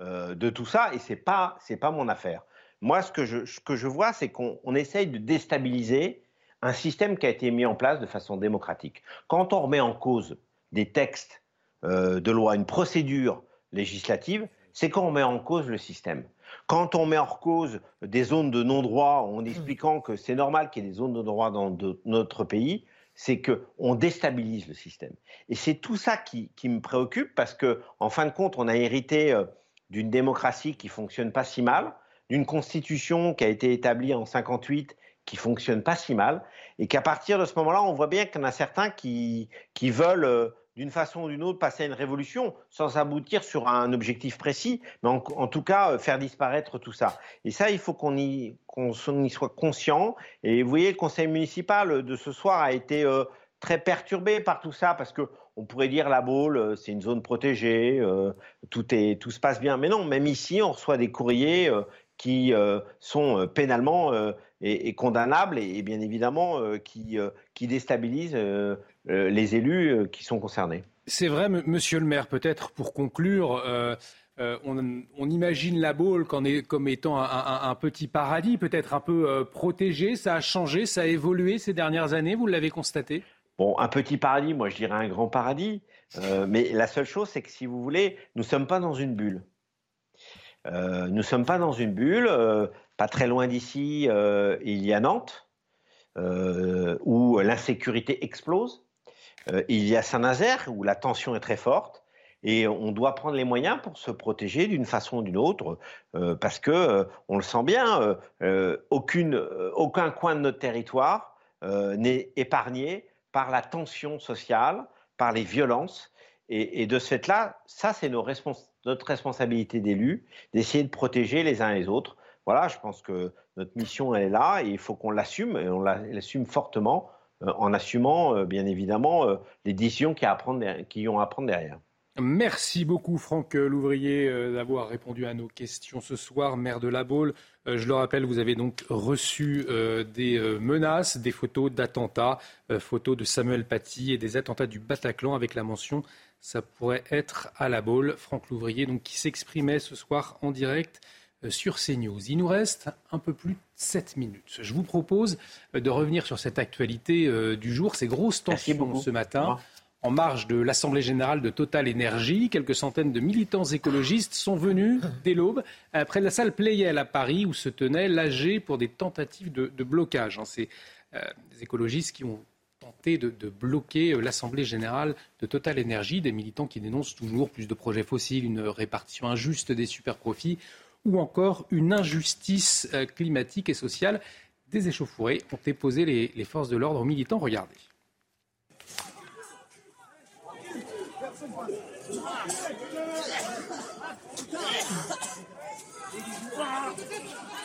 de tout ça, et c'est pas c'est pas mon affaire. Moi, ce que je, ce que je vois, c'est qu'on essaye de déstabiliser un système qui a été mis en place de façon démocratique. Quand on remet en cause des textes euh, de loi, une procédure législative, c'est quand on met en cause le système. Quand on met en cause des zones de non-droit en expliquant que c'est normal qu'il y ait des zones de droit dans notre pays, c'est qu'on déstabilise le système. Et c'est tout ça qui, me préoccupe parce que, en fin de compte, on a hérité euh, d'une démocratie qui fonctionne pas si mal, d'une constitution qui a été établie en 58 qui fonctionne pas si mal, et qu'à partir de ce moment-là, on voit bien qu'il y en a certains qui, qui veulent, euh, d'une façon ou d'une autre, passer à une révolution sans aboutir sur un objectif précis, mais en, tout cas euh, faire disparaître tout ça. Et ça, il faut qu'on y, soit conscient. Et vous voyez, le conseil municipal de ce soir a été euh, très perturbé par tout ça, parce que on pourrait dire la Baule, c'est une zone protégée, tout se passe bien. Mais non, même ici, on reçoit des courriers qui sont pénalement et, condamnable et, bien évidemment euh, qui, euh, qui déstabilise euh, les élus qui sont concernés.
C'est vrai, monsieur le maire, peut-être pour conclure. on, imagine la Baule comme étant un, petit paradis, peut-être un peu protégé. Ça a changé, ça a évolué ces dernières années, vous l'avez constaté?
Bon, un petit paradis, moi je dirais un grand paradis. mais la seule chose, c'est que si vous voulez, nous ne sommes pas dans une bulle. Nous ne sommes pas dans une bulle. Pas très loin d'ici, euh, il y a Nantes, euh, où l'insécurité explose. Euh, il y a Saint-Nazaire, où la tension est très forte. Et on doit prendre les moyens pour se protéger d'une façon ou d'une autre, parce que on le sent bien, aucun coin de notre territoire n'est épargné par la tension sociale, par les violences. Et, de ce fait-là, ça, c'est notre responsabilité d'élus, d'essayer de protéger les uns les autres. Voilà, je pense que notre mission, elle est là, et il faut qu'on l'assume, et on l'assume fortement, euh, en assumant, euh, bien évidemment, euh, les décisions qui, qui ont à prendre derrière.
Merci beaucoup Franck Louvrier d'avoir répondu à nos questions ce soir, maire de La Baule. Je le rappelle, vous avez donc reçu des menaces, des photos d'attentats, photos de Samuel Paty et des attentats du Bataclan avec la mention ça pourrait être à La Baule. Franck Louvrier donc qui s'exprimait ce soir en direct sur CNews. Il nous reste un peu plus de 7 minutes. Je vous propose de revenir sur cette actualité du jour, ces grosses tensions ce matin en marge de l'Assemblée générale de Total Énergie. Quelques centaines de militants écologistes sont venus dès l'aube près de la salle Playel à Paris où se tenait l'AG pour des tentatives de, blocage. Hein. C'est euh, des écologistes qui ont tenté de, bloquer euh, l'Assemblée générale de Total Énergie, des militants qui dénoncent toujours plus de projets fossiles, une répartition injuste des superprofits ou encore une injustice euh, climatique et sociale. Des échauffourées ont déposé les forces de l'ordre aux militants. Regardez.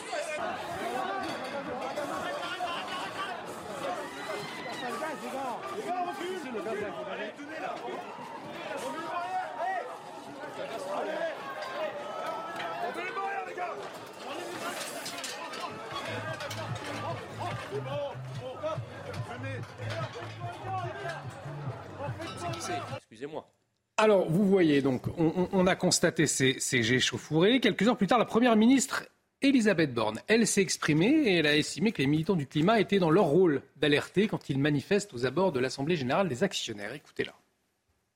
Excusez-moi. Alors, vous voyez, donc, on, a constaté ces, ces échauffourées. Quelques heures plus tard, la Première ministre Elisabeth Borne, elle s'est exprimée et elle a estimé que les militants du climat étaient dans leur rôle d'alerter quand ils manifestent aux abords de l'Assemblée générale des actionnaires. Écoutez-la.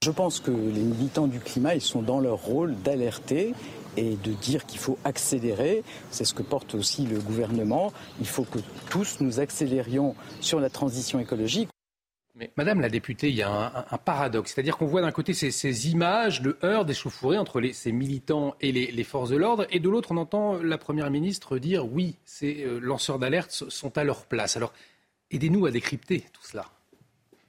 Je pense que les militants du climat, ils sont dans leur rôle d'alerter et de dire qu'il faut accélérer. C'est ce que porte aussi le gouvernement. Il faut que tous nous accélérions sur la transition écologique.
Madame la députée, il y a un, paradoxe. C'est-à-dire qu'on voit d'un côté ces, images de heurts, d'échauffourées entre ces militants et les, forces de l'ordre, et de l'autre, on entend la Première ministre dire oui, ces euh, lanceurs d'alerte sont à leur place. Alors, aidez-nous à décrypter tout cela.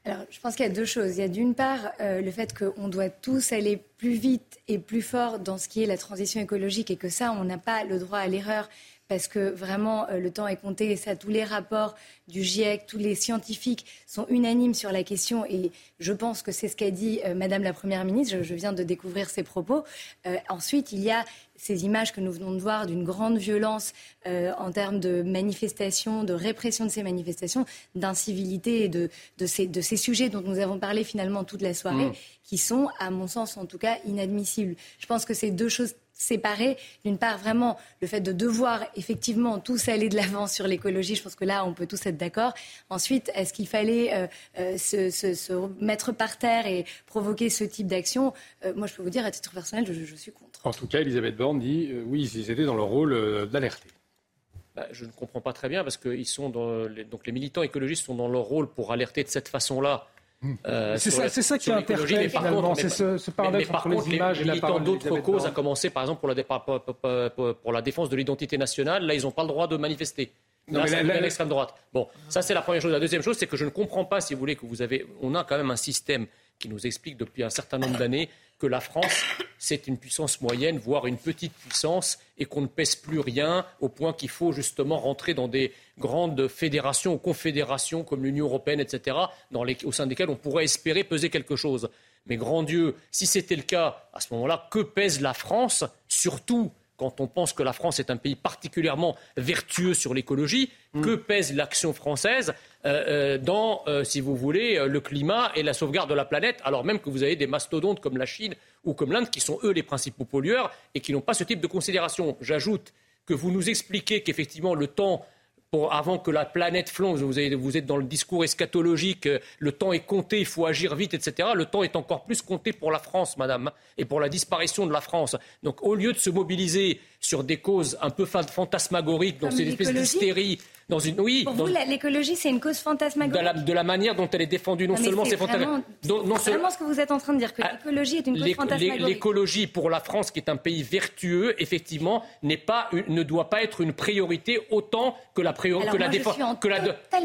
Alors, je pense qu'il y a deux choses. Il y a d'une part euh, le fait qu'on doit tous aller plus vite et plus fort dans ce qui est la transition écologique et que ça, on n'a pas le droit à l'erreur parce que vraiment euh, le temps est compté et ça, tous les rapports du GIEC, tous les scientifiques sont unanimes sur la question et je pense que c'est ce qu'a dit euh, Madame la Première ministre. Je, viens de découvrir ses propos. Euh, ensuite, il y a ces images que nous venons de voir d'une grande violence en termes de manifestations, de répression de ces manifestations, d'incivilité et de, de, ces, de, ces, sujets dont nous avons parlé finalement toute la soirée, mmh. qui sont, à mon sens en tout cas, inadmissibles. Je pense que c'est deux choses séparer. D'une part, vraiment, le fait de devoir effectivement tous aller de l'avant sur l'écologie, je pense que là, on peut tous être d'accord. Ensuite, est-ce qu'il fallait euh, euh, se, mettre par terre et provoquer ce type d'action? Euh, Moi, je peux vous dire, à titre personnel, je, suis contre.
En tout cas, Elisabeth Borne dit oui, ils étaient dans leur rôle d'alerter.
Bah, je ne comprends pas très bien parce que sont donc les militants écologistes sont dans leur rôle pour alerter de cette façon-là
euh, c'est ça, qui est interpellé finalement, c'est ce, ce paradoxe entre les images et la parole
d'autres causes, à commencer par exemple pour la, pour la défense de l'identité nationale, là ils n'ont pas le droit de manifester. Là, c'est l'extrême droite. Bon, ça c'est la première chose. La deuxième chose, c'est que je ne comprends pas, si vous voulez, que vous avez, on a quand même un système qui nous explique depuis un certain nombre d'années que la France, c'est une puissance moyenne, voire une petite puissance, et qu'on ne pèse plus rien, au point qu'il faut justement rentrer dans des grandes fédérations ou confédérations comme l'Union européenne, etc., au sein desquelles on pourrait espérer peser quelque chose. Mais grand Dieu, si c'était le cas, à ce moment-là, que pèse la France, surtout quand on pense que la France est un pays particulièrement vertueux sur l'écologie, mm. que pèse l'action française euh, euh, dans, euh, si vous voulez, le climat et la sauvegarde de la planète, alors même que vous avez des mastodontes comme la Chine ou comme l'Inde qui sont eux les principaux pollueurs et qui n'ont pas ce type de considération. J'ajoute que vous nous expliquez qu'effectivement le temps avant que la planète flambe, vous, vous, êtes dans le discours eschatologique, euh, le temps est compté, il faut agir vite, etc. Le temps est encore plus compté pour la France, madame, et pour la disparition de la France. Donc au lieu de se mobiliser sur des causes un peu fantasmagoriques, dans ces espèces d'hystérie, dans une
oui. Pour vous, l'écologie, c'est une cause fantasmagorique.
De la, manière dont elle est défendue, non seulement c'est
fantasmagorique. C'est vraiment ce que vous êtes en train de dire, que ah, l'écologie est une cause fantasmagorique.
L'écologie pour la France, qui est un pays vertueux, effectivement, pas, ne doit pas être une priorité autant que la priori que la défense.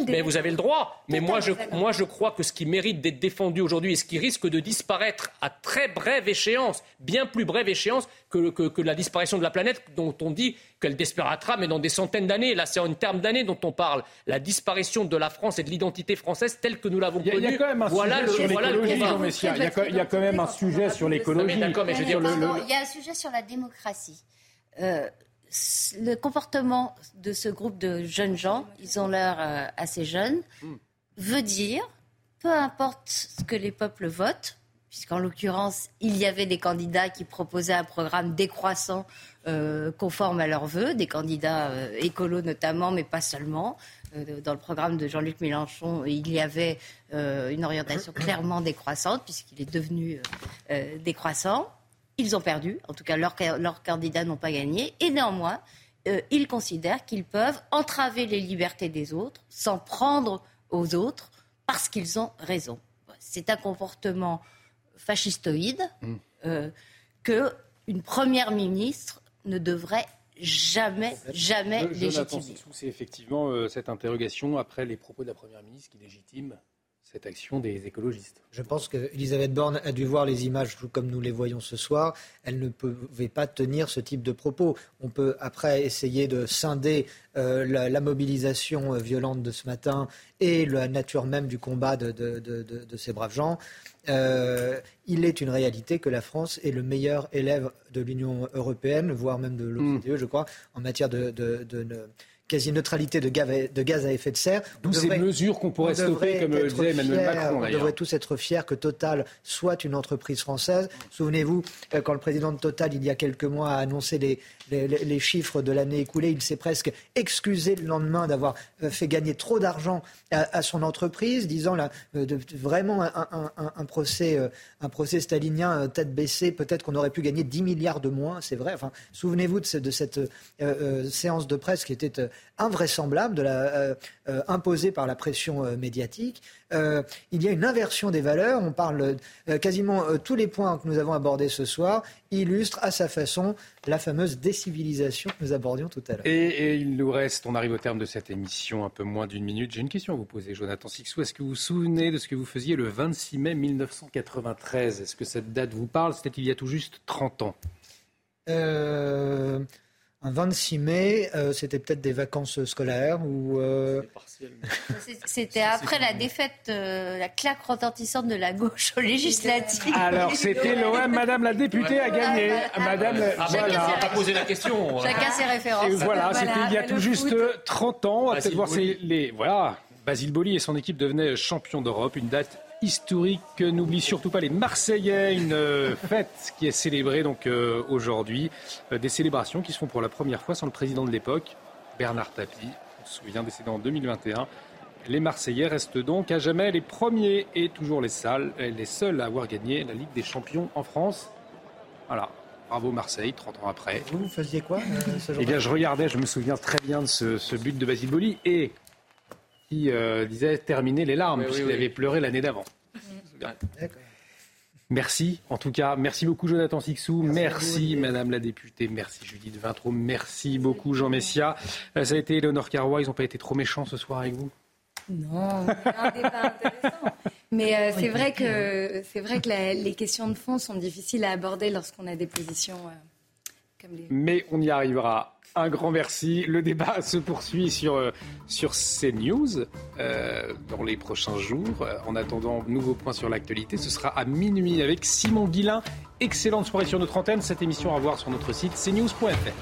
Mais vous avez le droit. Mais moi je, moi, je crois que ce qui mérite d'être défendu aujourd'hui et ce qui risque de disparaître à très brève échéance, bien plus brève échéance que, que, la disparition de la planète dont on dit qu'elle disparaîtra, mais dans des centaines d'années. Là, c'est en termes d'années dont on parle. La disparition de la France et de l'identité française telle que nous l'avons connue.
Il y a quand même un
voilà
sujet sur l'écologie, Il y, a quand même un sujet sur l'écologie.
Il y a un sujet sur la démocratie. Euh, le comportement de ce groupe de jeunes gens, ils ont l'air euh, assez jeunes, hmm. veut dire, peu importe ce que les peuples votent, puisqu'en l'occurrence, il y avait des candidats qui proposaient un programme décroissant euh, conforme à leurs vœux, des candidats euh, écolos notamment, mais pas seulement. dans le programme de Jean-Luc Mélenchon, il y avait une orientation clairement décroissante, puisqu'il est devenu décroissant. Ils ont perdu, en tout cas leurs candidats n'ont pas gagné, et néanmoins, euh, ils considèrent qu'ils peuvent entraver les libertés des autres, s'en prendre aux autres, parce qu'ils ont raison. C'est un comportement fascistoïde mm. euh, que une première ministre ne devrait jamais, jamais légitimer.
C'est effectivement euh, cette interrogation après les propos de la première ministre qui légitime cette action des écologistes.
Je pense qu'Elisabeth Borne a dû voir les images comme nous les voyons ce soir. Elle ne pouvait pas tenir ce type de propos. On peut après essayer de scinder euh, la, mobilisation euh, violente de ce matin et la nature même du combat de, ces braves gens. Euh, il est une réalité que la France est le meilleur élève de l'Union européenne, voire même de l'OCDE, mm. je crois, en matière de quasi-neutralité de, gaz à effet de serre.
D'où ces mesures qu'on pourrait stopper, comme disait Emmanuel Macron.
On devrait tous être fiers que Total soit une entreprise française. Souvenez-vous, euh, quand le président de Total, il y a quelques mois, a annoncé les, les, chiffres de l'année écoulée, il s'est presque excusé le lendemain d'avoir euh, fait gagner trop d'argent à, son entreprise, disant là, euh, vraiment un, procès, un procès stalinien tête baissée, peut-être qu'on aurait pu gagner 10 milliards de moins, c'est vrai. Enfin, souvenez-vous de, de, cette séance de presse qui était invraisemblable, de la, euh, euh, imposée par la pression euh, médiatique. il y a une inversion des valeurs. On parle quasiment tous les points que nous avons abordés ce soir illustrent à sa façon la fameuse décivilisation que nous abordions tout à l'heure.
Et, il nous reste, on arrive au terme de cette émission, un peu moins d'une minute. J'ai une question à vous poser, Jonathan Sixou. Est-ce que vous vous souvenez de ce que vous faisiez le 26 mai 1993 Est-ce que cette date vous parle? C'était il y a tout juste 30 ans.
Euh, 26 mai, euh, c'était peut-être des vacances scolaires ou. Euh,
c'était après la défaite, euh, la claque retentissante de la gauche aux législatives.
Alors c'était l'OM, Madame la députée a gagné. Madame,
ah, voilà. pas posé la question.
Chacun ses références.
voilà, c'était il y a tout juste 30 ans. On va peut-être voir les. Voilà. Basile Boli et son équipe devenaient champions d'Europe, une date historique. N'oublie surtout pas les Marseillais, une euh, fête qui est célébrée donc euh, aujourd'hui. Euh, des célébrations qui se font pour la première fois sans le président de l'époque, Bernard Tapie. On se souvient, décédé en 2021. Les Marseillais restent donc à jamais les premiers et toujours les, seuls, les seuls à avoir gagné la Ligue des Champions en France. Voilà. Bravo Marseille, 30 ans après.
Vous, faisiez quoi ce
Eh bien, je regardais, je me souviens très bien de ce, but de Basile Boli et qui disait terminer les larmes, puisqu'il avait pleuré l'année d'avant. Merci, en tout cas, merci beaucoup Jonathan Sixou, merci, Madame la députée, merci Judith Vintraud, merci beaucoup Jean Messia. Euh, ça a été Eleonore Carrois, ils n'ont pas été trop méchants ce soir avec vous?
Non, un débat intéressant. Mais euh, c'est vrai que, c'est vrai que les questions de fond sont difficiles à aborder lorsqu'on a des positions euh, comme les...
Mais on y arrivera un grand merci. Le débat se poursuit sur, euh, sur CNews euh, dans les prochains jours. Euh, en attendant, nouveau point sur l'actualité, ce sera à minuit avec Simon Guillain. Excellente soirée sur notre antenne. Cette émission à voir sur notre site cnews.fr.